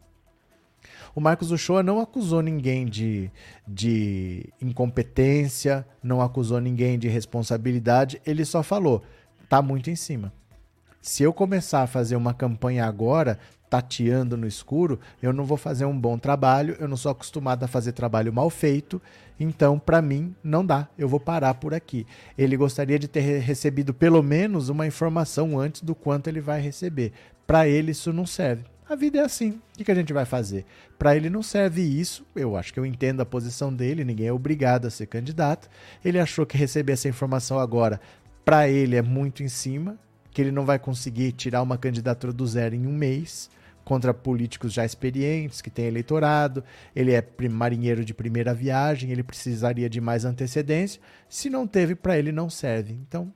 O Marcos Uchoa não acusou ninguém de, de incompetência, não acusou ninguém de responsabilidade, ele só falou: tá muito em cima. Se eu começar a fazer uma campanha agora, tateando no escuro, eu não vou fazer um bom trabalho, eu não sou acostumado a fazer trabalho mal feito, então para mim não dá, eu vou parar por aqui. Ele gostaria de ter recebido pelo menos uma informação antes do quanto ele vai receber. Para ele isso não serve. A vida é assim. O que a gente vai fazer? Para ele não serve isso. Eu acho que eu entendo a posição dele. Ninguém é obrigado a ser candidato. Ele achou que receber essa informação agora, para ele, é muito em cima. Que ele não vai conseguir tirar uma candidatura do zero em um mês contra políticos já experientes, que têm eleitorado, ele é marinheiro de primeira viagem, ele precisaria de mais antecedência. Se não teve, para ele não serve. Então,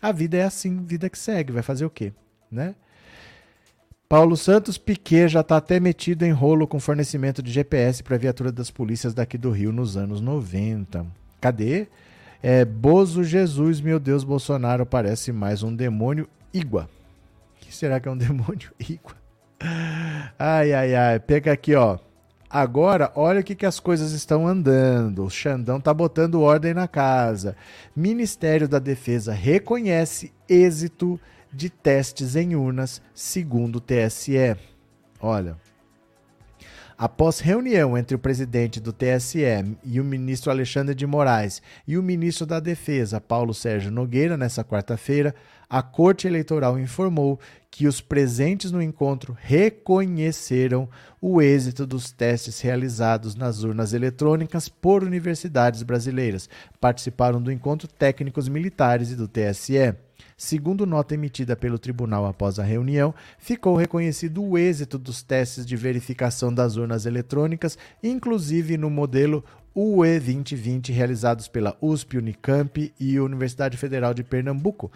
a vida é assim, vida que segue, vai fazer o quê? Né? Paulo Santos Piquet já está até metido em rolo com fornecimento de GPS para viatura das polícias daqui do Rio nos anos 90. Cadê? É, Bozo Jesus, meu Deus, Bolsonaro parece mais um demônio Igua. O que será que é um (laughs) demônio Igua? Ai, ai, ai. Pega aqui, ó. Agora, olha o que, que as coisas estão andando. O Xandão tá botando ordem na casa. Ministério da Defesa reconhece êxito de testes em urnas, segundo o TSE. Olha. Após reunião entre o presidente do TSE e o ministro Alexandre de Moraes e o ministro da Defesa, Paulo Sérgio Nogueira, nessa quarta-feira, a Corte Eleitoral informou que os presentes no encontro reconheceram o êxito dos testes realizados nas urnas eletrônicas por universidades brasileiras. Participaram do encontro técnicos militares e do TSE. Segundo nota emitida pelo tribunal após a reunião, ficou reconhecido o êxito dos testes de verificação das urnas eletrônicas, inclusive no modelo UE 2020 realizados pela USP, Unicamp e Universidade Federal de Pernambuco.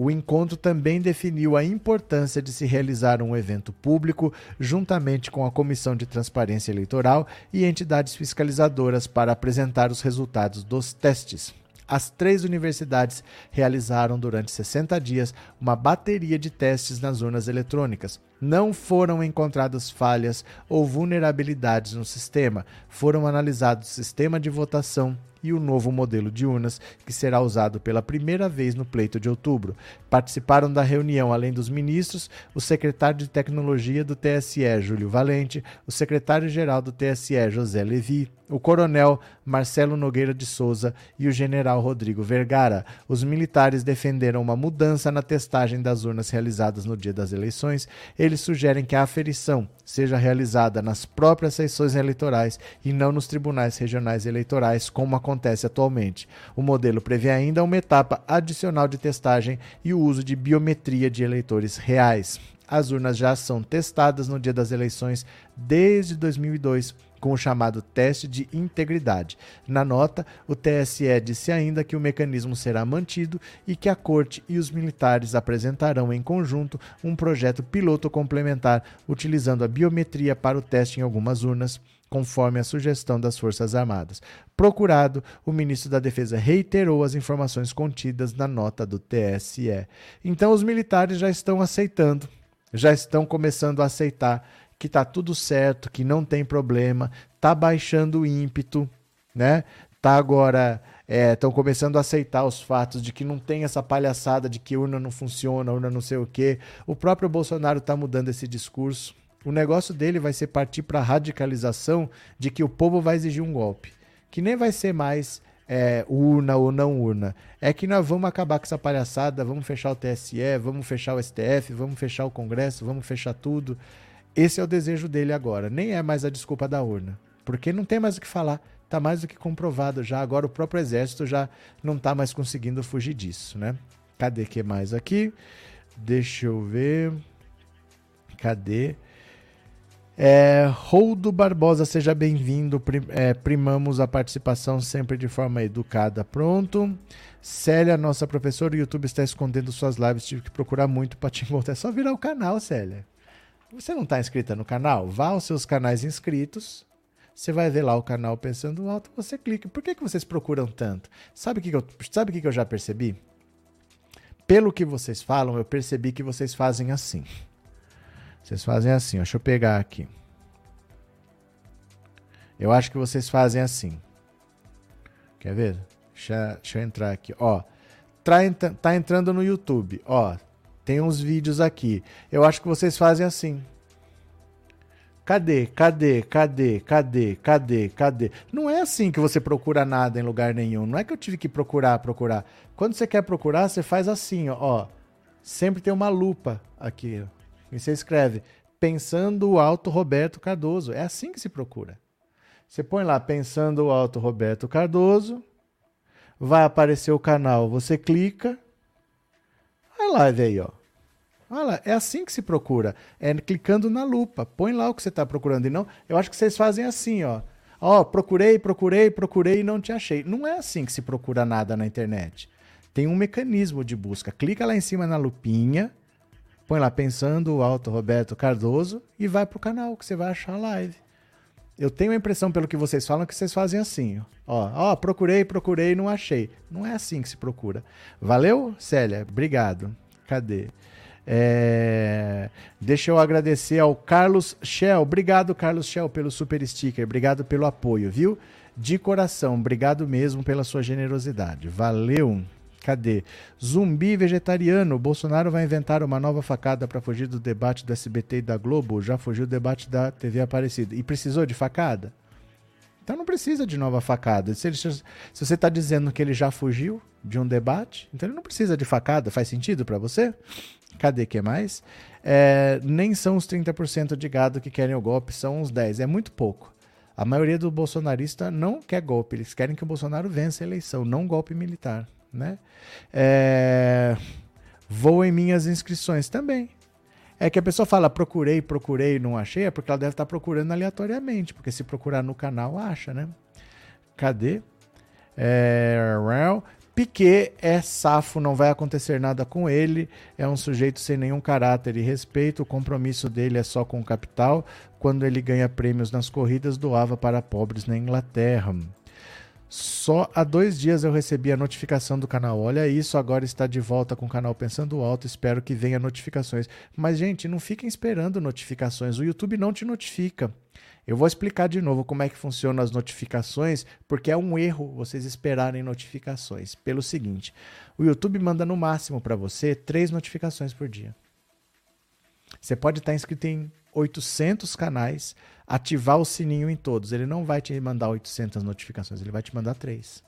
O encontro também definiu a importância de se realizar um evento público, juntamente com a Comissão de Transparência Eleitoral e entidades fiscalizadoras, para apresentar os resultados dos testes. As três universidades realizaram durante 60 dias uma bateria de testes nas urnas eletrônicas. Não foram encontradas falhas ou vulnerabilidades no sistema. Foram analisados o sistema de votação e o novo modelo de urnas, que será usado pela primeira vez no pleito de outubro. Participaram da reunião, além dos ministros, o secretário de Tecnologia do TSE, Júlio Valente, o secretário-geral do TSE, José Levi, o coronel Marcelo Nogueira de Souza e o general Rodrigo Vergara. Os militares defenderam uma mudança na testagem das urnas realizadas no dia das eleições. Eles sugerem que a aferição seja realizada nas próprias sessões eleitorais e não nos tribunais regionais eleitorais, como acontece atualmente. O modelo prevê ainda uma etapa adicional de testagem e o uso de biometria de eleitores reais. As urnas já são testadas no dia das eleições desde 2002 com o chamado teste de integridade. Na nota, o TSE disse ainda que o mecanismo será mantido e que a Corte e os militares apresentarão em conjunto um projeto piloto complementar utilizando a biometria para o teste em algumas urnas conforme a sugestão das Forças Armadas. Procurado, o ministro da Defesa reiterou as informações contidas na nota do TSE. Então, os militares já estão aceitando, já estão começando a aceitar que está tudo certo, que não tem problema, está baixando o ímpeto, né? Tá agora estão é, começando a aceitar os fatos de que não tem essa palhaçada de que urna não funciona, urna não sei o quê. O próprio Bolsonaro está mudando esse discurso. O negócio dele vai ser partir para a radicalização de que o povo vai exigir um golpe, que nem vai ser mais é, urna ou não urna. É que nós vamos acabar com essa palhaçada, vamos fechar o TSE, vamos fechar o STF, vamos fechar o Congresso, vamos fechar tudo. Esse é o desejo dele agora. Nem é mais a desculpa da urna. Porque não tem mais o que falar. Está mais do que comprovado já. Agora o próprio exército já não está mais conseguindo fugir disso, né? Cadê que mais aqui? Deixa eu ver. Cadê? É, Roldo Barbosa, seja bem-vindo. É, primamos a participação sempre de forma educada. Pronto. Célia, nossa professora, o YouTube está escondendo suas lives. Tive que procurar muito para te (laughs) encontrar. É só virar o canal, Célia. Você não está inscrita no canal? Vá aos seus canais inscritos. Você vai ver lá o canal Pensando Alto, você clica. Por que, que vocês procuram tanto? Sabe o que, que, eu, sabe que, que eu já percebi? Pelo que vocês falam, eu percebi que vocês fazem assim. Vocês fazem assim, ó. deixa eu pegar aqui. Eu acho que vocês fazem assim. Quer ver? Deixa, deixa eu entrar aqui. Ó, tá, tá entrando no YouTube. Ó, tem uns vídeos aqui. Eu acho que vocês fazem assim. Cadê? Cadê? Cadê? Cadê? Cadê? Cadê? Não é assim que você procura nada em lugar nenhum. Não é que eu tive que procurar, procurar. Quando você quer procurar, você faz assim, ó. Sempre tem uma lupa aqui. E você escreve Pensando o Alto Roberto Cardoso. É assim que se procura. Você põe lá Pensando o Alto Roberto Cardoso. Vai aparecer o canal. Você clica. A live aí, ó. Olha, é assim que se procura. É clicando na lupa. Põe lá o que você está procurando. E não, eu acho que vocês fazem assim, ó. Ó, procurei, procurei, procurei e não te achei. Não é assim que se procura nada na internet. Tem um mecanismo de busca. Clica lá em cima na lupinha, põe lá pensando o Alto Roberto Cardoso e vai pro canal que você vai achar a live. Eu tenho a impressão, pelo que vocês falam, que vocês fazem assim. Ó, ó, procurei, procurei não achei. Não é assim que se procura. Valeu, Célia? Obrigado. Cadê? É... Deixa eu agradecer ao Carlos Shell. Obrigado, Carlos Shell, pelo super sticker. Obrigado pelo apoio, viu? De coração, obrigado mesmo pela sua generosidade. Valeu. Cadê? Zumbi vegetariano. Bolsonaro vai inventar uma nova facada para fugir do debate do SBT e da Globo. Já fugiu do debate da TV Aparecida. E precisou de facada? Então não precisa de nova facada. Se, ele, se você está dizendo que ele já fugiu de um debate, então ele não precisa de facada. Faz sentido para você? Cadê que mais? É, nem são os 30% de gado que querem o golpe, são uns 10%. É muito pouco. A maioria do bolsonarista não quer golpe, eles querem que o Bolsonaro vença a eleição, não golpe militar. Né? É, vou em minhas inscrições também. É que a pessoa fala procurei, procurei, não achei, é porque ela deve estar procurando aleatoriamente, porque se procurar no canal, acha, né? Cadê? É, Piquet é safo, não vai acontecer nada com ele, é um sujeito sem nenhum caráter e respeito, o compromisso dele é só com o capital. Quando ele ganha prêmios nas corridas, doava para pobres na Inglaterra. Só há dois dias eu recebi a notificação do canal. Olha isso, agora está de volta com o canal Pensando Alto. Espero que venha notificações. Mas, gente, não fiquem esperando notificações. O YouTube não te notifica. Eu vou explicar de novo como é que funcionam as notificações, porque é um erro vocês esperarem notificações. Pelo seguinte, o YouTube manda no máximo para você três notificações por dia. Você pode estar inscrito em 800 canais, ativar o sininho em todos. Ele não vai te mandar 800 notificações, ele vai te mandar três.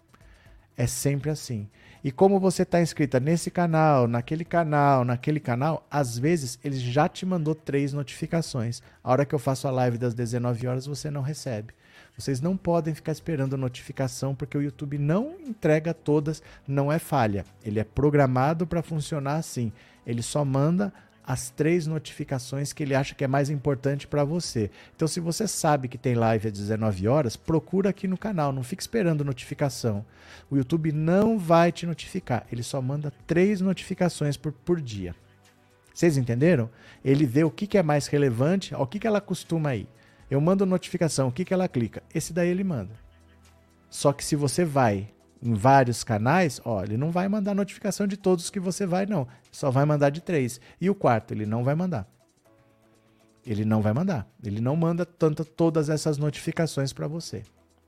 É sempre assim. E como você está inscrita nesse canal, naquele canal, naquele canal, às vezes ele já te mandou três notificações. A hora que eu faço a live das 19 horas, você não recebe. Vocês não podem ficar esperando notificação porque o YouTube não entrega todas, não é falha. Ele é programado para funcionar assim. Ele só manda as três notificações que ele acha que é mais importante para você. Então, se você sabe que tem live às 19 horas, procura aqui no canal, não fique esperando notificação. O YouTube não vai te notificar, ele só manda três notificações por, por dia. Vocês entenderam? Ele vê o que, que é mais relevante, o que, que ela costuma ir. Eu mando notificação, o que, que ela clica? Esse daí ele manda. Só que se você vai em vários canais, ó, ele não vai mandar notificação de todos que você vai, não. Só vai mandar de três. E o quarto, ele não vai mandar. Ele não vai mandar. Ele não manda tanto, todas essas notificações para você.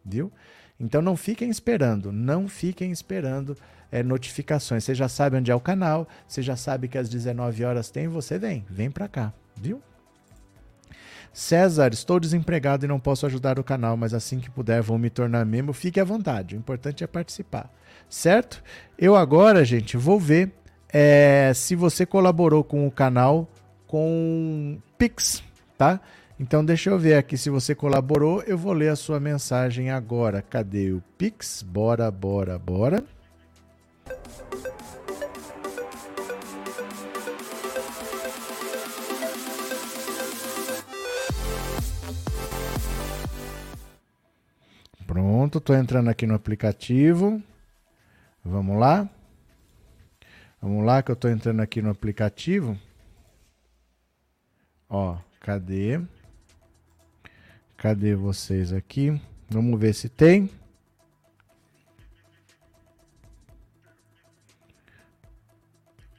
Viu? Então não fiquem esperando, não fiquem esperando é, notificações. Você já sabe onde é o canal, você já sabe que às 19 horas tem, você vem, vem para cá, viu? César, estou desempregado e não posso ajudar o canal, mas assim que puder vou me tornar membro. Fique à vontade, o importante é participar, certo? Eu agora, gente, vou ver é, se você colaborou com o canal com Pix, tá? Então deixa eu ver aqui se você colaborou. Eu vou ler a sua mensagem agora. Cadê o Pix? Bora, bora, bora. Pronto, estou entrando aqui no aplicativo. Vamos lá. Vamos lá que eu estou entrando aqui no aplicativo. Ó, cadê? Cadê vocês aqui? Vamos ver se tem.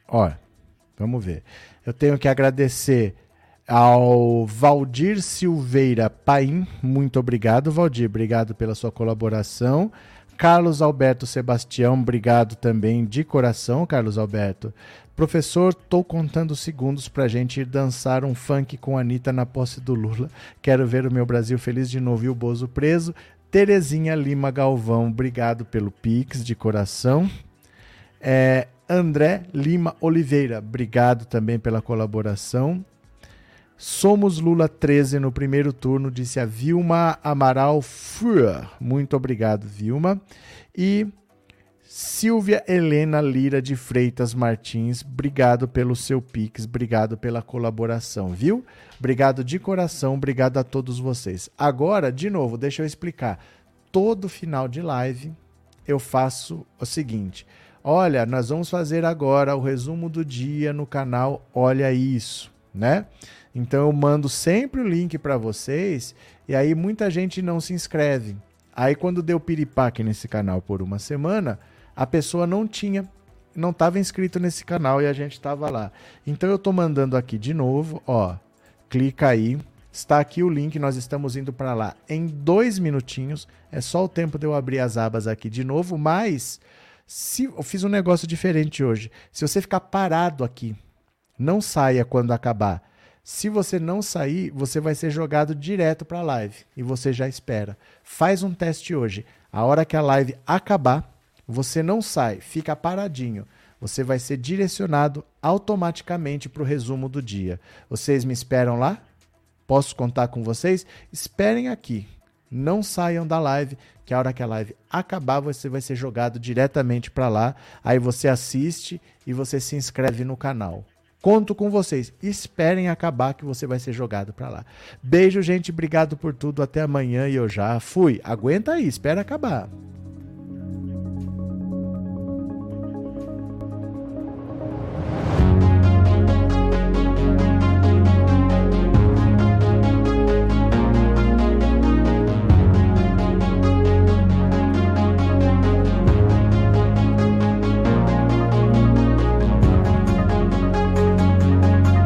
Ó, vamos ver. Eu tenho que agradecer ao Valdir Silveira Paim, muito obrigado, Valdir, obrigado pela sua colaboração. Carlos Alberto Sebastião, obrigado também de coração, Carlos Alberto. Professor, tô contando segundos pra gente ir dançar um funk com a Anitta na posse do Lula. Quero ver o meu Brasil feliz de novo e o Bozo preso. Terezinha Lima Galvão, obrigado pelo Pix de coração. É, André Lima Oliveira, obrigado também pela colaboração. Somos Lula 13 no primeiro turno, disse a Vilma Amaral Fuhr. Muito obrigado, Vilma. E Silvia Helena Lira de Freitas Martins, obrigado pelo seu Pix, obrigado pela colaboração, viu? Obrigado de coração, obrigado a todos vocês. Agora, de novo, deixa eu explicar. Todo final de live eu faço o seguinte: olha, nós vamos fazer agora o resumo do dia no canal Olha Isso, né? Então eu mando sempre o link para vocês e aí muita gente não se inscreve. Aí quando deu piripaque nesse canal por uma semana, a pessoa não tinha, não estava inscrito nesse canal e a gente estava lá. Então eu estou mandando aqui de novo, ó, clica aí, está aqui o link, nós estamos indo para lá em dois minutinhos. É só o tempo de eu abrir as abas aqui de novo, mas se eu fiz um negócio diferente hoje. Se você ficar parado aqui, não saia quando acabar se você não sair, você vai ser jogado direto para a live e você já espera. Faz um teste hoje. A hora que a live acabar, você não sai, fica paradinho. Você vai ser direcionado automaticamente para o resumo do dia. Vocês me esperam lá? Posso contar com vocês? Esperem aqui. Não saiam da live, que a hora que a live acabar, você vai ser jogado diretamente para lá. Aí você assiste e você se inscreve no canal. Conto com vocês. Esperem acabar que você vai ser jogado para lá. Beijo, gente. Obrigado por tudo. Até amanhã e eu já fui. Aguenta aí, espera acabar.